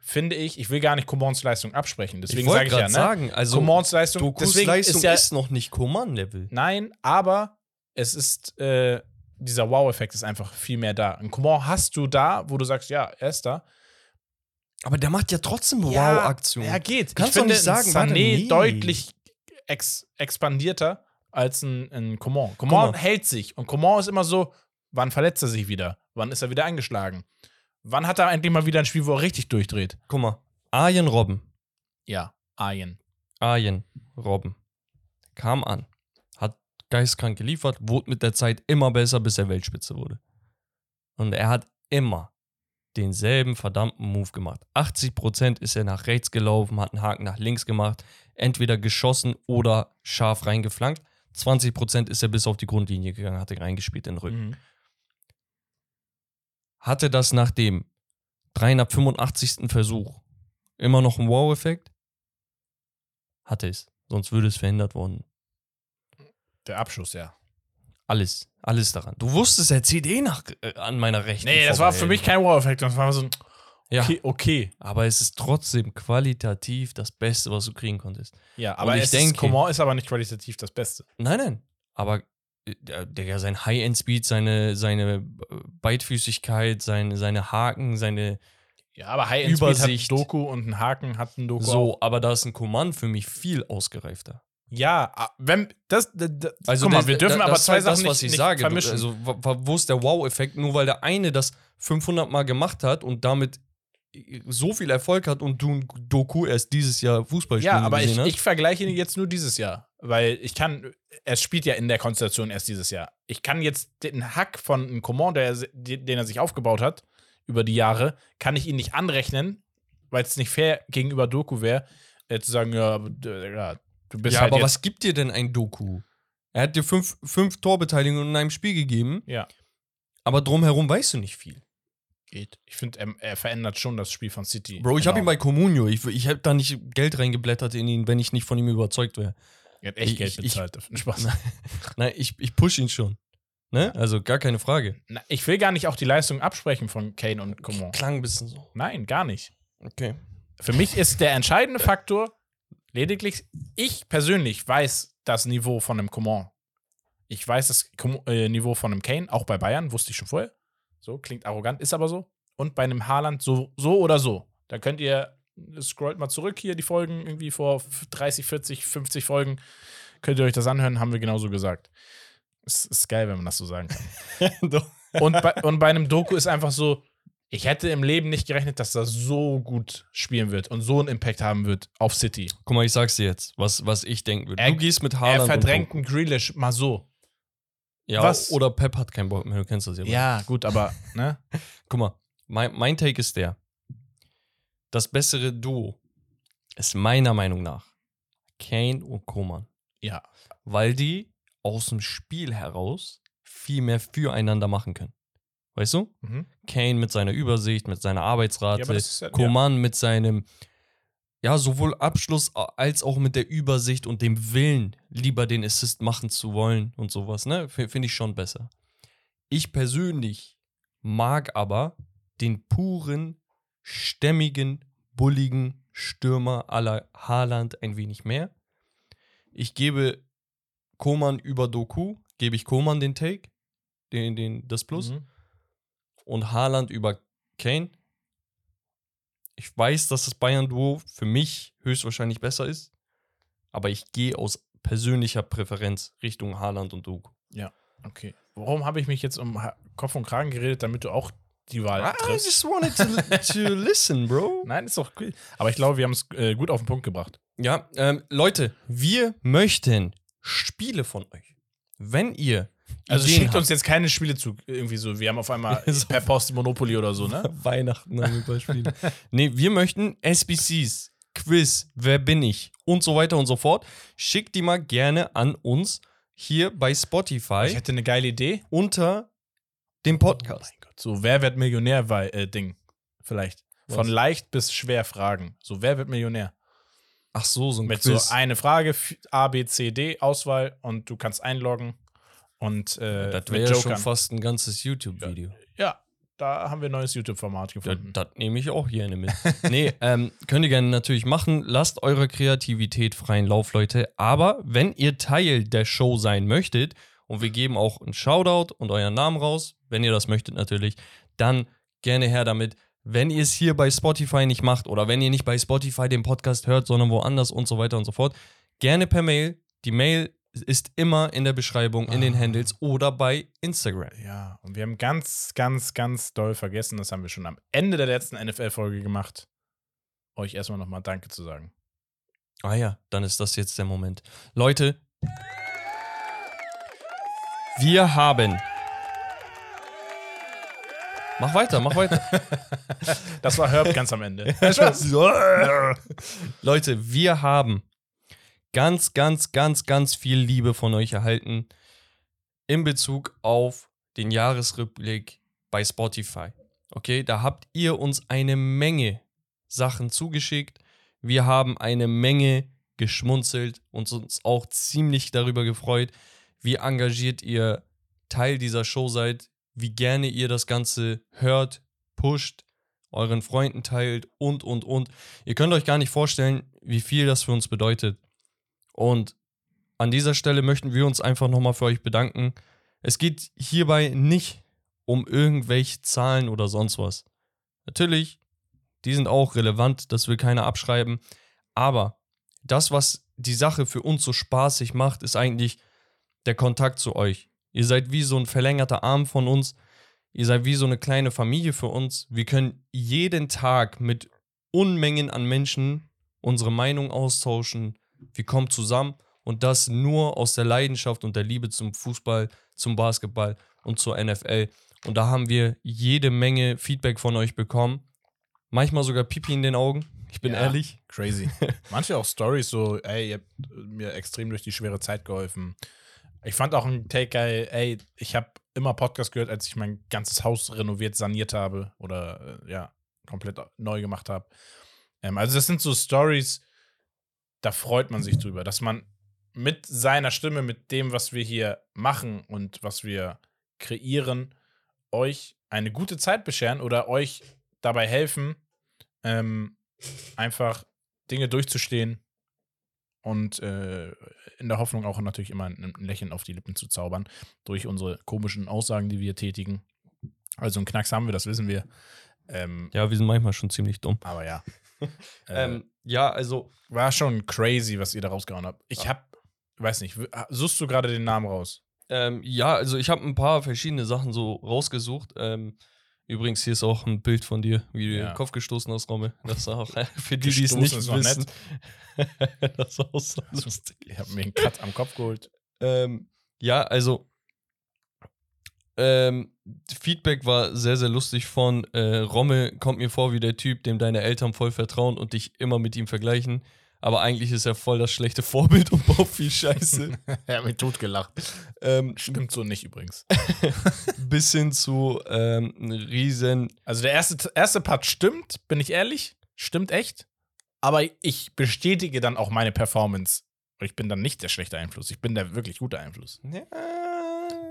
[SPEAKER 1] finde ich, ich will gar nicht Comans Leistung absprechen. Deswegen sage ich ja, ne?
[SPEAKER 2] sagen, also
[SPEAKER 1] Comans Leistung,
[SPEAKER 2] Dokus Leistung
[SPEAKER 1] ist ja,
[SPEAKER 2] ist noch nicht Coman-Level.
[SPEAKER 1] nein, aber es ist, äh, dieser Wow-Effekt ist einfach viel mehr da. Ein Coman hast du da, wo du sagst, ja, er ist da.
[SPEAKER 2] Aber der macht ja trotzdem
[SPEAKER 1] Ja,
[SPEAKER 2] Wow-Aktionen.
[SPEAKER 1] Ja, geht.
[SPEAKER 2] Kannst
[SPEAKER 1] ich finde
[SPEAKER 2] nicht sagen,
[SPEAKER 1] Sané
[SPEAKER 2] nee.
[SPEAKER 1] deutlich ex expandierter als ein, ein Coman. Coman
[SPEAKER 2] mal.
[SPEAKER 1] hält sich. Und Coman ist immer so, wann verletzt er sich wieder? Wann ist er wieder eingeschlagen? Wann hat er endlich mal wieder ein Spiel, wo er richtig durchdreht?
[SPEAKER 2] Guck mal. Arjen Robben.
[SPEAKER 1] Ja, Ayen.
[SPEAKER 2] Arjen Robben. Kam an. Hat geistkrank geliefert, wurde mit der Zeit immer besser, bis er Weltspitze wurde. Und er hat immer denselben verdammten Move gemacht. 80% ist er nach rechts gelaufen, hat einen Haken nach links gemacht, entweder geschossen oder scharf reingeflankt. 20% ist er bis auf die Grundlinie gegangen, hat er reingespielt in den Rücken.
[SPEAKER 1] Mhm.
[SPEAKER 2] Hatte das nach dem 385. Versuch immer noch einen Wow-Effekt? Hatte es. Sonst würde es verändert worden.
[SPEAKER 1] Der Abschuss, ja.
[SPEAKER 2] Alles. Alles daran. Du wusstest, er zieht eh nach, äh, an meiner rechten.
[SPEAKER 1] Nee, das war für mich kein Wow-Effekt. Das war so ein,
[SPEAKER 2] Ja,
[SPEAKER 1] okay, okay.
[SPEAKER 2] aber es ist trotzdem qualitativ das Beste, was du kriegen konntest.
[SPEAKER 1] Ja, aber
[SPEAKER 2] ich
[SPEAKER 1] es
[SPEAKER 2] denke-
[SPEAKER 1] ist, Coman ist aber nicht qualitativ das Beste.
[SPEAKER 2] Nein, nein. Aber äh, der, sein High-End-Speed, seine, seine äh, Beidfüßigkeit, seine, seine Haken, seine.
[SPEAKER 1] Ja, aber High-End Speed hat. Doku und ein Haken hat ein Doku auch.
[SPEAKER 2] So, aber da ist ein Command für mich viel ausgereifter.
[SPEAKER 1] Ja, wenn das, das,
[SPEAKER 2] Also
[SPEAKER 1] guck mal, wir dürfen
[SPEAKER 2] da-
[SPEAKER 1] aber
[SPEAKER 2] das ist
[SPEAKER 1] zwei
[SPEAKER 2] halt
[SPEAKER 1] Sachen
[SPEAKER 2] das, was
[SPEAKER 1] nicht,
[SPEAKER 2] ich sage.
[SPEAKER 1] Vermischen.
[SPEAKER 2] also wo ist der Wow-Effekt? Nur weil der eine das 500 Mal gemacht hat und damit so viel Erfolg hat und du ein Doku erst dieses Jahr Fußball
[SPEAKER 1] ja,
[SPEAKER 2] spielen
[SPEAKER 1] aber ich, ich vergleiche ihn jetzt nur dieses Jahr, weil ich kann, er spielt ja in der Konstellation erst dieses Jahr. Ich kann jetzt den Hack von einem Coman, der, den er sich aufgebaut hat über die Jahre, kann ich ihn nicht anrechnen, weil es nicht fair gegenüber Doku wäre, äh, zu sagen, ja, ja du bist
[SPEAKER 2] ja,
[SPEAKER 1] halt
[SPEAKER 2] aber was gibt dir denn ein Doku? Er hat dir fünf, fünf Torbeteiligungen in einem Spiel gegeben,
[SPEAKER 1] Ja,
[SPEAKER 2] aber drumherum weißt du nicht viel.
[SPEAKER 1] Geht. Ich finde, er, er verändert schon das Spiel von City.
[SPEAKER 2] Bro, ich habe ihn
[SPEAKER 1] Genau.
[SPEAKER 2] bei Comunio. Ich, ich habe da nicht Geld reingeblättert in ihn, wenn ich nicht von ihm überzeugt wäre.
[SPEAKER 1] Er hat echt
[SPEAKER 2] ich-
[SPEAKER 1] Geld
[SPEAKER 2] ich-
[SPEAKER 1] bezahlt. dafür. Spaß.
[SPEAKER 2] Nein, ich, ich push ihn schon. Ne? Also gar keine Frage.
[SPEAKER 1] Na, ich will gar nicht auch die Leistung absprechen von Kane und Coman.
[SPEAKER 2] Klang ein bisschen so.
[SPEAKER 1] Nein, gar nicht.
[SPEAKER 2] Okay.
[SPEAKER 1] Für mich ist der entscheidende Faktor lediglich, ich persönlich weiß das Niveau von einem Coman. Ich weiß das äh, Niveau von einem Kane, auch bei Bayern, wusste ich schon vorher. So, klingt arrogant, ist aber so. Und bei einem Haaland so, so oder so. Da könnt ihr, scrollt mal zurück hier, die Folgen, irgendwie vor 30, 40, 50 Folgen. Könnt ihr euch das anhören, haben wir genauso gesagt. Es ist geil, wenn man das so sagen kann. Und bei, und bei einem Doku ist einfach so, Ich hätte im Leben nicht gerechnet, dass er so gut spielen wird und so einen Impact haben wird auf City.
[SPEAKER 2] Guck mal, ich sag's dir jetzt, was, was ich denken würde.
[SPEAKER 1] Er-
[SPEAKER 2] Du gehst mit
[SPEAKER 1] Er
[SPEAKER 2] Haaland
[SPEAKER 1] verdrängt
[SPEAKER 2] und
[SPEAKER 1] einen Grealish mal so.
[SPEAKER 2] Ja,
[SPEAKER 1] was-
[SPEAKER 2] oder Pep hat keinen Bock mehr, du kennst das ja.
[SPEAKER 1] Ja, gut, aber, ne?
[SPEAKER 2] Guck mal, mein, mein Take ist der. Das bessere Duo ist meiner Meinung nach Kane und Koman.
[SPEAKER 1] Ja.
[SPEAKER 2] Weil die aus dem Spiel heraus viel mehr füreinander machen können. Weißt du?
[SPEAKER 1] Mhm.
[SPEAKER 2] Kane mit seiner Übersicht, mit seiner Arbeitsrate,
[SPEAKER 1] Ja, ja-
[SPEAKER 2] Koman mit seinem, ja, sowohl Abschluss als auch mit der Übersicht und dem Willen, lieber den Assist machen zu wollen und sowas, ne? Finde ich schon besser. Ich persönlich mag aber den puren, stämmigen, bulligen Stürmer aller Haaland ein wenig mehr. Ich gebe Koman über Doku, gebe ich Koman den Take, den, den, das Plus
[SPEAKER 1] Mhm.
[SPEAKER 2] und Haaland über Kane. Ich weiß, dass das Bayern-Duo für mich höchstwahrscheinlich besser ist, aber ich gehe aus persönlicher Präferenz Richtung Haaland und Doku.
[SPEAKER 1] Okay. Warum habe ich mich jetzt um Kopf und Kragen geredet, damit du auch die Wahl triffst?
[SPEAKER 2] wanted to, to listen, bro.
[SPEAKER 1] Nein, ist doch cool. Aber ich glaube, wir haben es äh, gut auf den Punkt gebracht.
[SPEAKER 2] Ja, ähm, Leute, wir möchten Spiele von euch. Wenn ihr
[SPEAKER 1] Also schickt
[SPEAKER 2] habt-
[SPEAKER 1] uns jetzt keine Spiele zu, irgendwie so. Wir haben auf einmal per Post Monopoly oder so, ne?
[SPEAKER 2] Weihnachten haben wir Beispiele. nee, wir möchten SBCs, Quiz, wer bin ich und so weiter und so fort. Schickt die mal gerne an uns hier bei Spotify
[SPEAKER 1] Ich hätte eine geile Idee.
[SPEAKER 2] unter dem Podcast.
[SPEAKER 1] Mein Gott. So, wer wird Millionär? Weil, äh, Ding. Vielleicht. Von
[SPEAKER 2] Was?
[SPEAKER 1] leicht bis schwer Fragen. So, wer wird Millionär?
[SPEAKER 2] Ach so, so ein
[SPEAKER 1] Mit
[SPEAKER 2] Quiz.
[SPEAKER 1] so eine Frage, A, B, C, D, Auswahl und du kannst einloggen. Und äh,
[SPEAKER 2] das wäre ja schon fast ein ganzes YouTube-Video.
[SPEAKER 1] Ja, da haben wir ein neues YouTube-Format
[SPEAKER 2] Das,
[SPEAKER 1] gefunden.
[SPEAKER 2] das nehme ich auch gerne mit. nee, ähm, könnt ihr gerne natürlich machen. Lasst eure Kreativität freien Lauf, Leute. Aber wenn ihr Teil der Show sein möchtet, und wir geben auch einen Shoutout und euren Namen raus, wenn ihr das möchtet natürlich, dann gerne her damit. Wenn ihr es hier bei Spotify nicht macht oder wenn ihr nicht bei Spotify den Podcast hört, sondern woanders und so weiter und so fort, gerne per Mail. Die Mail ist immer in der Beschreibung, in den
[SPEAKER 1] Ah.
[SPEAKER 2] Handles oder bei Instagram.
[SPEAKER 1] Ja, und wir haben ganz, ganz, ganz doll vergessen, das haben wir schon am Ende der letzten NFL-Folge gemacht, euch erstmal nochmal Danke zu sagen.
[SPEAKER 2] Ah ja, dann ist das jetzt der Moment. Leute, wir haben. Mach weiter, mach weiter.
[SPEAKER 1] Das war Herb ganz am Ende.
[SPEAKER 2] Leute, wir haben ganz, ganz, ganz, ganz viel Liebe von euch erhalten in Bezug auf den Jahresrückblick bei Spotify. Okay, da habt ihr uns eine Menge Sachen zugeschickt. Wir haben eine Menge geschmunzelt und uns auch ziemlich darüber gefreut, wie engagiert ihr Teil dieser Show seid, wie gerne ihr das Ganze hört, pusht, euren Freunden teilt und, und, und. Ihr könnt euch gar nicht vorstellen, wie viel das für uns bedeutet. Und an dieser Stelle möchten wir uns einfach nochmal für euch bedanken. Es geht hierbei nicht um irgendwelche Zahlen oder sonst was. Natürlich, die sind auch relevant, das will keiner abschreiben. Aber das, was die Sache für uns so spaßig macht, ist eigentlich der Kontakt zu euch. Ihr seid wie so ein verlängerter Arm von uns. Ihr seid wie so eine kleine Familie für uns. Wir können jeden Tag mit Unmengen an Menschen unsere Meinung austauschen. Wir kommen zusammen und das nur aus der Leidenschaft und der Liebe zum Fußball, zum Basketball und zur NFL. Und da haben wir jede Menge Feedback von euch bekommen. Manchmal sogar Pipi in den Augen. Ich bin
[SPEAKER 1] Ja.
[SPEAKER 2] ehrlich.
[SPEAKER 1] Crazy. Manche auch Stories so, ey, ihr habt mir extrem durch die schwere Zeit geholfen. Ich fand auch einen Take geil, ey, ich habe immer Podcast gehört, als ich mein ganzes Haus renoviert, saniert habe oder äh, ja, komplett neu gemacht habe. Ähm, also das sind so Stories, da freut man sich drüber, dass man mit seiner Stimme, mit dem, was wir hier machen und was wir kreieren, euch eine gute Zeit bescheren oder euch dabei helfen, ähm, einfach Dinge durchzustehen und äh, in der Hoffnung auch natürlich immer ein, Lächeln auf die Lippen zu zaubern durch unsere komischen Aussagen, die wir tätigen. Also einen Knacks haben wir, das wissen wir. Ähm,
[SPEAKER 2] Ja, wir sind manchmal schon ziemlich dumm.
[SPEAKER 1] aber ja. äh,
[SPEAKER 2] Ähm, ja, also
[SPEAKER 1] war schon crazy, was ihr da rausgehauen habt. Ich hab, weiß nicht, suchst du gerade den Namen raus?
[SPEAKER 2] Ähm, ja, also ich habe ein paar verschiedene Sachen so rausgesucht. Ähm, Übrigens, hier ist auch ein Bild von dir, wie du
[SPEAKER 1] Ja.
[SPEAKER 2] den Kopf gestoßen hast, Rommel. Das ist auch für die, die es nicht wissen. das ist auch so
[SPEAKER 1] Also,
[SPEAKER 2] lustig.
[SPEAKER 1] Ich habe mir einen Cut am Kopf geholt.
[SPEAKER 2] Ähm, ja, also ähm, Feedback war sehr, sehr lustig von äh, Rommel kommt mir vor wie der Typ, dem deine Eltern voll vertrauen und dich immer mit ihm vergleichen. Aber eigentlich ist er voll das schlechte Vorbild und baut viel Scheiße.
[SPEAKER 1] er hat mich totgelacht.
[SPEAKER 2] ähm,
[SPEAKER 1] Stimmt so nicht übrigens.
[SPEAKER 2] bis hin zu ähm, riesen
[SPEAKER 1] Also der erste, erste Part stimmt, bin ich ehrlich. Stimmt echt. Aber ich bestätige dann auch meine Performance. Ich bin dann nicht der schlechte Einfluss. Ich bin der wirklich gute Einfluss.
[SPEAKER 2] Ja,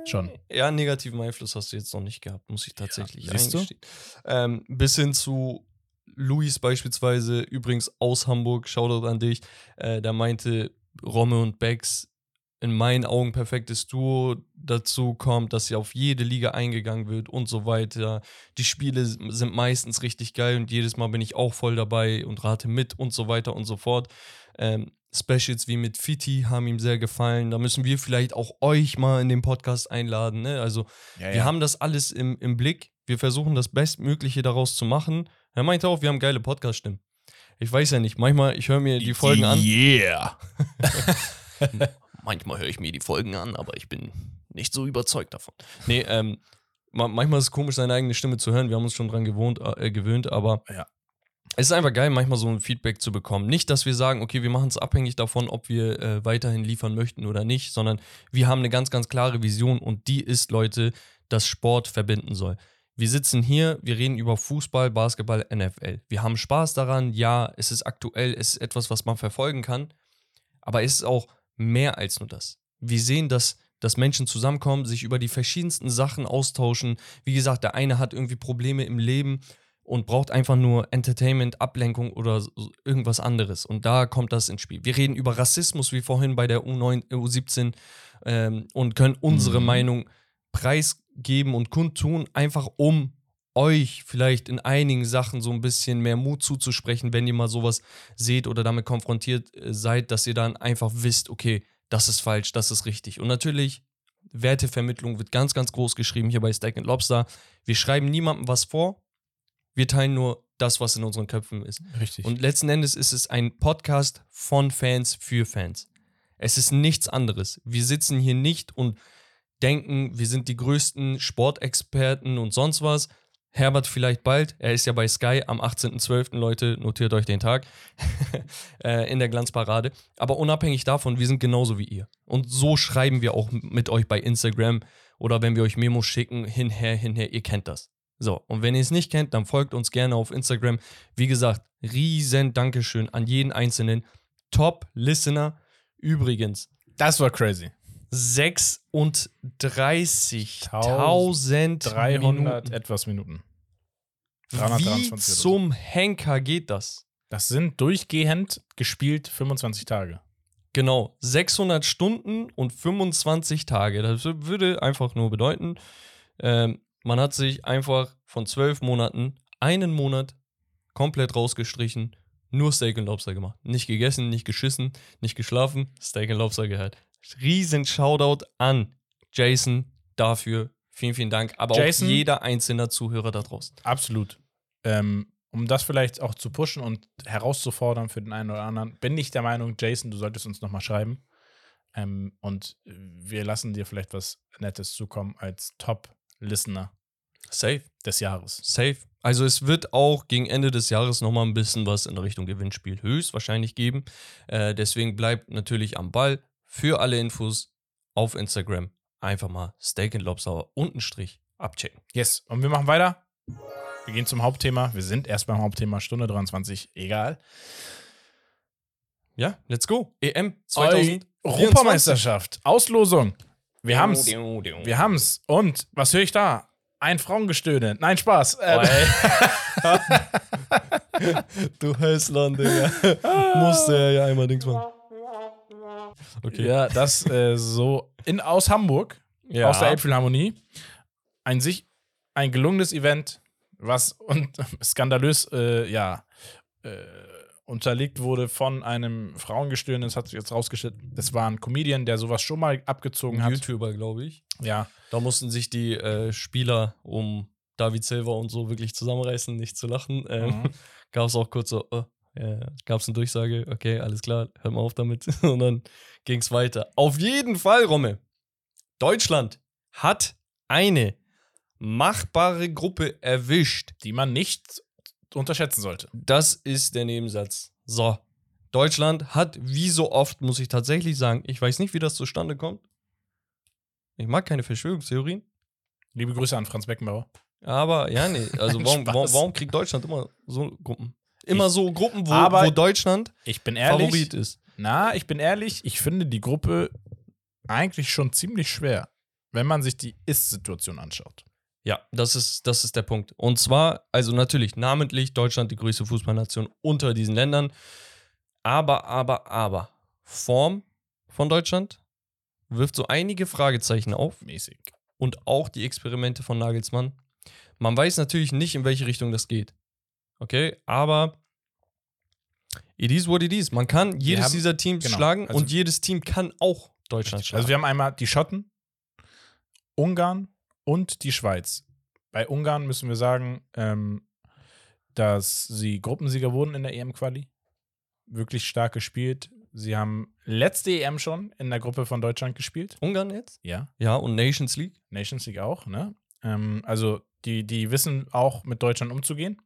[SPEAKER 1] Schon.
[SPEAKER 2] Ja, negativen Einfluss hast du jetzt noch nicht gehabt, muss ich tatsächlich
[SPEAKER 1] du?
[SPEAKER 2] eingestehen. Ähm, bis hin zu Luis beispielsweise, übrigens aus Hamburg, Shoutout an dich, äh, der meinte, Romme und Bex in meinen Augen perfektes Duo. Dazu kommt, dass sie auf jede Liga eingegangen wird und so weiter. Die Spiele sind meistens richtig geil und jedes Mal bin ich auch voll dabei und rate mit und so weiter und so fort. Ähm, Specials wie mit Fiti haben ihm sehr gefallen. Da müssen wir vielleicht auch euch mal in den Podcast einladen. Ne? Also
[SPEAKER 1] Ja,
[SPEAKER 2] wir haben das alles im, im Blick. Wir versuchen das Bestmögliche daraus zu machen. Er meinte auch, wir haben geile Podcast-Stimmen. Ich weiß ja nicht, manchmal, ich höre mir die Folgen an.
[SPEAKER 1] Yeah.
[SPEAKER 2] Manchmal höre ich mir die Folgen an, aber ich bin nicht so überzeugt davon. Nee, ähm, ma manchmal ist es komisch, seine eigene Stimme zu hören. Wir haben uns schon dran gewohnt, äh, gewöhnt, aber
[SPEAKER 1] Ja.
[SPEAKER 2] Es ist einfach geil, manchmal so ein Feedback zu bekommen. Nicht, dass wir sagen, okay, wir machen es abhängig davon, ob wir äh, weiterhin liefern möchten oder nicht, sondern wir haben eine ganz, ganz klare Vision und die ist, Leute, dass Sport verbinden soll. Wir sitzen hier, wir reden über Fußball, Basketball, NFL. Wir haben Spaß daran, ja, es ist aktuell, es ist etwas, was man verfolgen kann, aber es ist auch mehr als nur das. Wir sehen, dass, dass Menschen zusammenkommen, sich über die verschiedensten Sachen austauschen. Wie gesagt, der eine hat irgendwie Probleme im Leben und braucht einfach nur Entertainment, Ablenkung oder irgendwas anderes. Und da kommt das ins Spiel. Wir reden über Rassismus, wie vorhin bei der U9, U17, ähm, und können unsere
[SPEAKER 1] Mhm.
[SPEAKER 2] Meinung preisgeben und kundtun, einfach um euch vielleicht in einigen Sachen so ein bisschen mehr Mut zuzusprechen, wenn ihr mal sowas seht oder damit konfrontiert äh, seid, dass ihr dann einfach wisst, okay, das ist falsch, das ist richtig. Und natürlich, Wertevermittlung wird ganz, ganz groß geschrieben hier bei Steak and Lobster. Wir schreiben niemandem was vor, wir teilen nur das, was in unseren Köpfen ist.
[SPEAKER 1] Richtig.
[SPEAKER 2] Und letzten Endes ist es ein Podcast von Fans für Fans. Es ist nichts anderes. Wir sitzen hier nicht und denken, wir sind die größten Sportexperten und sonst was. Herbert vielleicht bald. Er ist ja bei Sky am 18.12. Leute, notiert euch den Tag äh, in der Glanzparade. Aber unabhängig davon, wir sind genauso wie ihr. Und so schreiben wir auch mit euch bei Instagram oder wenn wir euch Memos schicken, hinher, hinher, ihr kennt das. So, und wenn ihr es nicht kennt, dann folgt uns gerne auf Instagram. Wie gesagt, riesen Dankeschön an jeden einzelnen Top-Listener. Übrigens,
[SPEAKER 1] das war crazy.
[SPEAKER 2] 36.000
[SPEAKER 1] 300
[SPEAKER 2] Minuten.
[SPEAKER 1] etwas Minuten.
[SPEAKER 2] Wie
[SPEAKER 1] 323 oder so.
[SPEAKER 2] zum Henker geht das?
[SPEAKER 1] Das sind durchgehend gespielt 25 Tage.
[SPEAKER 2] Genau, 600 Stunden und 25 Tage. Das würde einfach nur bedeuten, ähm, man hat sich einfach von zwölf Monaten einen Monat komplett rausgestrichen, nur Steak and Lobster gemacht. Nicht gegessen, nicht geschissen, nicht geschlafen, Steak and Lobster gehört. Riesen Shoutout an Jason dafür. Vielen, vielen Dank. Aber
[SPEAKER 1] Jason?
[SPEAKER 2] auch jeder einzelne Zuhörer da draußen.
[SPEAKER 1] Absolut. Ähm, um das vielleicht auch zu pushen und herauszufordern für den einen oder anderen, bin ich der Meinung, Jason, du solltest uns nochmal schreiben. Ähm, und wir lassen dir vielleicht was Nettes zukommen als Top-Listener
[SPEAKER 2] Safe.
[SPEAKER 1] des Jahres.
[SPEAKER 2] Safe. Also es wird auch gegen Ende des Jahres nochmal ein bisschen was in Richtung Gewinnspiel höchstwahrscheinlich geben. Äh, deswegen bleibt natürlich am Ball. Für alle Infos auf Instagram einfach mal Steak and Lobster unten Strich abchecken.
[SPEAKER 1] Yes. Und wir machen weiter. Wir gehen zum Hauptthema. Wir sind erst beim Hauptthema, Stunde 23. Egal.
[SPEAKER 2] Ja, let's go. EM 2000.
[SPEAKER 1] Europameisterschaft. Auslosung. Wir haben's. Wir haben's. Und was höre ich da? Ein Frauengestöhne. Nein, Spaß. Ähm,
[SPEAKER 2] du Häsland, Digga. Musste er ja einmal Dings machen. Okay.
[SPEAKER 1] Ja, das äh, so in, aus Hamburg,
[SPEAKER 2] Ja.
[SPEAKER 1] aus der Elbphilharmonie. Ein sich ein gelungenes Event, was und skandalös äh, ja äh, unterlegt wurde von einem Frauengestöhne. Das hat sich jetzt rausgestellt. Das war ein Comedian, der sowas schon mal abgezogen hat.
[SPEAKER 2] YouTuber, glaube ich.
[SPEAKER 1] Ja,
[SPEAKER 2] Da mussten sich die äh, Spieler um David Silva und so wirklich zusammenreißen, nicht zu lachen. Ähm,
[SPEAKER 1] Mhm.
[SPEAKER 2] Gab es auch kurz so, oh, ja, gab es eine Durchsage, okay, alles klar, hör mal auf damit. Und dann ging es weiter. Auf jeden Fall, Romme. Deutschland hat eine machbare Gruppe erwischt.
[SPEAKER 1] Die man nicht unterschätzen sollte.
[SPEAKER 2] Das ist der Nebensatz. So. Deutschland hat, wie so oft, muss ich tatsächlich sagen, ich weiß nicht, wie das zustande kommt. Ich mag keine Verschwörungstheorien.
[SPEAKER 1] Liebe Grüße an Franz Beckenbauer.
[SPEAKER 2] Aber ja, nee, also warum, warum, kriegt Deutschland immer so Gruppen? Immer
[SPEAKER 1] Ich-
[SPEAKER 2] so Gruppen, wo, wo Deutschland
[SPEAKER 1] Ich bin ehrlich.
[SPEAKER 2] Favorit ist.
[SPEAKER 1] Na, ich bin ehrlich, ich finde die Gruppe eigentlich schon ziemlich schwer, wenn man sich die Ist-Situation anschaut.
[SPEAKER 2] Ja, das ist, das ist der Punkt. Und zwar, also natürlich, namentlich Deutschland die größte Fußballnation unter diesen Ländern. Aber, aber, aber, Form von Deutschland wirft so einige Fragezeichen auf.
[SPEAKER 1] Mäßig.
[SPEAKER 2] und auch die Experimente von Nagelsmann. Man weiß natürlich nicht, in welche Richtung das geht. Okay, aber it is what it is. Man kann jedes
[SPEAKER 1] haben-
[SPEAKER 2] dieser Teams
[SPEAKER 1] genau,
[SPEAKER 2] schlagen
[SPEAKER 1] also-
[SPEAKER 2] und jedes Team kann auch Deutschland schlagen.
[SPEAKER 1] Also wir haben einmal die Schotten, Ungarn und die Schweiz. Bei Ungarn müssen wir sagen, ähm, dass sie Gruppensieger wurden in der EM-Quali. Wirklich stark gespielt. Sie haben letzte EM schon in der Gruppe von Deutschland gespielt.
[SPEAKER 2] Ungarn jetzt?
[SPEAKER 1] Ja.
[SPEAKER 2] Ja, und Nations League.
[SPEAKER 1] Nations League auch, ne? Ähm, also die, die wissen auch mit Deutschland umzugehen.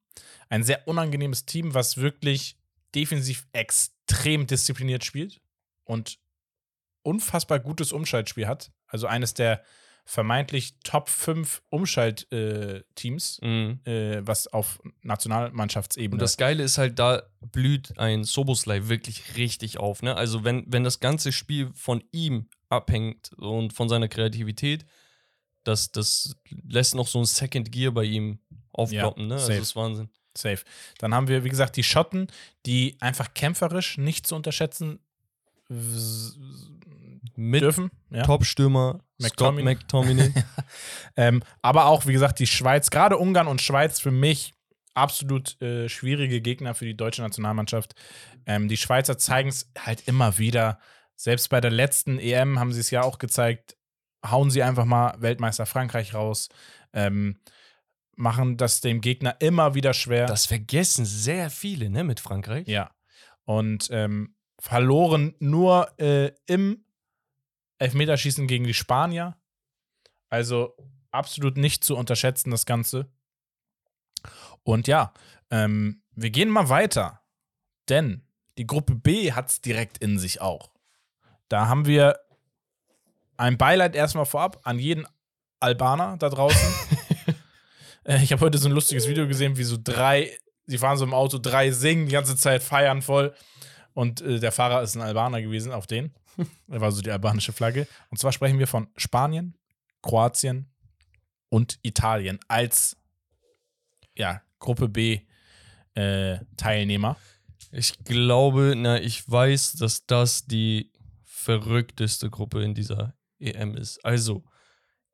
[SPEAKER 1] Ein sehr unangenehmes Team, was wirklich defensiv extrem diszipliniert spielt und unfassbar gutes Umschaltspiel hat. Also eines der vermeintlich Top 5 Umschaltteams,
[SPEAKER 2] Mhm.
[SPEAKER 1] äh, was auf Nationalmannschaftsebene.
[SPEAKER 2] Und das Geile ist halt, da blüht ein Soboslai wirklich richtig auf. Ne? Also, wenn, wenn das ganze Spiel von ihm abhängt und von seiner Kreativität, das, das lässt noch so ein Second Gear bei ihm aufploppen. ne? Also, das ist Wahnsinn.
[SPEAKER 1] Safe. Dann haben wir, wie gesagt, die Schotten, die einfach kämpferisch nicht zu unterschätzen
[SPEAKER 2] Mit
[SPEAKER 1] dürfen. Ja.
[SPEAKER 2] Top-Stürmer Scott
[SPEAKER 1] McTominay. Ähm, aber auch, wie gesagt, die Schweiz, gerade Ungarn und Schweiz für mich absolut äh, schwierige Gegner für die deutsche Nationalmannschaft. Ähm, die Schweizer zeigen es halt immer wieder. Selbst bei der letzten EM haben sie es ja auch gezeigt. Hauen sie einfach mal Weltmeister Frankreich raus. Ähm, machen das dem Gegner immer wieder schwer.
[SPEAKER 2] das vergessen sehr viele, ne, mit Frankreich.
[SPEAKER 1] Ja. Und ähm, verloren nur äh, im Elfmeterschießen gegen die Spanier. Also absolut nicht zu unterschätzen, das Ganze. Und ja, ähm, wir gehen mal weiter. Denn die Gruppe B hat es direkt in sich auch. Da haben wir ein Beileid erstmal vorab an jeden Albaner da draußen. Äh, ich habe heute so ein lustiges Video gesehen, wie so drei, sie fahren so im Auto, drei singen die ganze Zeit, feiern voll. Und äh, der Fahrer ist ein Albaner gewesen, auf den. Er war so die albanische Flagge. Und zwar sprechen wir von Spanien, Kroatien und Italien als ja, Gruppe B äh, Teilnehmer.
[SPEAKER 2] Ich glaube, na, ich weiß, dass das die verrückteste Gruppe in dieser EM ist. Also,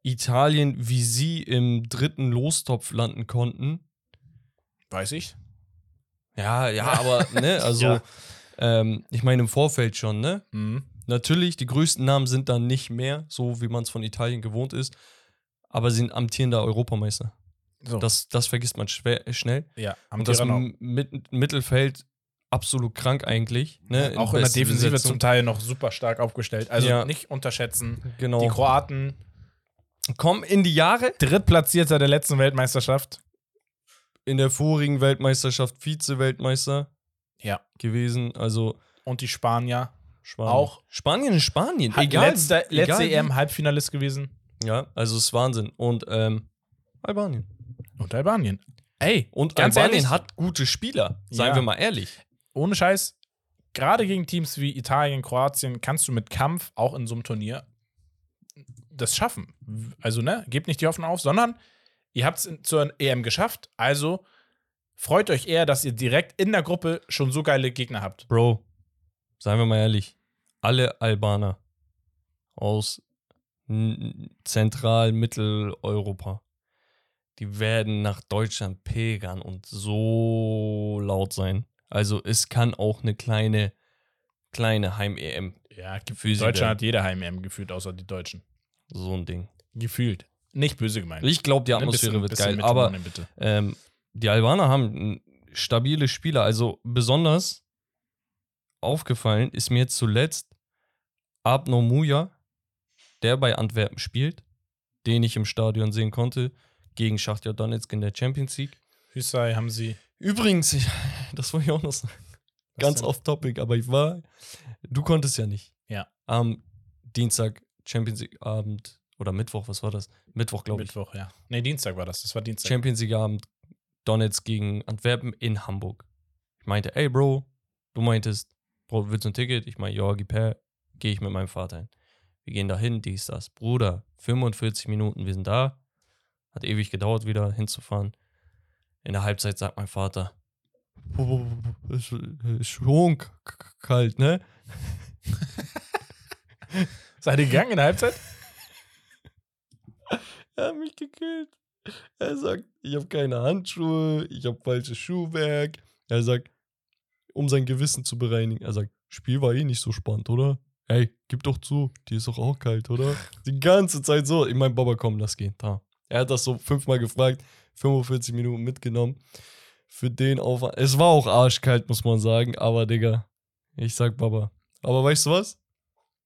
[SPEAKER 2] Italien, wie sie im dritten Lostopf landen konnten.
[SPEAKER 1] Weiß ich.
[SPEAKER 2] Ja, ja, aber, ne, also,
[SPEAKER 1] Ja.
[SPEAKER 2] ähm, ich meine, im Vorfeld schon, ne?
[SPEAKER 1] Mhm.
[SPEAKER 2] Natürlich, die größten Namen sind dann nicht mehr, so wie man es von Italien gewohnt ist, aber sie sind amtierender Europameister.
[SPEAKER 1] So,
[SPEAKER 2] Das, das vergisst man schwer, schnell.
[SPEAKER 1] ja,
[SPEAKER 2] Und das Mit Mittelfeld absolut krank eigentlich. Ne?
[SPEAKER 1] auch in der
[SPEAKER 2] besten
[SPEAKER 1] Defensive
[SPEAKER 2] Besetzung.
[SPEAKER 1] zum Teil noch super stark aufgestellt. Also
[SPEAKER 2] Ja.
[SPEAKER 1] nicht unterschätzen.
[SPEAKER 2] Genau.
[SPEAKER 1] Die Kroaten,
[SPEAKER 2] kommen in die Jahre.
[SPEAKER 1] Drittplatzierter der letzten Weltmeisterschaft.
[SPEAKER 2] In der vorigen Weltmeisterschaft Vize-Weltmeister
[SPEAKER 1] Ja.
[SPEAKER 2] gewesen. Also
[SPEAKER 1] Und die Spanier.
[SPEAKER 2] Spanien.
[SPEAKER 1] Auch.
[SPEAKER 2] Spanien ist Spanien. Egal.
[SPEAKER 1] letzte
[SPEAKER 2] egal
[SPEAKER 1] letzte
[SPEAKER 2] wie.
[SPEAKER 1] EM Halbfinalist gewesen.
[SPEAKER 2] Ja, also es ist Wahnsinn. Und ähm, Albanien.
[SPEAKER 1] Und Albanien. Ey,
[SPEAKER 2] Und
[SPEAKER 1] Ganz
[SPEAKER 2] Albanien
[SPEAKER 1] ehrlich?
[SPEAKER 2] hat gute Spieler. Seien
[SPEAKER 1] Ja.
[SPEAKER 2] wir mal ehrlich.
[SPEAKER 1] ohne Scheiß, gerade gegen Teams wie Italien, Kroatien, kannst du mit Kampf auch in so einem Turnier das schaffen. Also, ne, gebt nicht die Hoffnung auf, sondern ihr habt es zur EM geschafft. Also freut euch eher, dass ihr direkt in der Gruppe schon so geile Gegner habt.
[SPEAKER 2] Bro, seien wir mal ehrlich. Alle Albaner aus n- Zentral-Mitteleuropa, die werden nach Deutschland pilgern und so laut sein. Also es kann auch eine kleine, kleine Heim-EM
[SPEAKER 1] Ja,
[SPEAKER 2] sie
[SPEAKER 1] Deutschland
[SPEAKER 2] werden.
[SPEAKER 1] hat jede Heim-EM gefühlt, außer die Deutschen.
[SPEAKER 2] So ein Ding.
[SPEAKER 1] Gefühlt. Nicht böse gemeint.
[SPEAKER 2] Ich glaube, die Atmosphäre
[SPEAKER 1] bisschen-
[SPEAKER 2] wird geil. Aber
[SPEAKER 1] bitte.
[SPEAKER 2] ähm, die Albaner haben stabile Spieler. Also besonders aufgefallen ist mir zuletzt Abno Muja, der bei Antwerpen spielt, den ich im Stadion sehen konnte, gegen Schachtja Donetsk in der Champions League.
[SPEAKER 1] Hüsei haben sie.
[SPEAKER 2] Übrigens, ich, das wollte ich auch noch sagen, ganz
[SPEAKER 1] denn?
[SPEAKER 2] off-topic, aber ich war, du konntest ja nicht.
[SPEAKER 1] Ja.
[SPEAKER 2] Am Dienstag Champions League Abend oder Mittwoch, was war das? Mittwoch, glaube ich.
[SPEAKER 1] Mittwoch, ja. Nee, Dienstag war das. Das war Dienstag.
[SPEAKER 2] Champions League Abend Donetsk gegen Antwerpen in Hamburg. Ich meinte, ey Bro, du meintest, Bro, willst du ein Ticket? Ich meine, ja, gib her, gehe ich mit meinem Vater hin. Wir gehen da hin, dies, das. Bruder, 45 Minuten, wir sind da. Hat ewig gedauert, wieder hinzufahren. In der Halbzeit sagt mein Vater, ist, ist schon kalt, ne?
[SPEAKER 1] Seid ihr gegangen in der Halbzeit?
[SPEAKER 2] Er hat mich gekillt. Er sagt, ich habe keine Handschuhe, ich habe falsches Schuhwerk. Er sagt, um sein Gewissen zu bereinigen, er sagt, Spiel war eh nicht so spannend, oder? Ey, gib doch zu, die ist doch auch kalt, oder? Die ganze Zeit so. Ich mein, Baba, komm, lass gehen. Da. Er hat das so fünfmal gefragt, 45 Minuten mitgenommen. Für den Aufwand. Es war auch arschkalt, muss man sagen, aber Digga, ich sag Baba. Aber weißt du was?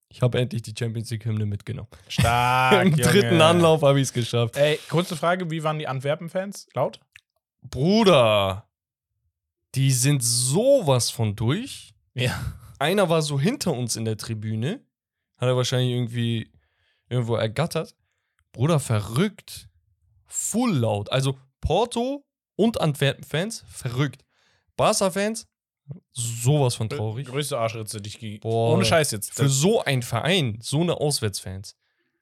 [SPEAKER 2] Ich habe endlich die Champions League-Hymne mitgenommen.
[SPEAKER 1] Stark.
[SPEAKER 2] Im
[SPEAKER 1] Junge.
[SPEAKER 2] dritten Anlauf habe ich es geschafft.
[SPEAKER 1] Ey, kurze Frage: Wie waren die Antwerpen-Fans? Laut?
[SPEAKER 2] Bruder, die sind sowas von durch.
[SPEAKER 1] Ja.
[SPEAKER 2] Einer war so hinter uns in der Tribüne. Hat er wahrscheinlich irgendwie irgendwo ergattert. Bruder, verrückt. Full laut. Also Porto und Antwerpen-Fans, verrückt. Barca-Fans, sowas von traurig.
[SPEAKER 1] Größte Arschritze, die ich ge
[SPEAKER 2] Boah.
[SPEAKER 1] Ohne Scheiß jetzt.
[SPEAKER 2] Für so einen Verein, so eine Auswärtsfans.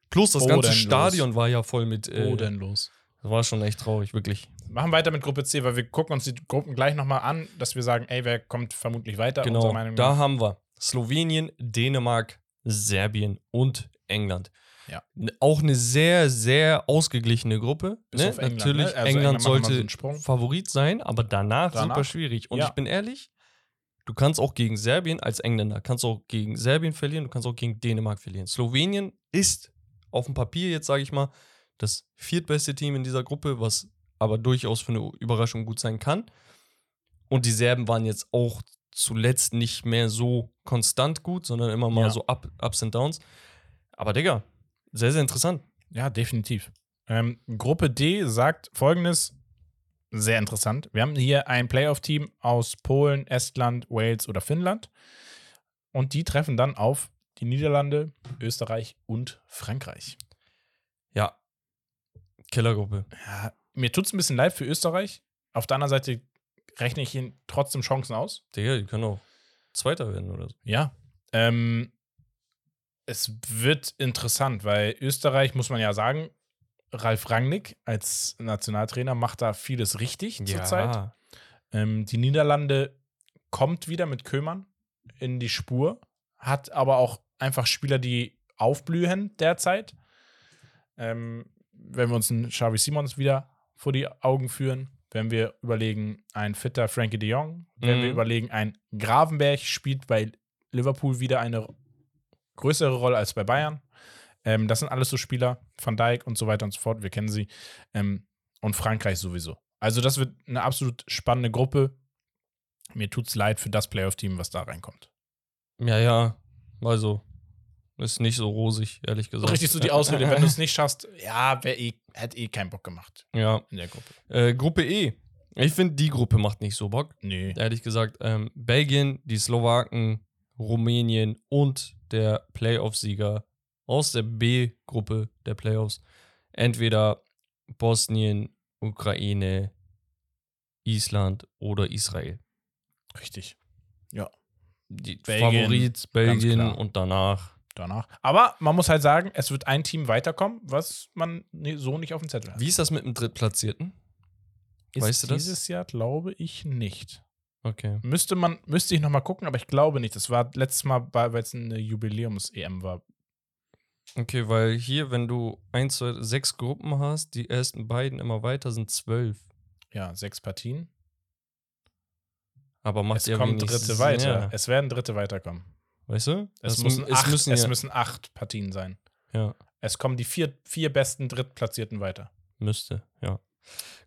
[SPEAKER 2] Plus das ganze
[SPEAKER 1] Bodenlos.
[SPEAKER 2] Stadion war ja voll mit. Äh,
[SPEAKER 1] Bodenlos.
[SPEAKER 2] Das war schon echt traurig, wirklich.
[SPEAKER 1] Machen weiter mit Gruppe C, weil wir gucken uns die Gruppen gleich nochmal an, dass wir sagen, ey, wer kommt vermutlich weiter?
[SPEAKER 2] Genau, da haben wir Slowenien, Dänemark, Serbien und England.
[SPEAKER 1] Ja.
[SPEAKER 2] Auch eine sehr, sehr ausgeglichene Gruppe.
[SPEAKER 1] Bis
[SPEAKER 2] ne?
[SPEAKER 1] auf England,
[SPEAKER 2] Natürlich,
[SPEAKER 1] ne? Also
[SPEAKER 2] England,
[SPEAKER 1] England so
[SPEAKER 2] sollte
[SPEAKER 1] Sprung.
[SPEAKER 2] Favorit sein, aber danach,
[SPEAKER 1] Danach?
[SPEAKER 2] super schwierig. Und
[SPEAKER 1] Ja.
[SPEAKER 2] ich bin ehrlich, du kannst auch gegen Serbien als Engländer, kannst auch gegen Serbien verlieren, du kannst auch gegen Dänemark verlieren. Slowenien ist auf dem Papier jetzt, sage ich mal, das viertbeste Team in dieser Gruppe, was aber durchaus für eine Überraschung gut sein kann. Und die Serben waren jetzt auch zuletzt nicht mehr so konstant gut, sondern immer mal
[SPEAKER 1] Ja.
[SPEAKER 2] so up, Ups und Downs. Aber Digga, sehr, sehr interessant.
[SPEAKER 1] Ja, definitiv. Ähm, Gruppe D sagt folgendes: sehr interessant. Wir haben hier ein Playoff-Team aus Polen, Estland, Wales oder Finnland. Und die treffen dann auf die Niederlande, Österreich und Frankreich.
[SPEAKER 2] Ja. Killergruppe.
[SPEAKER 1] Ja, mir tut es ein bisschen leid für Österreich. Auf der anderen Seite rechne ich ihnen trotzdem Chancen aus.
[SPEAKER 2] Digga, die können auch Zweiter werden oder so.
[SPEAKER 1] Ja. Ähm, es wird interessant, weil Österreich, muss man ja sagen, Ralf Rangnick als Nationaltrainer macht da vieles richtig zurzeit. Ähm, die Niederlande kommt wieder mit Kömern in die Spur, hat aber auch einfach Spieler, die aufblühen derzeit. Ähm, wenn wir uns einen Xavi Simons wieder vor die Augen führen, wenn wir überlegen, ein fitter Frankie de Jong, wenn wir
[SPEAKER 2] Mhm.
[SPEAKER 1] überlegen, ein Gravenberg spielt bei Liverpool wieder eine größere Rolle als bei Bayern. Ähm, das sind alles so Spieler, Van Dijk und so weiter und so fort, wir kennen sie. Ähm, und Frankreich sowieso. Also, das wird eine absolut spannende Gruppe. Mir tut's leid für das Playoff-Team, was da reinkommt.
[SPEAKER 2] Ja, ja. Also, ist nicht so rosig, ehrlich gesagt.
[SPEAKER 1] Richtig so die Ausrede, wenn du es nicht schaffst, ja, wer eh, hätte eh keinen Bock gemacht
[SPEAKER 2] Ja.
[SPEAKER 1] in der Gruppe.
[SPEAKER 2] Äh, Gruppe E. Ich finde, die Gruppe macht nicht so Bock.
[SPEAKER 1] Nee.
[SPEAKER 2] Ehrlich gesagt, ähm, Belgien, die Slowaken, Rumänien und der Playoff-Sieger aus der B-Gruppe der Playoffs. Entweder Bosnien, Ukraine, Island oder Israel.
[SPEAKER 1] Richtig.
[SPEAKER 2] Die
[SPEAKER 1] Belgien,
[SPEAKER 2] Favorit Belgien und danach.
[SPEAKER 1] Danach. Aber man muss halt sagen, es wird ein Team weiterkommen, was man ne- so nicht auf dem Zettel hat.
[SPEAKER 2] Wie ist das mit dem Drittplatzierten?
[SPEAKER 1] Ist
[SPEAKER 2] weißt du das?
[SPEAKER 1] Dieses Jahr glaube ich nicht.
[SPEAKER 2] Okay.
[SPEAKER 1] Müsste man, müsste ich nochmal gucken, aber ich glaube nicht. Das war letztes Mal, weil es eine Jubiläums-EM war.
[SPEAKER 2] Okay, weil hier, wenn du eins, zwei, sechs Gruppen hast, die ersten beiden immer weiter sind zwölf.
[SPEAKER 1] Ja, sechs Partien.
[SPEAKER 2] Aber macht
[SPEAKER 1] Es
[SPEAKER 2] wenig
[SPEAKER 1] dritte weiter.
[SPEAKER 2] Ja.
[SPEAKER 1] Es werden dritte weiterkommen.
[SPEAKER 2] Weißt du?
[SPEAKER 1] Es,
[SPEAKER 2] Das
[SPEAKER 1] müssen, acht,
[SPEAKER 2] müssen
[SPEAKER 1] es
[SPEAKER 2] ja,
[SPEAKER 1] müssen acht Partien sein.
[SPEAKER 2] ja.
[SPEAKER 1] Es kommen die vier, vier besten Drittplatzierten weiter.
[SPEAKER 2] Müsste, ja.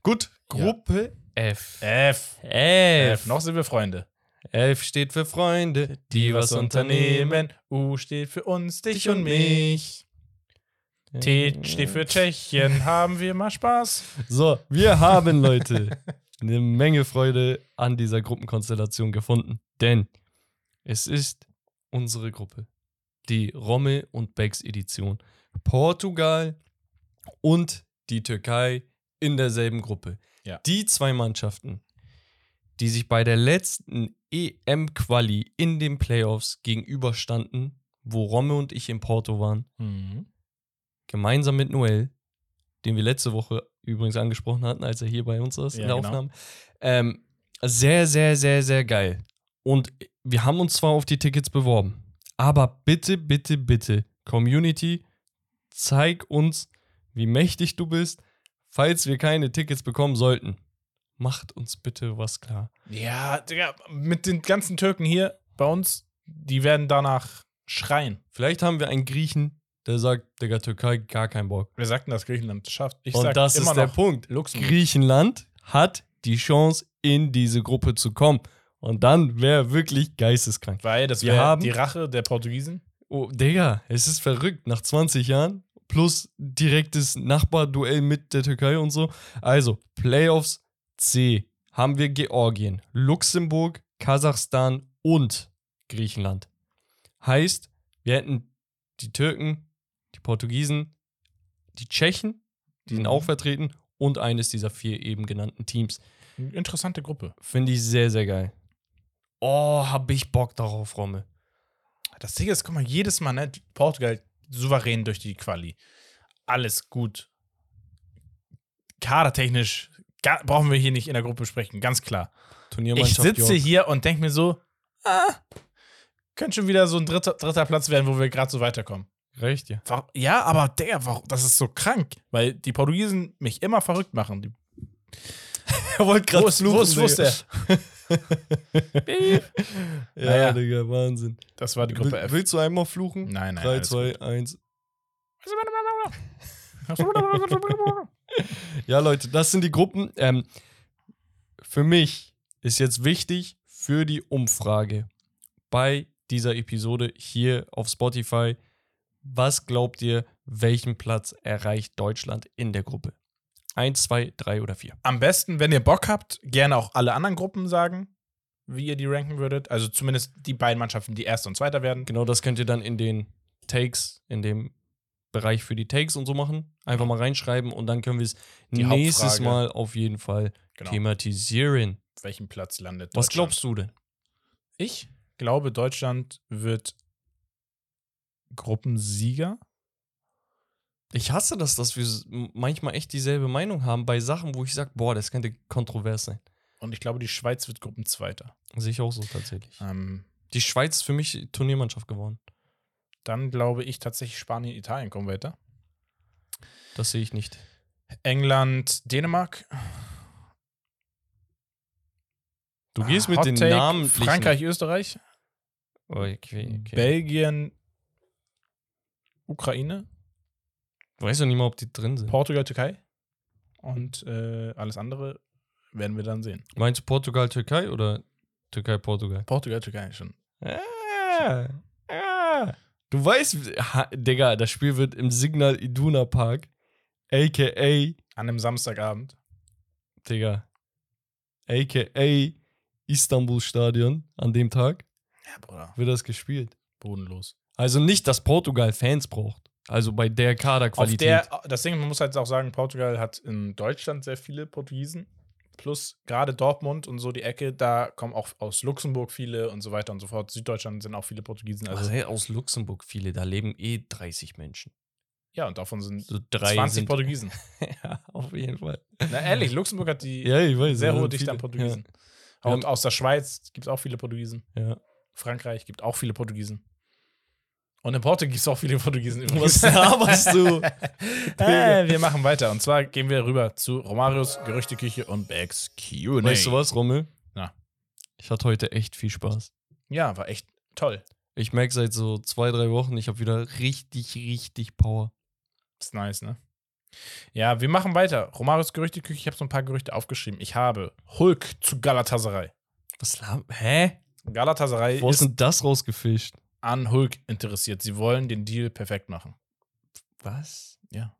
[SPEAKER 2] Gut, Gruppe F.
[SPEAKER 1] F.
[SPEAKER 2] F.
[SPEAKER 1] F. Noch sind wir Freunde.
[SPEAKER 2] F steht für Freunde, die was unternehmen.
[SPEAKER 1] U steht für uns, dich und mich. T steht für Tschechien. Haben wir mal Spaß?
[SPEAKER 2] So, wir haben, Leute, eine Menge Freude an dieser Gruppenkonstellation gefunden. Denn es ist unsere Gruppe. Die Romme und Becks Edition. Portugal und die Türkei in derselben Gruppe.
[SPEAKER 1] Ja.
[SPEAKER 2] Die zwei Mannschaften, die sich bei der letzten EM-Quali in den Playoffs gegenüberstanden, wo Romme und ich in Porto waren, gemeinsam mit Noel, den wir letzte Woche übrigens angesprochen hatten, als er hier bei uns ist
[SPEAKER 1] Ja,
[SPEAKER 2] in der
[SPEAKER 1] genau.
[SPEAKER 2] Aufnahme. Ähm, sehr, sehr, sehr, sehr geil. Und wir haben uns zwar auf die Tickets beworben, aber bitte, bitte, bitte, Community, zeig uns, wie mächtig du bist, falls wir keine Tickets bekommen sollten. Macht uns bitte was klar.
[SPEAKER 1] Ja, Digga, mit den ganzen Türken hier bei uns, die werden danach schreien.
[SPEAKER 2] Vielleicht haben wir einen Griechen, der sagt, Digga, Türkei, gar keinen Bock.
[SPEAKER 1] Wir sagten, dass Griechenland es schafft. Ich
[SPEAKER 2] Und
[SPEAKER 1] sag
[SPEAKER 2] das
[SPEAKER 1] immer
[SPEAKER 2] ist der
[SPEAKER 1] noch
[SPEAKER 2] Punkt.
[SPEAKER 1] Luxemburg.
[SPEAKER 2] Griechenland hat die Chance, in diese Gruppe zu kommen. Und dann wäre wirklich geisteskrank.
[SPEAKER 1] Weil das
[SPEAKER 2] Wir
[SPEAKER 1] wäre
[SPEAKER 2] haben-
[SPEAKER 1] die Rache der Portugiesen.
[SPEAKER 2] Oh, Digga, es ist verrückt. Nach 20 Jahren plus direktes Nachbarduell mit der Türkei und so. Also, Playoffs C haben wir Georgien, Luxemburg, Kasachstan und Griechenland. Heißt, wir hätten die Türken, die Portugiesen, die Tschechen, die sind
[SPEAKER 1] Mhm.
[SPEAKER 2] auch vertreten, und eines dieser vier eben genannten Teams.
[SPEAKER 1] Interessante Gruppe.
[SPEAKER 2] Finde ich sehr, sehr geil. Oh, hab ich Bock darauf, Romme.
[SPEAKER 1] Das Ding ist, guck mal, jedes Mal, ne, Portugal souverän durch die Quali. Alles gut. Kadertechnisch brauchen wir hier nicht in der Gruppe sprechen, ganz klar. Ich sitze
[SPEAKER 2] York.
[SPEAKER 1] hier und denke mir so, ah, könnte schon wieder so ein dritter, dritter Platz werden, wo wir gerade so weiterkommen.
[SPEAKER 2] Reicht ja.
[SPEAKER 1] Ja, aber der, das ist so krank, weil die Portugiesen mich immer verrückt machen.
[SPEAKER 2] Er wollte
[SPEAKER 1] wo ist, wo ist, wo ist der?
[SPEAKER 2] Ja,
[SPEAKER 1] Naja.
[SPEAKER 2] Digga, Wahnsinn.
[SPEAKER 1] Das war die Gruppe
[SPEAKER 2] Will,
[SPEAKER 1] F.
[SPEAKER 2] willst du einmal fluchen?
[SPEAKER 1] Nein, nein.
[SPEAKER 2] 3,
[SPEAKER 1] alles
[SPEAKER 2] 2, 1.
[SPEAKER 1] gut.
[SPEAKER 2] Ja, Leute, das sind die Gruppen. Ähm, für mich ist jetzt wichtig für die Umfrage bei dieser Episode hier auf Spotify. Was glaubt ihr, welchen Platz erreicht Deutschland in der Gruppe? Eins, zwei, drei oder vier.
[SPEAKER 1] Am besten, wenn ihr Bock habt, gerne auch alle anderen Gruppen sagen, wie ihr die ranken würdet. Also zumindest die beiden Mannschaften, die Erster und Zweiter werden.
[SPEAKER 2] Genau das könnt ihr dann in den Takes, in dem Bereich für die Takes und so machen. Einfach mal reinschreiben und dann können wir es nächstes. Mal auf jeden Fall
[SPEAKER 1] Genau.
[SPEAKER 2] thematisieren.
[SPEAKER 1] Welchen Platz landet
[SPEAKER 2] Was
[SPEAKER 1] Deutschland?
[SPEAKER 2] glaubst du denn?
[SPEAKER 1] Ich glaube, Deutschland wird Gruppensieger.
[SPEAKER 2] Ich hasse das, dass wir manchmal echt dieselbe Meinung haben bei Sachen, wo ich sage, boah, das könnte kontrovers sein.
[SPEAKER 1] Und ich glaube, die Schweiz wird Gruppenzweiter.
[SPEAKER 2] Sehe ich auch so tatsächlich.
[SPEAKER 1] Ähm,
[SPEAKER 2] Die Schweiz ist für mich Turniermannschaft geworden.
[SPEAKER 1] dann glaube ich tatsächlich Spanien, Italien kommen weiter.
[SPEAKER 2] Das sehe ich nicht.
[SPEAKER 1] England, Dänemark.
[SPEAKER 2] Du gehst mit
[SPEAKER 1] Hot
[SPEAKER 2] den
[SPEAKER 1] Take,
[SPEAKER 2] Namen.
[SPEAKER 1] Frankreich, Österreich.
[SPEAKER 2] Okay, okay.
[SPEAKER 1] Belgien, Ukraine.
[SPEAKER 2] Weißt du nicht mal, ob die drin sind.
[SPEAKER 1] Portugal, Türkei. Und äh, alles andere werden wir dann sehen.
[SPEAKER 2] Meinst du Portugal, Türkei oder Türkei, Portugal?
[SPEAKER 1] Portugal, Türkei schon.
[SPEAKER 2] Ah, ah. Du weißt, ha, Digga, das Spiel wird im Signal Iduna Park, aka,
[SPEAKER 1] An einem Samstagabend.
[SPEAKER 2] Digga, aka Istanbul Stadion an dem Tag
[SPEAKER 1] Ja, Bruder.
[SPEAKER 2] wird das gespielt.
[SPEAKER 1] Bodenlos.
[SPEAKER 2] Also nicht, dass Portugal Fans braucht. Also bei der Kaderqualität.
[SPEAKER 1] der, das Ding, man muss halt auch sagen, Portugal hat in Deutschland sehr viele Portugiesen. Plus gerade Dortmund und so die Ecke, da kommen auch aus Luxemburg viele und so weiter und so fort. Süddeutschland sind auch viele Portugiesen.
[SPEAKER 2] also
[SPEAKER 1] Also,
[SPEAKER 2] hey, aus Luxemburg viele, da leben eh 30 Menschen.
[SPEAKER 1] ja, und davon sind
[SPEAKER 2] So drei
[SPEAKER 1] 20
[SPEAKER 2] sind,
[SPEAKER 1] Portugiesen.
[SPEAKER 2] ja, auf jeden Fall.
[SPEAKER 1] Na, ehrlich, Luxemburg hat die
[SPEAKER 2] Ja, ich weiß.
[SPEAKER 1] sehr hohe Dichte
[SPEAKER 2] viele.
[SPEAKER 1] an Portugiesen.
[SPEAKER 2] Ja.
[SPEAKER 1] Und aus der Schweiz gibt es auch viele Portugiesen.
[SPEAKER 2] Ja.
[SPEAKER 1] Frankreich gibt auch viele Portugiesen. Und in Porto gibt es auch viele Portugiesen
[SPEAKER 2] Was laberst du?
[SPEAKER 1] äh, wir machen weiter. Und zwar gehen wir rüber zu Romarios Gerüchteküche und Bags Q&A.
[SPEAKER 2] Weißt du was, Rommel?
[SPEAKER 1] Na.
[SPEAKER 2] Ich hatte heute echt viel Spaß.
[SPEAKER 1] Ja, war echt toll.
[SPEAKER 2] Ich merke seit so zwei, drei Wochen, ich habe wieder richtig, richtig Power.
[SPEAKER 1] Ist nice, ne? Ja, wir machen weiter. Romarios Gerüchteküche, ich habe so ein paar Gerüchte aufgeschrieben. Ich habe Hulk zu Galatasaray.
[SPEAKER 2] Was Hä?
[SPEAKER 1] Galatasaray
[SPEAKER 2] Wo ist denn das rausgefischt?
[SPEAKER 1] An Hulk interessiert. Sie wollen den Deal perfekt machen.
[SPEAKER 2] Was?
[SPEAKER 1] Ja.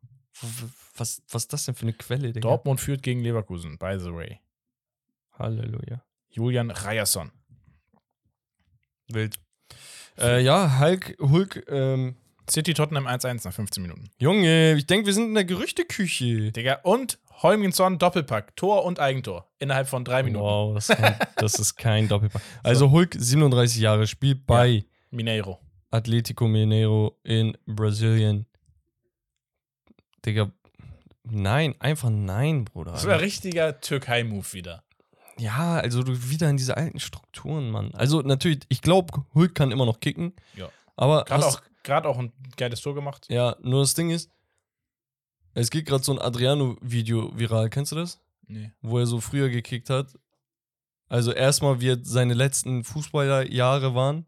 [SPEAKER 2] Was, was ist das denn für eine Quelle, Digga?
[SPEAKER 1] Dortmund führt gegen Leverkusen, by the way.
[SPEAKER 2] Halleluja.
[SPEAKER 1] Julian Ryerson.
[SPEAKER 2] Wild. Äh, ja, Hulk, Hulk, ähm,
[SPEAKER 1] City Tottenham 1-1 nach 15 Minuten.
[SPEAKER 2] Junge, ich denke, wir sind in der Gerüchteküche.
[SPEAKER 1] Digga, und Holmgensson Doppelpack. Tor und Eigentor. Innerhalb von drei Minuten.
[SPEAKER 2] Wow, das, kann, das ist kein Doppelpack. Also Hulk, 37 Jahre, spielt bei
[SPEAKER 1] Mineiro.
[SPEAKER 2] Atletico Mineiro in Brasilien. Digga, nein, einfach nein, Bruder.
[SPEAKER 1] Das war richtiger Türkei-Move wieder.
[SPEAKER 2] Ja, also du wieder in diese alten Strukturen, Mann. Also natürlich, ich glaube, Hulk kann immer noch kicken.
[SPEAKER 1] Ja.
[SPEAKER 2] Aber
[SPEAKER 1] Gerade auch, grad auch ein geiles Tor gemacht.
[SPEAKER 2] ja, nur das Ding ist, es geht gerade so ein Adriano-Video viral, kennst du das?
[SPEAKER 1] Nee.
[SPEAKER 2] Wo er so früher gekickt hat. Also erstmal, wie seine letzten Fußballerjahre waren.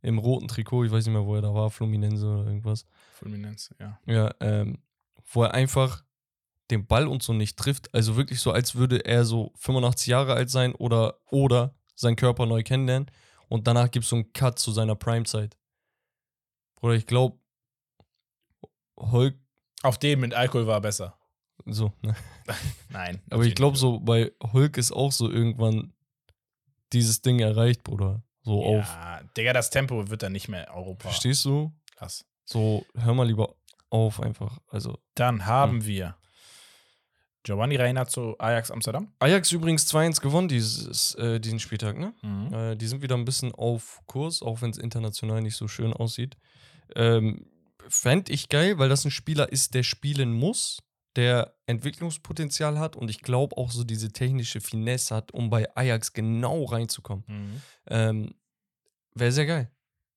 [SPEAKER 2] Im roten Trikot, ich weiß nicht mehr, wo er da war, Fluminense oder irgendwas.
[SPEAKER 1] Fulminenz, ja.
[SPEAKER 2] Ja, ähm, wo er einfach den Ball und so nicht trifft. Also wirklich so, als würde er so 85 Jahre alt sein oder, oder seinen Körper neu kennenlernen. Und danach gibt es so einen Cut zu seiner Primezeit. Bruder, ich glaube, Hulk,
[SPEAKER 1] Auf dem mit Alkohol war er besser.
[SPEAKER 2] so, ne?
[SPEAKER 1] Nein.
[SPEAKER 2] Aber ich glaube, so bei Hulk ist auch so irgendwann dieses Ding erreicht, Bruder. So auf.
[SPEAKER 1] Ja, Digga, das Tempo wird dann nicht mehr Europa.
[SPEAKER 2] Verstehst du?
[SPEAKER 1] Krass.
[SPEAKER 2] So, hör mal lieber auf einfach. Also,
[SPEAKER 1] Dann haben
[SPEAKER 2] Hm.
[SPEAKER 1] wir Giovanni Reina zu Ajax Amsterdam.
[SPEAKER 2] Ajax übrigens 2-1 gewonnen dieses, äh, diesen Spieltag, ne?
[SPEAKER 1] Mhm.
[SPEAKER 2] Äh, die sind wieder ein bisschen auf Kurs, auch wenn es international nicht so schön aussieht. Ähm, Fände ich geil, weil das ein Spieler ist, der spielen muss, der Entwicklungspotenzial hat und ich glaube auch so diese technische Finesse hat, um bei Ajax genau reinzukommen.
[SPEAKER 1] Mhm.
[SPEAKER 2] Ähm, Wäre sehr geil.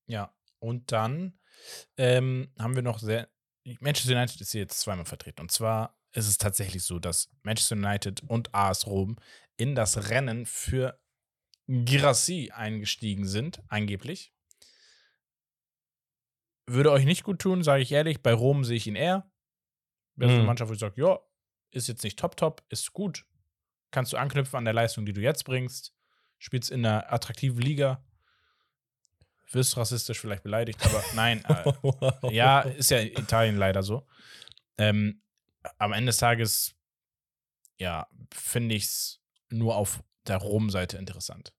[SPEAKER 1] Ja. Und dann ähm, haben wir noch sehr. Manchester United ist hier jetzt zweimal vertreten. Und zwar ist es tatsächlich so, dass Manchester United und AS Rom in das Rennen für Girassi eingestiegen sind, angeblich. Würde euch nicht gut tun, sage ich ehrlich. Bei Rom sehe ich ihn eher. Wäre so eine
[SPEAKER 2] Mhm.
[SPEAKER 1] Mannschaft, wo ich sage, ja, ist jetzt nicht top, top, ist gut. Kannst du anknüpfen an der Leistung, die du jetzt bringst. Spielst in einer attraktiven Liga. Wirst rassistisch vielleicht beleidigt, aber nein. Äh, ja, ist ja in Italien leider so. Ähm, am Ende des Tages, ja, finde ich es nur auf der Rom-Seite interessant.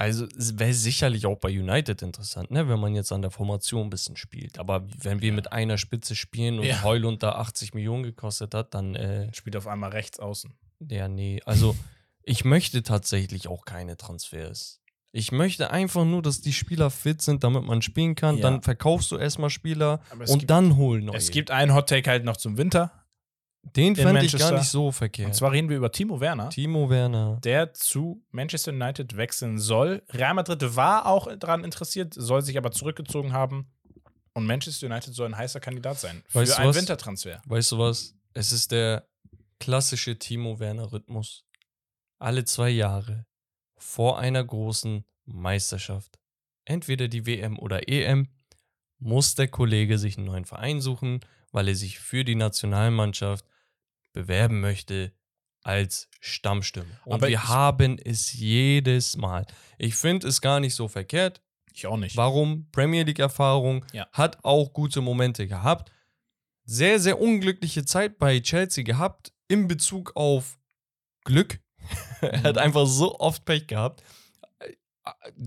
[SPEAKER 2] Also es wäre sicherlich auch bei United interessant, ne, wenn man jetzt an der Formation ein bisschen spielt. Aber wenn wir
[SPEAKER 1] Ja.
[SPEAKER 2] mit einer Spitze spielen und
[SPEAKER 1] Ja.
[SPEAKER 2] Heulund da 80 Millionen gekostet hat, dann äh,
[SPEAKER 1] Spielt auf einmal rechts außen.
[SPEAKER 2] Ja, nee. Also, ich möchte tatsächlich auch keine Transfers. Ich möchte einfach nur, dass die Spieler fit sind, damit man spielen kann.
[SPEAKER 1] Ja.
[SPEAKER 2] Dann verkaufst du erstmal Spieler und
[SPEAKER 1] gibt,
[SPEAKER 2] dann holen neue.
[SPEAKER 1] es gibt einen Hot-Take halt noch zum Winter.
[SPEAKER 2] Den fände ich gar
[SPEAKER 1] Manchester.
[SPEAKER 2] nicht so verkehrt.
[SPEAKER 1] Und zwar reden wir über Timo Werner,
[SPEAKER 2] Timo Werner.
[SPEAKER 1] der zu Manchester United wechseln soll. Real Madrid war auch daran interessiert, soll sich aber zurückgezogen haben. Und Manchester United soll ein heißer Kandidat sein für
[SPEAKER 2] Weißt
[SPEAKER 1] einen
[SPEAKER 2] was?
[SPEAKER 1] Wintertransfer.
[SPEAKER 2] Weißt du was? Es ist der klassische Timo Werner-Rhythmus. Alle zwei Jahre vor einer großen Meisterschaft, entweder die WM oder EM, muss der Kollege sich einen neuen Verein suchen, weil er sich für die Nationalmannschaft bewerben möchte als Stammstimme. Und
[SPEAKER 1] Aber
[SPEAKER 2] wir haben es jedes Mal. Ich finde es gar nicht so verkehrt.
[SPEAKER 1] Ich auch nicht.
[SPEAKER 2] Warum? Premier League-Erfahrung,
[SPEAKER 1] Ja.
[SPEAKER 2] hat auch gute Momente gehabt. Sehr, sehr unglückliche Zeit bei Chelsea gehabt in Bezug auf Glück. er hat
[SPEAKER 1] Mhm.
[SPEAKER 2] einfach so oft Pech gehabt.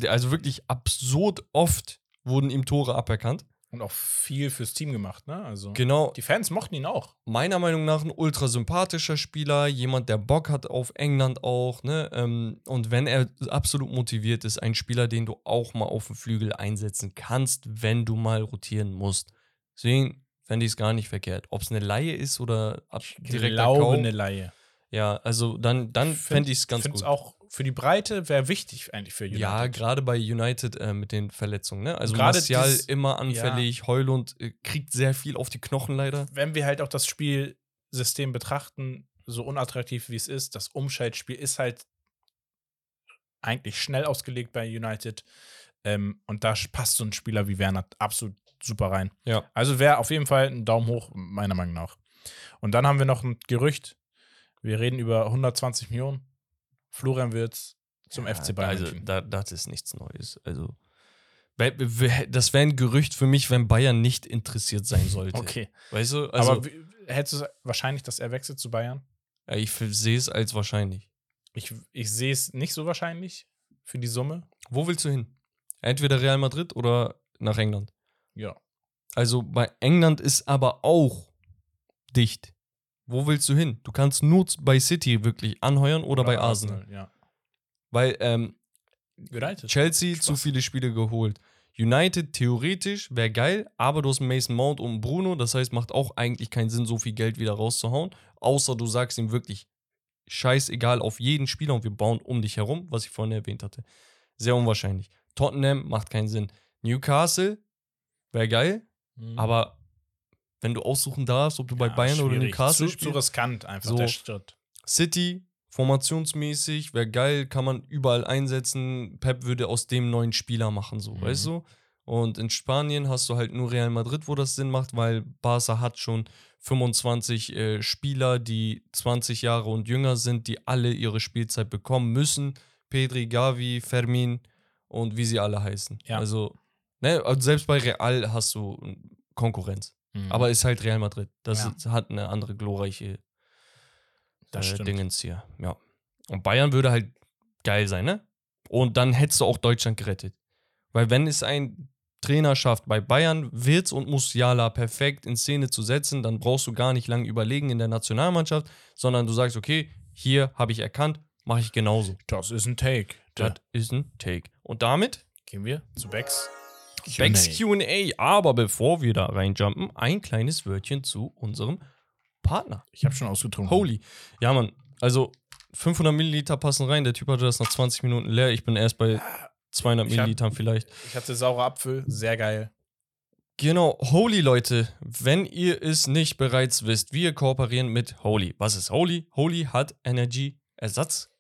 [SPEAKER 2] Also wirklich absurd oft wurden ihm Tore aberkannt.
[SPEAKER 1] Und auch viel fürs Team gemacht, ne? Also
[SPEAKER 2] Genau,
[SPEAKER 1] die Fans mochten ihn auch.
[SPEAKER 2] meiner Meinung nach ein ultra sympathischer Spieler, jemand, der Bock hat auf England auch, ne? Ähm, Und wenn er absolut motiviert ist, ein Spieler, den du auch mal auf dem Flügel einsetzen kannst, wenn du mal rotieren musst. Deswegen fände ich es gar nicht verkehrt. Ob es eine Laie ist oder ab
[SPEAKER 1] Ich
[SPEAKER 2] direkter
[SPEAKER 1] glaube,
[SPEAKER 2] Kauf.
[SPEAKER 1] eine Laie.
[SPEAKER 2] Ja, also dann, dann fände ich es ganz
[SPEAKER 1] find's
[SPEAKER 2] gut.
[SPEAKER 1] auch für die Breite wäre wichtig eigentlich für United.
[SPEAKER 2] Ja, gerade bei United äh, mit den Verletzungen, ne? Also
[SPEAKER 1] Gerade
[SPEAKER 2] Martial immer anfällig, Heulund äh, kriegt sehr viel auf die Knochen leider.
[SPEAKER 1] Wenn wir halt auch das Spielsystem betrachten, so unattraktiv wie es ist, das Umschaltspiel ist halt eigentlich schnell ausgelegt bei United. Ähm, und da passt so ein Spieler wie Werner absolut super rein.
[SPEAKER 2] Ja.
[SPEAKER 1] Also wäre auf jeden Fall ein Daumen hoch, meiner Meinung nach. Und dann haben wir noch ein Gerücht. Wir reden über 120 Millionen. Florian Wirtz zum FC Bayern.
[SPEAKER 2] Also,
[SPEAKER 1] München.
[SPEAKER 2] da, das ist nichts Neues. Also, das wäre ein Gerücht für mich, wenn Bayern nicht interessiert sein sollte.
[SPEAKER 1] okay.
[SPEAKER 2] Weißt du? Also,
[SPEAKER 1] Aber hättest du es wahrscheinlich, dass er wechselt zu Bayern?
[SPEAKER 2] ja, ich sehe es als wahrscheinlich.
[SPEAKER 1] Ich, ich sehe es nicht so wahrscheinlich für die Summe.
[SPEAKER 2] Wo willst du hin? Entweder Real Madrid oder nach England.
[SPEAKER 1] Ja.
[SPEAKER 2] Also, bei England ist aber auch dicht. Wo willst du hin? Du kannst nur bei City wirklich anheuern oder, bei Arsenal.
[SPEAKER 1] Ja.
[SPEAKER 2] Weil ähm,
[SPEAKER 1] United.
[SPEAKER 2] Chelsea
[SPEAKER 1] Spaß.
[SPEAKER 2] zu viele Spiele geholt. United theoretisch wäre geil, aber du hast Mason Mount und Bruno, das heißt, macht auch eigentlich keinen Sinn, so viel Geld wieder rauszuhauen. Außer du sagst ihm wirklich scheißegal auf jeden Spieler und wir bauen um dich herum, was ich vorhin erwähnt hatte. Sehr unwahrscheinlich. Tottenham macht keinen Sinn. Newcastle wäre geil,
[SPEAKER 1] Mhm.
[SPEAKER 2] aber wenn du aussuchen darfst, ob du bei
[SPEAKER 1] Ja,
[SPEAKER 2] Bayern oder
[SPEAKER 1] schwierig.
[SPEAKER 2] Newcastle
[SPEAKER 1] zu, zu
[SPEAKER 2] spielst,
[SPEAKER 1] riskant einfach
[SPEAKER 2] So.
[SPEAKER 1] der Schritt.
[SPEAKER 2] City, formationsmäßig, wäre geil, kann man überall einsetzen. Pep würde aus dem neuen Spieler machen, so,
[SPEAKER 1] Mhm.
[SPEAKER 2] weißt du? Und in Spanien hast du halt nur Real Madrid, wo das Sinn macht, weil Barca hat schon 25 äh, Spieler, die 20 Jahre und jünger sind, die alle ihre Spielzeit bekommen müssen. Pedri, Gavi, Fermin und wie sie alle heißen.
[SPEAKER 1] Ja.
[SPEAKER 2] Also, ne, also selbst bei Real hast du Konkurrenz.
[SPEAKER 1] Mhm.
[SPEAKER 2] Aber ist halt Real Madrid. Das
[SPEAKER 1] Ja.
[SPEAKER 2] ist, hat eine andere glorreiche äh. Dingens hier. Ja. Und Bayern würde halt geil sein, ne? Und dann hättest du auch Deutschland gerettet. Weil wenn es ein Trainer schafft, bei Bayern Wirtz und Musiala perfekt in Szene zu setzen, dann brauchst du gar nicht lange überlegen in der Nationalmannschaft, sondern du sagst, okay, hier habe ich erkannt, mache ich genauso.
[SPEAKER 1] das ist ein Take.
[SPEAKER 2] Das ist ein Take. Und damit
[SPEAKER 1] Gehen wir zu Becks.
[SPEAKER 2] Becks QA. Aber bevor wir da reinjumpen, ein kleines Wörtchen zu unserem Partner.
[SPEAKER 1] Ich habe schon ausgetrunken.
[SPEAKER 2] Holy. Ja, Mann. Also 500 Milliliter passen rein. Der Typ hatte das nach 20 Minuten leer. Ich bin erst bei 200
[SPEAKER 1] Ich hab-
[SPEAKER 2] Millilitern vielleicht.
[SPEAKER 1] Ich hatte saure Apfel, sehr geil.
[SPEAKER 2] Genau, Holy Leute, wenn ihr es nicht bereits wisst, wir kooperieren mit Holy. Was ist Holy? Holy hat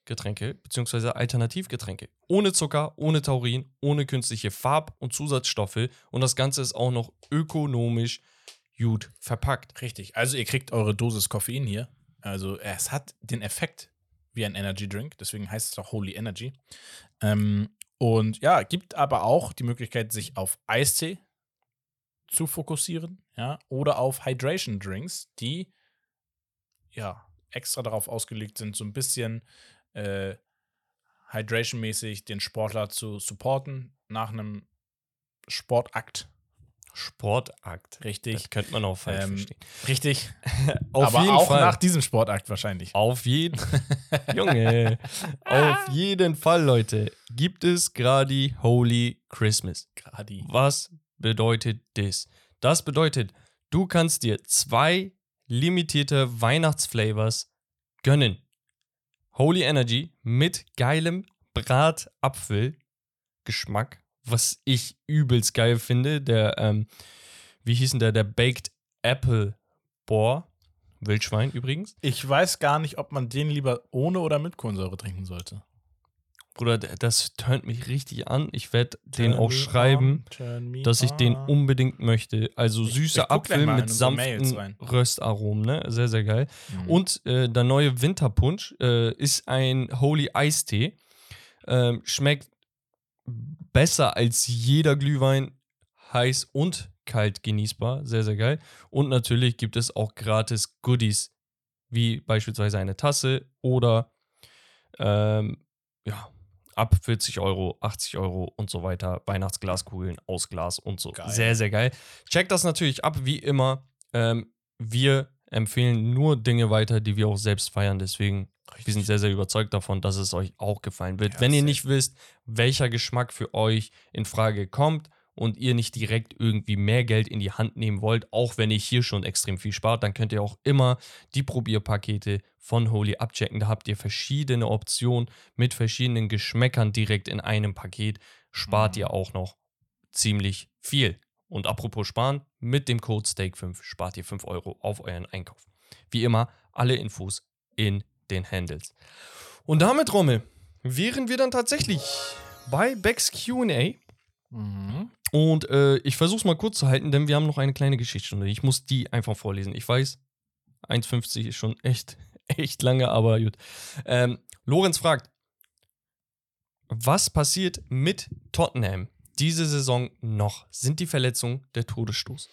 [SPEAKER 2] Energy-Ersatzgetränke bzw. Alternativgetränke. Ohne Zucker, ohne Taurin, ohne künstliche Farb- und Zusatzstoffe und das Ganze ist auch noch ökonomisch gut verpackt.
[SPEAKER 1] Richtig. Also ihr kriegt eure Dosis Koffein hier. Also es hat den Effekt wie ein Energy Drink, deswegen heißt es auch Holy Energy. Ähm, und ja, gibt aber auch die Möglichkeit, sich auf Eistee zu fokussieren, ja, oder auf Hydration Drinks, die ja extra darauf ausgelegt sind, so ein bisschen äh, Hydration-mäßig den Sportler zu supporten nach einem Sportakt.
[SPEAKER 2] Sportakt.
[SPEAKER 1] Richtig.
[SPEAKER 2] Das könnte man auch falsch
[SPEAKER 1] Ähm,
[SPEAKER 2] verstehen.
[SPEAKER 1] Richtig.
[SPEAKER 2] Auf
[SPEAKER 1] aber
[SPEAKER 2] jeden
[SPEAKER 1] auch
[SPEAKER 2] Fall.
[SPEAKER 1] nach diesem Sportakt wahrscheinlich.
[SPEAKER 2] Auf jeden Junge. Auf jeden Fall, Leute, gibt es gerade Holy Christmas.
[SPEAKER 1] Gradi.
[SPEAKER 2] Was bedeutet das? Das bedeutet, du kannst dir zwei limitierte Weihnachtsflavors gönnen. Holy Energy mit geilem Bratapfel-Geschmack, was ich übelst geil finde. Der, ähm, wie hieß denn der? Der Baked Apple Boar. Wildschwein übrigens.
[SPEAKER 1] Ich weiß gar nicht, ob man den lieber ohne oder mit Kohlensäure trinken sollte.
[SPEAKER 2] Bruder, das tönt mich richtig an. Ich werde den auch schreiben,
[SPEAKER 1] on,
[SPEAKER 2] dass ich den unbedingt möchte. Also
[SPEAKER 1] Ich-
[SPEAKER 2] süßer
[SPEAKER 1] ich
[SPEAKER 2] Apfel mit sanften. Röstaromen, ne? Sehr, sehr geil.
[SPEAKER 1] Mhm.
[SPEAKER 2] Und äh, der neue Winterpunsch äh, ist ein Holy Eistee. Ähm, schmeckt besser als jeder Glühwein, heiß und kalt genießbar. Sehr, sehr geil. Und natürlich gibt es auch gratis Goodies, wie beispielsweise eine Tasse oder ähm, ja, ab 40 Euro, 80 Euro und so weiter. Weihnachtsglaskugeln aus Glas und so.
[SPEAKER 1] Geil.
[SPEAKER 2] Sehr, sehr geil. Checkt das natürlich ab, wie immer. Ähm, wir empfehlen nur Dinge weiter, die wir auch selbst feiern. Deswegen, wir sind sehr, sehr überzeugt davon, dass es euch auch gefallen wird.
[SPEAKER 1] Ja,
[SPEAKER 2] Wenn ihr nicht wisst, welcher Geschmack für euch in Frage kommt und ihr nicht direkt irgendwie mehr Geld in die Hand nehmen wollt, auch wenn ihr hier schon extrem viel spart, dann könnt ihr auch immer die Probierpakete von Holy abchecken. Da habt ihr verschiedene Optionen mit verschiedenen Geschmäckern direkt in einem Paket. Spart
[SPEAKER 1] Mhm.
[SPEAKER 2] ihr auch noch ziemlich viel. Und apropos sparen, mit dem Code STAKE5 spart ihr 5 Euro auf euren Einkauf. Wie immer, alle Infos in den Handles. Und damit, Rommel, wären wir dann tatsächlich bei Becks QA.
[SPEAKER 1] Mhm.
[SPEAKER 2] Und äh, ich versuche es mal kurz zu halten, denn wir haben noch eine kleine Geschichtsstunde. Ich muss die einfach vorlesen. Ich weiß, 1,50 ist schon echt, echt lange, aber gut. Ähm, Lorenz fragt, was passiert mit Tottenham diese Saison noch? Sind die Verletzungen der Todesstoß?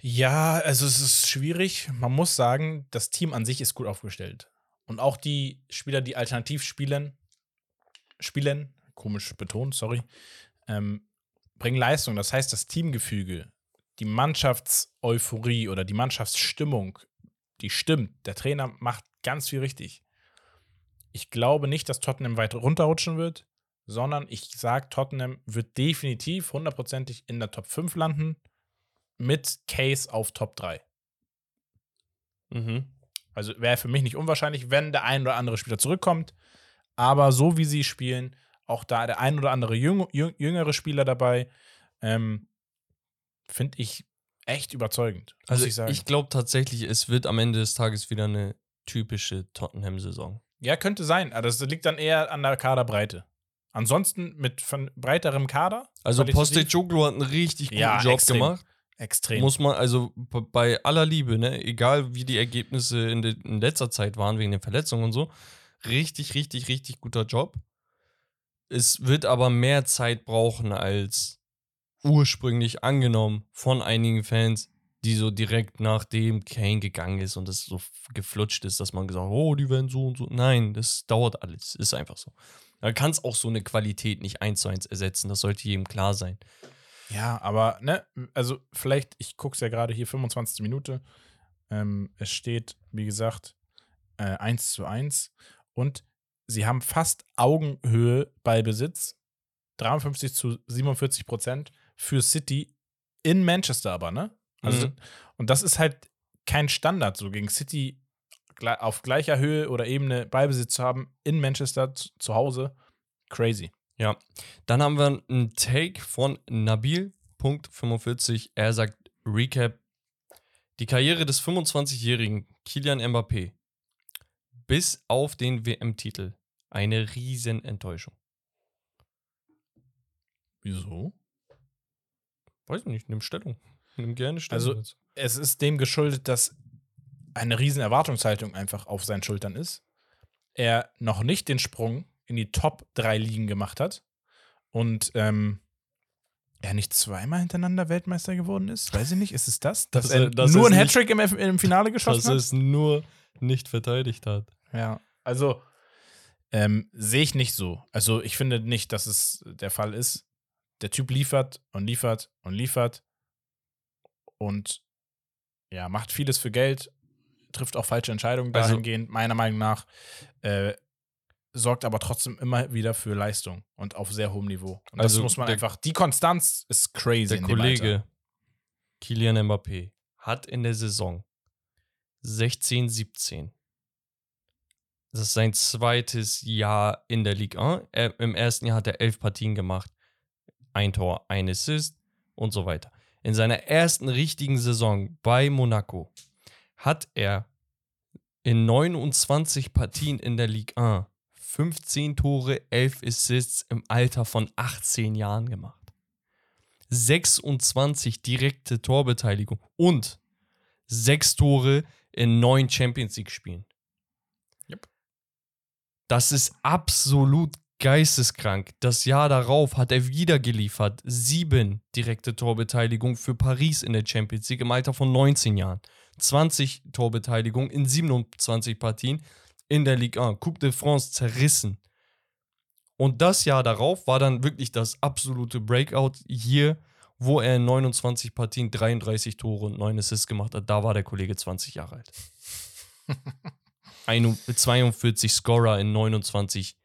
[SPEAKER 1] Ja, also es ist schwierig. Man muss sagen, das Team an sich ist gut aufgestellt. Und auch die Spieler, die alternativ spielen, spielen, komisch betont, sorry, ähm, bringen Leistung. Das heißt, das Teamgefüge, die Mannschaftseuphorie oder die Mannschaftsstimmung, die stimmt. Der Trainer macht ganz viel richtig. Ich glaube nicht, dass Tottenham weit runterrutschen wird, sondern ich sage, Tottenham wird definitiv hundertprozentig in der Top 5 landen mit Case auf Top 3.
[SPEAKER 2] Mhm.
[SPEAKER 1] Also wäre für mich nicht unwahrscheinlich, wenn der ein oder andere Spieler zurückkommt. Aber so wie sie spielen, auch da der ein oder andere jüng, jüngere Spieler dabei, ähm, finde ich echt überzeugend.
[SPEAKER 2] Also ich, ich glaube tatsächlich, es wird am Ende des Tages wieder eine typische Tottenham-Saison.
[SPEAKER 1] Ja, könnte sein. Aber das liegt dann eher an der Kaderbreite. Ansonsten mit von breiterem Kader.
[SPEAKER 2] Also Postecoglou hat einen richtig guten ja, Job
[SPEAKER 1] extrem.
[SPEAKER 2] gemacht.
[SPEAKER 1] Extrem.
[SPEAKER 2] Muss man, also bei aller Liebe, ne, egal wie die Ergebnisse in, de, in letzter Zeit waren, wegen den Verletzungen und so, richtig, richtig, richtig guter Job. Es wird aber mehr Zeit brauchen als ursprünglich angenommen von einigen Fans, die so direkt nachdem Kane gegangen ist und es so geflutscht ist, dass man gesagt oh, die werden so und so. Nein, das dauert alles. Ist einfach so. Da kann es auch so eine Qualität nicht eins zu eins ersetzen. Das sollte jedem klar sein.
[SPEAKER 1] Ja, aber, ne, also vielleicht, ich gucke es ja gerade hier, 25. Minute. Ähm, es steht, wie gesagt, äh, 1 zu 1. Und sie haben fast Augenhöhe bei Besitz. 53 zu 47 Prozent für City in Manchester aber, ne? Also, mhm. und das ist halt kein Standard, so gegen City auf gleicher Höhe oder Ebene Ballbesitz zu haben in Manchester zu Hause. Crazy.
[SPEAKER 2] Ja, dann haben wir einen Take von Nabil, Punkt 45. Er sagt, Recap, die Karriere des 25-jährigen Kilian Mbappé bis auf den WM-Titel eine Riesenenttäuschung.
[SPEAKER 1] Wieso?
[SPEAKER 2] Weiß ich nicht, nimm Stellung. Nimm gerne
[SPEAKER 1] Stellung. Also, es ist dem geschuldet, dass eine riesen Erwartungshaltung einfach auf seinen Schultern ist. Er noch nicht den Sprung in die Top 3 Ligen gemacht hat und ähm, er nicht zweimal hintereinander Weltmeister geworden ist. Weiß ich nicht, ist es das? Dass das, er das nur ein Hattrick im, im Finale geschossen
[SPEAKER 2] dass hat? Dass es nur nicht verteidigt hat.
[SPEAKER 1] Ja, also ähm, sehe ich nicht so. Also ich finde nicht, dass es der Fall ist. Der Typ liefert und liefert und liefert und ja, macht vieles für Geld, trifft auch falsche Entscheidungen also dahingehend, also, meiner Meinung nach. Äh, sorgt aber trotzdem immer wieder für Leistung und auf sehr hohem Niveau. Und also das muss man der, einfach, die Konstanz ist crazy.
[SPEAKER 2] Der Kollege Kilian Mbappé hat in der Saison 16, 17 das ist sein zweites Jahr in der Liga. Er, Im ersten Jahr hat er elf Partien gemacht. Ein Tor, ein Assist und so weiter. In seiner ersten richtigen Saison bei Monaco hat er in 29 Partien in der Ligue 1 15 Tore, 11 Assists im Alter von 18 Jahren gemacht. 26 direkte Torbeteiligung und 6 Tore in 9 Champions League Spielen. Das ist absolut geisteskrank. Das Jahr darauf hat er wieder geliefert. Sieben direkte Torbeteiligung für Paris in der Champions League im Alter von 19 Jahren. 20 Torbeteiligung in 27 Partien in der Ligue 1. Coupe de France zerrissen. Und das Jahr darauf war dann wirklich das absolute Breakout hier, wo er in 29 Partien 33 Tore und 9 Assists gemacht hat. Da war der Kollege 20 Jahre alt. 42 Scorer in 29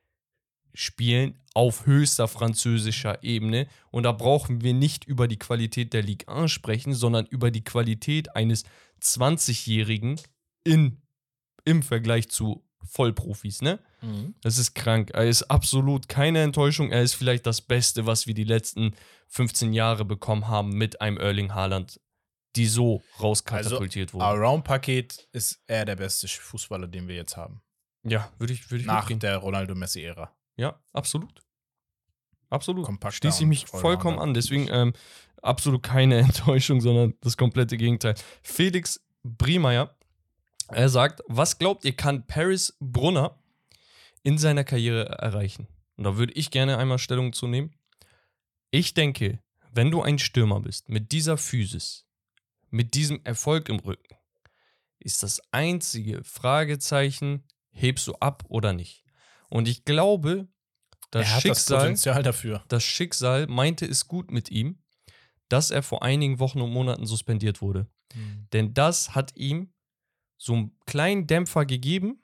[SPEAKER 2] Spielen auf höchster französischer Ebene. Und da brauchen wir nicht über die Qualität der Ligue 1 sprechen, sondern über die Qualität eines 20-Jährigen im Vergleich zu Vollprofis, ne? Mhm. Das ist krank. Er ist absolut keine Enttäuschung. Er ist vielleicht das Beste, was wir die letzten 15 Jahre bekommen haben mit einem Erling Haaland, die so rauskatapultiert also, wurden.
[SPEAKER 1] Around-Paket ist er der beste Fußballer, den wir jetzt haben.
[SPEAKER 2] Ja, würde ich, würd ich
[SPEAKER 1] Nach mitgehen. der Ronaldo-Messi-Ära.
[SPEAKER 2] Ja, absolut. absolut.
[SPEAKER 1] kompakter
[SPEAKER 2] Schließe ich mich vollkommen an. Deswegen ähm, absolut keine Enttäuschung, sondern das komplette Gegenteil. Felix Briemeyer, er sagt, was glaubt ihr, kann Paris Brunner in seiner Karriere erreichen? Und da würde ich gerne einmal Stellung zu nehmen. Ich denke, wenn du ein Stürmer bist, mit dieser Physis, mit diesem Erfolg im Rücken, ist das einzige Fragezeichen, hebst du ab oder nicht? Und ich glaube, das
[SPEAKER 1] er hat das
[SPEAKER 2] Schicksal
[SPEAKER 1] Potenzial dafür.
[SPEAKER 2] das Schicksal meinte es gut mit ihm, dass er vor einigen Wochen und Monaten suspendiert wurde. Denn das hat ihm so einen kleinen Dämpfer gegeben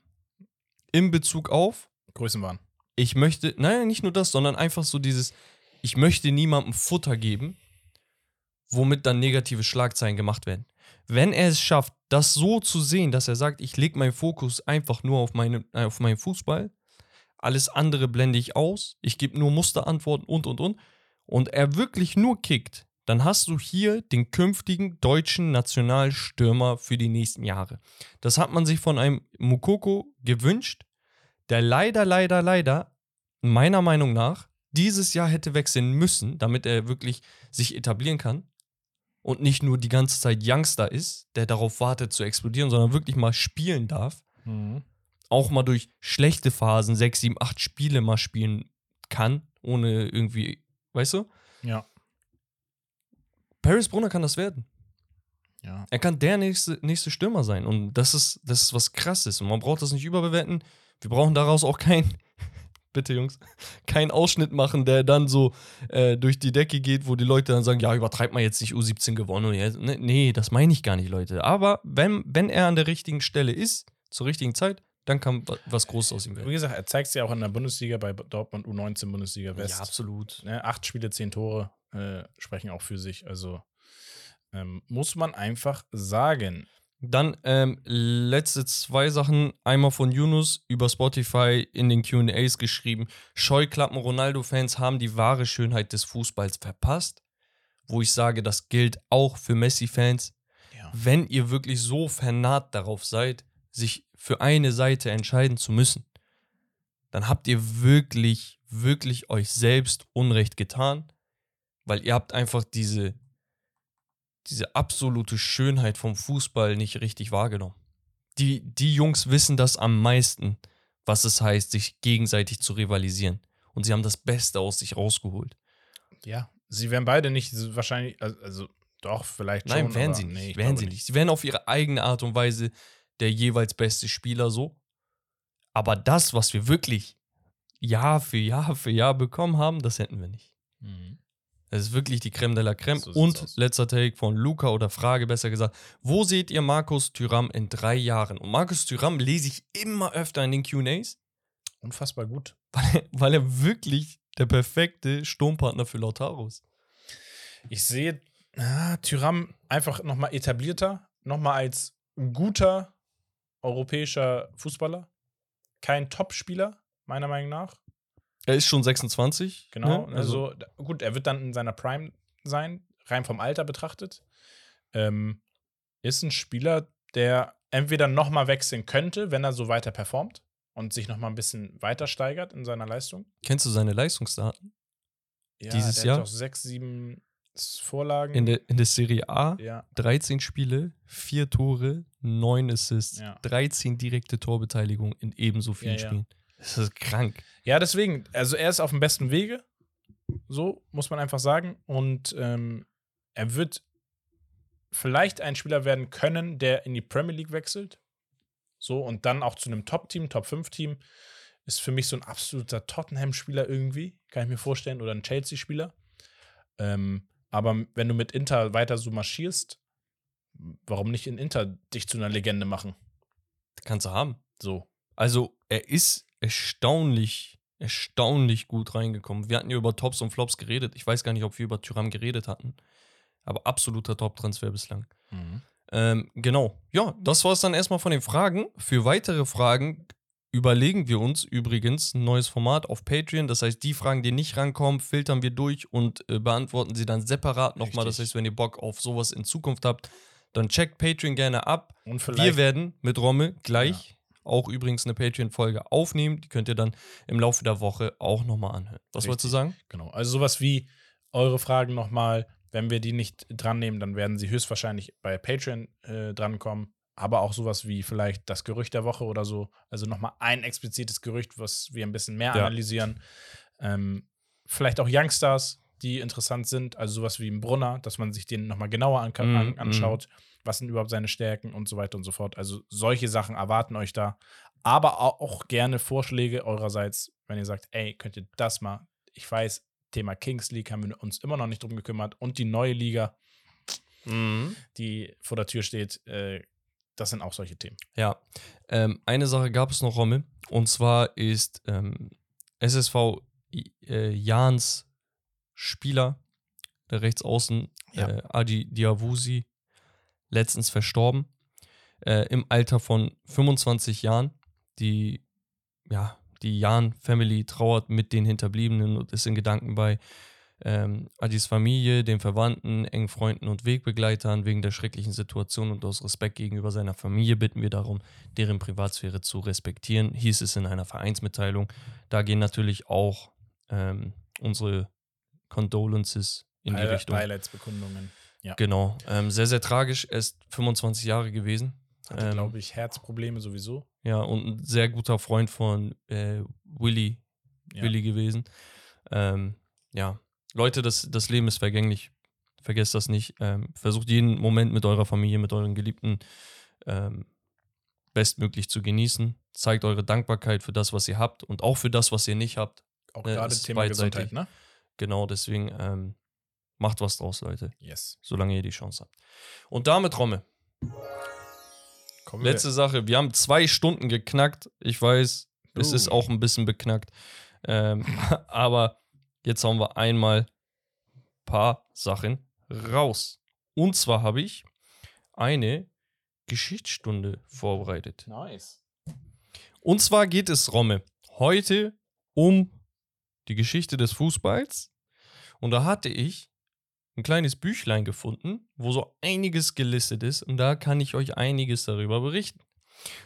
[SPEAKER 2] in Bezug auf,
[SPEAKER 1] Größenwahn.
[SPEAKER 2] ich möchte, naja, nicht nur das, sondern einfach so dieses, ich möchte niemandem Futter geben, womit dann negative Schlagzeilen gemacht werden. Wenn er es schafft, das so zu sehen, dass er sagt, ich lege meinen Fokus einfach nur auf, meine, äh, auf meinen Fußball, alles andere blende ich aus, ich gebe nur Musterantworten und, und, und, und er wirklich nur kickt, dann hast du hier den künftigen deutschen Nationalstürmer für die nächsten Jahre. Das hat man sich von einem Mukoko gewünscht, der leider, leider, leider, meiner Meinung nach, dieses Jahr hätte wechseln müssen, damit er wirklich sich etablieren kann und nicht nur die ganze Zeit Youngster ist, der darauf wartet zu explodieren, sondern wirklich mal spielen darf. Auch mal durch schlechte Phasen, sechs, sieben, acht Spiele mal spielen kann, ohne irgendwie, weißt du?
[SPEAKER 1] Ja.
[SPEAKER 2] Paris Brunner kann das werden.
[SPEAKER 1] Ja.
[SPEAKER 2] Er kann der nächste, nächste Stürmer sein. Und das ist, das ist was krasses. Und man braucht das nicht überbewerten. Wir brauchen daraus auch kein, bitte Jungs, kein Ausschnitt machen, der dann so äh, durch die Decke geht, wo die Leute dann sagen, ja, übertreibt mal jetzt nicht U17 gewonnen. Und jetzt, ne, nee, das meine ich gar nicht, Leute. Aber wenn, wenn er an der richtigen Stelle ist, zur richtigen Zeit, dann kann wa- was Großes aus ihm
[SPEAKER 1] Wie
[SPEAKER 2] werden.
[SPEAKER 1] gesagt, er zeigt es ja auch in der Bundesliga bei Dortmund U19 Bundesliga West.
[SPEAKER 2] Ja, absolut.
[SPEAKER 1] Ne, acht Spiele, zehn Tore äh, sprechen auch für sich. Also ähm, muss man einfach sagen.
[SPEAKER 2] Dann ähm, letzte zwei Sachen. Einmal von Yunus über Spotify in den QAs geschrieben. Scheuklappen Ronaldo-Fans haben die wahre Schönheit des Fußballs verpasst. Wo ich sage, das gilt auch für Messi-Fans.
[SPEAKER 1] Ja.
[SPEAKER 2] Wenn ihr wirklich so vernarrt darauf seid, sich für eine Seite entscheiden zu müssen, dann habt ihr wirklich, wirklich euch selbst Unrecht getan, weil ihr habt einfach diese, diese absolute Schönheit vom Fußball nicht richtig wahrgenommen. Die, die Jungs wissen das am meisten, was es heißt, sich gegenseitig zu rivalisieren. Und sie haben das Beste aus sich rausgeholt.
[SPEAKER 1] Ja. Sie werden beide nicht wahrscheinlich, also, doch, vielleicht schon.
[SPEAKER 2] Nein, wären sie nicht.
[SPEAKER 1] nee,
[SPEAKER 2] wären
[SPEAKER 1] glaube
[SPEAKER 2] sie nicht. Sie wären auf ihre eigene Art und Weise der jeweils beste Spieler so. Aber das, was wir wirklich Jahr für Jahr für Jahr bekommen haben, das hätten wir nicht.
[SPEAKER 1] Mhm.
[SPEAKER 2] Das ist wirklich die Creme de la Creme.
[SPEAKER 1] So
[SPEAKER 2] und
[SPEAKER 1] aus.
[SPEAKER 2] letzter Take von Luca oder Frage besser gesagt. Wo seht ihr Markus Thüram in drei Jahren? Und Markus Thüram lese ich immer öfter in den QAs,
[SPEAKER 1] Unfassbar gut.
[SPEAKER 2] weil er, weil er wirklich der perfekte Sturmpartner für Lautaro ist.
[SPEAKER 1] Ich sehe ah, Tyram einfach nochmal etablierter, nochmal als guter europäischer Fußballer. Kein Top-Spieler, meiner Meinung nach.
[SPEAKER 2] Er ist schon 26.
[SPEAKER 1] Genau.
[SPEAKER 2] ne?
[SPEAKER 1] Also, d- gut, er wird dann in seiner Prime sein, rein vom Alter betrachtet. Ähm, ist ein Spieler, der entweder nochmal wechseln könnte, wenn er so weiter performt und sich nochmal ein bisschen weiter steigert in seiner Leistung.
[SPEAKER 2] Kennst du seine Leistungsdaten?
[SPEAKER 1] Ja,
[SPEAKER 2] Dieses Jahr?
[SPEAKER 1] Hat doch sechs, sieben Vorlagen.
[SPEAKER 2] In der, in der Serie A
[SPEAKER 1] ja,
[SPEAKER 2] 13 Spiele, 4 Tore, 9 Assists,
[SPEAKER 1] Ja.
[SPEAKER 2] 13 direkte Torbeteiligung in ebenso vielen
[SPEAKER 1] ja.
[SPEAKER 2] Spielen. Das ist krank.
[SPEAKER 1] Ja, deswegen, also er ist auf dem besten Wege. So muss man einfach sagen. Und ähm, er wird vielleicht ein Spieler werden können, der in die Premier League wechselt. So und dann auch zu einem Top-Team, Top-5-Team. Ist für mich so ein absoluter Tottenham-Spieler irgendwie, kann ich mir vorstellen, oder ein Chelsea-Spieler. Ähm, aber wenn du mit Inter weiter so marschierst, warum nicht in Inter dich zu einer Legende machen?
[SPEAKER 2] Kannst du haben.
[SPEAKER 1] So.
[SPEAKER 2] Also, er ist erstaunlich, erstaunlich gut reingekommen. Wir hatten ja über Tops und Flops geredet. Ich weiß gar nicht, ob wir über Tyram geredet hatten. Aber absoluter Top-Transfer bislang. Ähm, genau. Ja, das war es dann erstmal von den Fragen. Für weitere Fragen überlegen wir uns übrigens ein neues Format auf Patreon. Das heißt, die Fragen, die nicht rankommen, filtern wir durch und äh, beantworten sie dann separat nochmal. Das heißt, wenn ihr Bock auf sowas in Zukunft habt, dann checkt Patreon gerne ab.
[SPEAKER 1] Und vielleicht.
[SPEAKER 2] Wir werden mit Romme gleich auch übrigens eine Patreon-Folge aufnehmen. Die könnt ihr dann im Laufe der Woche auch nochmal anhören. Was
[SPEAKER 1] Richtig.
[SPEAKER 2] wolltest du sagen?
[SPEAKER 1] Genau. Also sowas wie eure Fragen nochmal. Wenn wir die nicht dran nehmen, dann werden sie höchstwahrscheinlich bei Patreon äh, drankommen. Aber auch sowas wie vielleicht das Gerücht der Woche oder so. Also nochmal ein explizites Gerücht, was wir ein bisschen mehr
[SPEAKER 2] Ja.
[SPEAKER 1] analysieren. Ähm, vielleicht auch Youngstars, die interessant sind. Also sowas wie ein Brunner, dass man sich den nochmal genauer an
[SPEAKER 2] Mhm,
[SPEAKER 1] an anschaut. Was sind überhaupt seine Stärken und so weiter und so fort. Also solche Sachen erwarten euch da. Aber au- auch gerne Vorschläge eurerseits, wenn ihr sagt, ey, könnt ihr das mal. Ich weiß, Thema Kings League haben wir uns immer noch nicht drum gekümmert. Und die neue Liga, die vor der Tür steht, äh, das sind auch solche Themen.
[SPEAKER 2] Ja, ähm, eine Sache gab es noch, Rommel. Und zwar ist ähm, SSV äh, Jans Spieler, der Rechtsaußen,
[SPEAKER 1] Ja.
[SPEAKER 2] äh, Adi Diawusi, letztens verstorben. Äh, Im Alter von 25 Jahren. Die, ja, die Jan-Family trauert mit den Hinterbliebenen und ist in Gedanken bei ähm, Adis Familie, den Verwandten, engen Freunden und Wegbegleitern wegen der schrecklichen Situation und aus Respekt gegenüber seiner Familie bitten wir darum, deren Privatsphäre zu respektieren, hieß es in einer Vereinsmitteilung. Da gehen natürlich auch ähm, unsere Condolences in die Richtung.
[SPEAKER 1] Beileidsbekundungen. Ja.
[SPEAKER 2] Genau. Ähm, sehr, sehr tragisch. Er ist 25 Jahre gewesen.
[SPEAKER 1] Hatte,
[SPEAKER 2] Ähm,
[SPEAKER 1] glaube ich, Herzprobleme sowieso.
[SPEAKER 2] Ja, und ein sehr guter Freund von äh, Willy,
[SPEAKER 1] Ja.
[SPEAKER 2] Willy gewesen. Ähm, ja, Leute, das, das Leben ist vergänglich. Vergesst das nicht. Ähm, versucht jeden Moment mit eurer Familie, mit euren Geliebten ähm, bestmöglich zu genießen. Zeigt eure Dankbarkeit für das, was ihr habt und auch für das, was ihr nicht habt.
[SPEAKER 1] Auch
[SPEAKER 2] äh,
[SPEAKER 1] gerade
[SPEAKER 2] ist
[SPEAKER 1] Thema. Gesundheit, ne?
[SPEAKER 2] Genau, deswegen ähm, macht was draus, Leute,
[SPEAKER 1] Yes.
[SPEAKER 2] solange ihr die Chance habt. Und damit, Romme,
[SPEAKER 1] Kommen
[SPEAKER 2] Letzte Sache, wir haben zwei Stunden geknackt. Ich weiß, es
[SPEAKER 1] Uh.
[SPEAKER 2] ist auch ein bisschen beknackt. Ähm, aber jetzt haben wir einmal ein paar Sachen raus. Und zwar habe ich eine Geschichtsstunde vorbereitet.
[SPEAKER 1] wir. Nice.
[SPEAKER 2] Und zwar geht es, Romme, heute um die Geschichte des Fußballs. Und da hatte ich ein kleines Büchlein gefunden, wo so einiges gelistet ist. Und da kann ich euch einiges darüber berichten.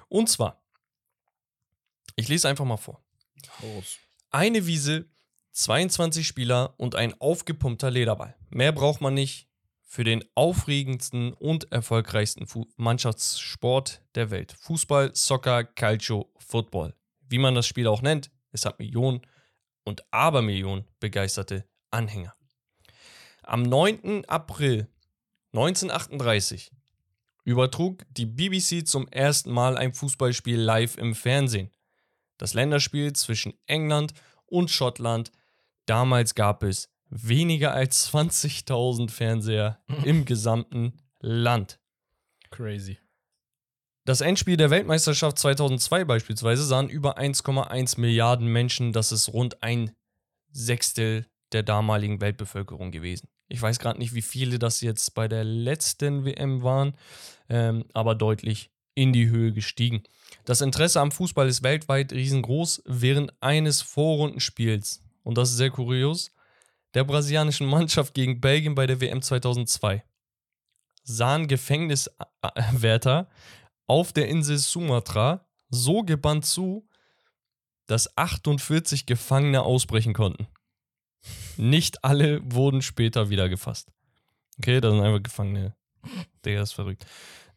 [SPEAKER 2] Und zwar, ich lese einfach mal vor. Eine Wiese, 22 Spieler und ein aufgepumpter Lederball. Mehr braucht man nicht für den aufregendsten und erfolgreichsten Fu Mannschaftssport der Welt. Fußball, Soccer, Calcio, Football. Wie man das Spiel auch nennt, es hat Millionen und Abermillionen begeisterte Anhänger. Am 9. April 1938 übertrug die BBC zum ersten Mal ein Fußballspiel live im Fernsehen. Das Länderspiel zwischen England und Schottland. Damals gab es weniger als 20.000 Fernseher im gesamten Land.
[SPEAKER 1] Crazy.
[SPEAKER 2] Das Endspiel der Weltmeisterschaft 2002 beispielsweise sahen über 1,1 Milliarden Menschen. Das ist rund ein Sechstel der damaligen Weltbevölkerung gewesen. Ich weiß gerade nicht, wie viele das jetzt bei der letzten WM waren, ähm, aber deutlich in die Höhe gestiegen. Das Interesse am Fußball ist weltweit riesengroß. Während eines Vorrundenspiels, und das ist sehr kurios, der brasilianischen Mannschaft gegen Belgien bei der WM 2002 sahen Gefängniswärter auf der Insel Sumatra so gebannt zu, dass 48 Gefangene ausbrechen konnten. Nicht alle wurden später wieder gefasst. Okay, da sind einfach Gefangene. Der ist verrückt.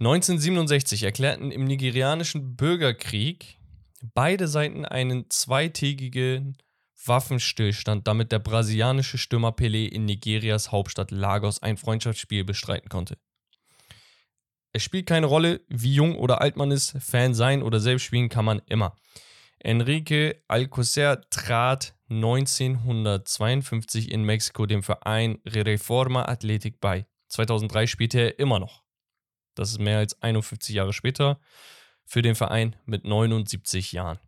[SPEAKER 2] 1967 erklärten im nigerianischen Bürgerkrieg beide Seiten einen zweitägigen Waffenstillstand, damit der brasilianische Stürmer Pelé in Nigerias Hauptstadt Lagos ein Freundschaftsspiel bestreiten konnte. Es spielt keine Rolle, wie jung oder alt man ist, Fan sein oder selbst spielen kann man immer. Enrique Alcocer trat 1952 in Mexiko dem Verein Reforma Athletic bei. 2003 spielte er immer noch. Das ist mehr als 51 Jahre später für den Verein mit 79 Jahren.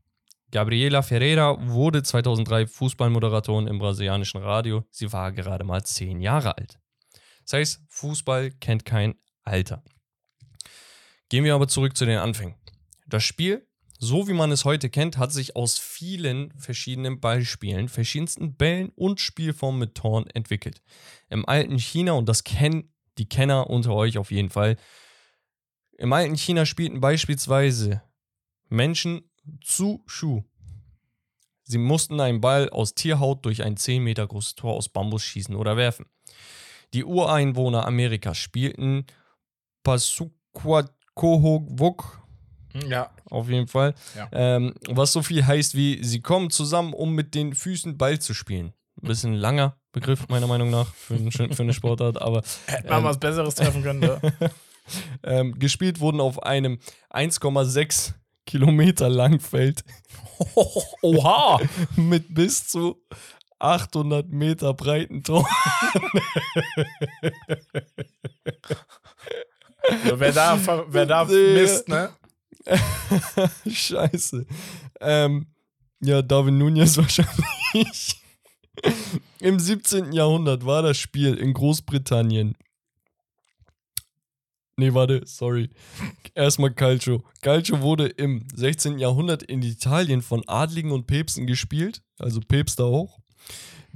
[SPEAKER 2] Gabriela Ferreira wurde 2003 Fußballmoderatorin im brasilianischen Radio. Sie war gerade mal 10 Jahre alt. Das heißt, Fußball kennt kein Alter. Gehen wir aber zurück zu den Anfängen. Das Spiel, so wie man es heute kennt, hat sich aus vielen verschiedenen Ballspielen, verschiedensten Bällen und Spielformen mit Toren entwickelt. Im alten China, und das kennen die Kenner unter euch auf jeden Fall, im alten China spielten beispielsweise Menschen zu Schuh. Sie mussten einen Ball aus Tierhaut durch ein 10 Meter großes Tor aus Bambus schießen oder werfen. Die Ureinwohner Amerikas spielten Pasuquacohowuk
[SPEAKER 1] Ja.
[SPEAKER 2] auf jeden Fall.
[SPEAKER 1] Ja.
[SPEAKER 2] Ähm, was so viel heißt wie, sie kommen zusammen, um mit den Füßen Ball zu spielen. Ein bisschen langer Begriff, meiner Meinung nach, für, ein- für eine Sportart, aber
[SPEAKER 1] Hätte man was Besseres treffen können. Ne?
[SPEAKER 2] ähm, gespielt wurden auf einem 1,6 Kilometer langen Feld
[SPEAKER 1] Oha!
[SPEAKER 2] mit bis zu 800 Meter breiten Tor.
[SPEAKER 1] Also wer da, wer da misst, ne?
[SPEAKER 2] Scheiße. Ähm, ja, Darwin Nunez wahrscheinlich. Im 17. Jahrhundert war das Spiel in Großbritannien. Nee, warte, sorry. Erstmal Calcio. Calcio wurde im 16. Jahrhundert in Italien von Adligen und Päpsten gespielt, also Päpste auch.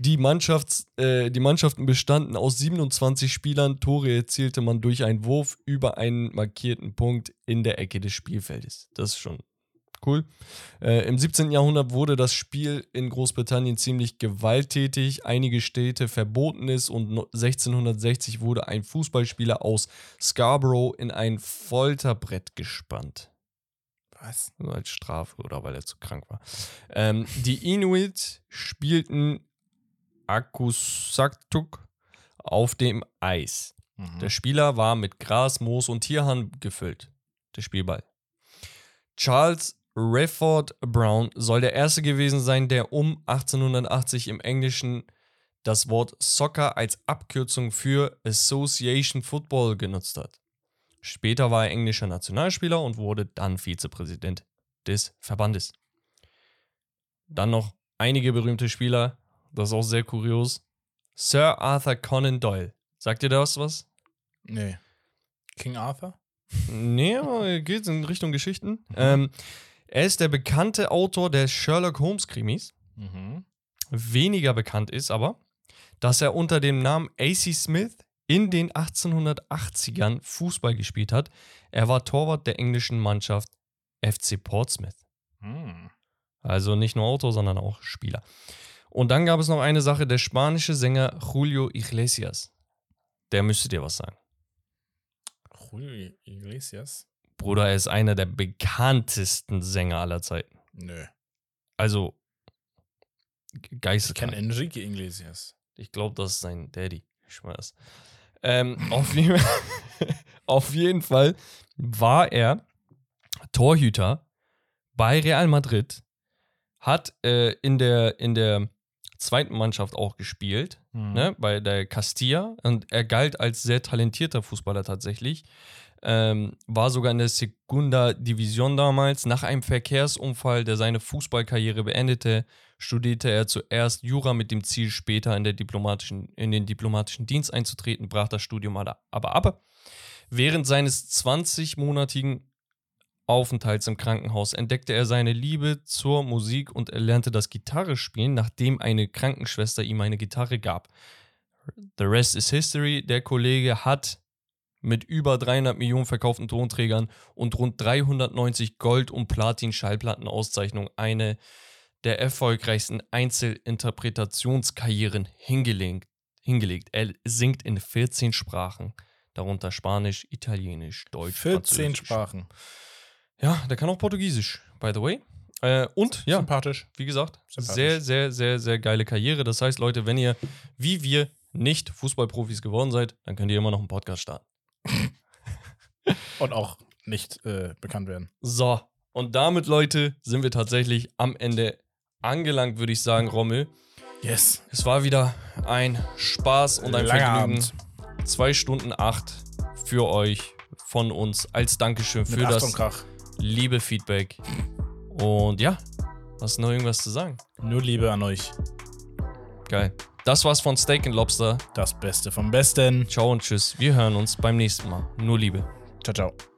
[SPEAKER 2] Die, Mannschafts-, äh, die Mannschaften bestanden aus 27 Spielern. Tore erzielte man durch einen Wurf über einen markierten Punkt in der Ecke des Spielfeldes. Das ist schon cool. Äh, Im 17. Jahrhundert wurde das Spiel in Großbritannien ziemlich gewalttätig. Einige Städte verboten es und no- 1660 wurde ein Fußballspieler aus Scarborough in ein Folterbrett gespannt.
[SPEAKER 1] Was?
[SPEAKER 2] Nur als Strafe oder weil er zu krank war. Ähm, die Inuit spielten Akusaktuk auf dem Eis.
[SPEAKER 1] Mhm.
[SPEAKER 2] Der Spieler war mit Gras, Moos und Tierhahn gefüllt. Der Spielball. Charles Refford Brown soll der erste gewesen sein, der um 1880 im Englischen das Wort Soccer als Abkürzung für Association Football genutzt hat. Später war er englischer Nationalspieler und wurde dann Vizepräsident des Verbandes. Dann noch einige berühmte Spieler, das ist auch sehr kurios. Sir Arthur Conan Doyle. Sagt ihr das was?
[SPEAKER 1] Nee. King Arthur?
[SPEAKER 2] Nee, aber geht in Richtung Geschichten. Ähm, er ist der bekannte Autor der Sherlock Holmes Krimis.
[SPEAKER 1] Mhm.
[SPEAKER 2] Weniger bekannt ist aber, dass er unter dem Namen AC Smith in den 1880ern Fußball gespielt hat. Er war Torwart der englischen Mannschaft FC Portsmouth.
[SPEAKER 1] Hm.
[SPEAKER 2] Also nicht nur Autor, sondern auch Spieler. Und dann gab es noch eine Sache, der spanische Sänger Julio Iglesias. Der müsste dir was sagen.
[SPEAKER 1] Julio Iglesias?
[SPEAKER 2] Bruder, er ist einer der bekanntesten Sänger aller Zeiten.
[SPEAKER 1] Nö.
[SPEAKER 2] Also,
[SPEAKER 1] Ich kenne
[SPEAKER 2] geisteskrank.
[SPEAKER 1] Enrique Iglesias.
[SPEAKER 2] Ich glaube, das ist sein Daddy. Ich schwör's. Ähm, auf, jeden, auf jeden Fall war er Torhüter bei Real Madrid, hat äh, in, der, in der zweiten Mannschaft auch gespielt,
[SPEAKER 1] Mhm.
[SPEAKER 2] ne, bei der Castilla und er galt als sehr talentierter Fußballer tatsächlich. Ähm, war sogar in der Segunda Division damals. Nach einem Verkehrsunfall, der seine Fußballkarriere beendete, studierte er zuerst Jura mit dem Ziel, später in, der diplomatischen, in den diplomatischen Dienst einzutreten, brach das Studium aber aber ab. Während seines 20-monatigen Aufenthalts im Krankenhaus entdeckte er seine Liebe zur Musik und erlernte das Gitarrespielen, nachdem eine Krankenschwester ihm eine Gitarre gab. The rest is history. Der Kollege hat mit über 300 Millionen verkauften Tonträgern und rund 390 Gold- und Platin-Schallplatten-Auszeichnungen eine der erfolgreichsten Einzelinterpretationskarrieren hingelegt, hingelegt. Er singt in 14 Sprachen, darunter Spanisch, Italienisch, Deutsch,
[SPEAKER 1] 14
[SPEAKER 2] Französisch.
[SPEAKER 1] Sprachen.
[SPEAKER 2] Ja, der kann auch Portugiesisch, by the way. Äh, und ja,
[SPEAKER 1] Sympathisch.
[SPEAKER 2] wie gesagt,
[SPEAKER 1] Sympathisch.
[SPEAKER 2] sehr, sehr, sehr, sehr geile Karriere. Das heißt, Leute, wenn ihr, wie wir, nicht Fußballprofis geworden seid, dann könnt ihr immer noch einen Podcast starten.
[SPEAKER 1] Und auch nicht äh, bekannt werden.
[SPEAKER 2] So, und damit, Leute, sind wir tatsächlich am Ende angelangt, würde ich sagen, Rommel.
[SPEAKER 1] Yes.
[SPEAKER 2] Es war wieder ein Spaß und ein
[SPEAKER 1] Langer
[SPEAKER 2] Vergnügen.
[SPEAKER 1] Abend.
[SPEAKER 2] Zwei Stunden acht für euch von uns als Dankeschön
[SPEAKER 1] Mit
[SPEAKER 2] für
[SPEAKER 1] Ach
[SPEAKER 2] das
[SPEAKER 1] Krach.
[SPEAKER 2] Liebe Feedback. Und ja, hast du noch irgendwas zu sagen?
[SPEAKER 1] Nur Liebe an euch.
[SPEAKER 2] Geil. Das war's von Steak and Lobster.
[SPEAKER 1] Das Beste vom Besten.
[SPEAKER 2] Ciao und tschüss. Wir hören uns beim nächsten Mal. Nur Liebe.
[SPEAKER 1] Ciao, ciao.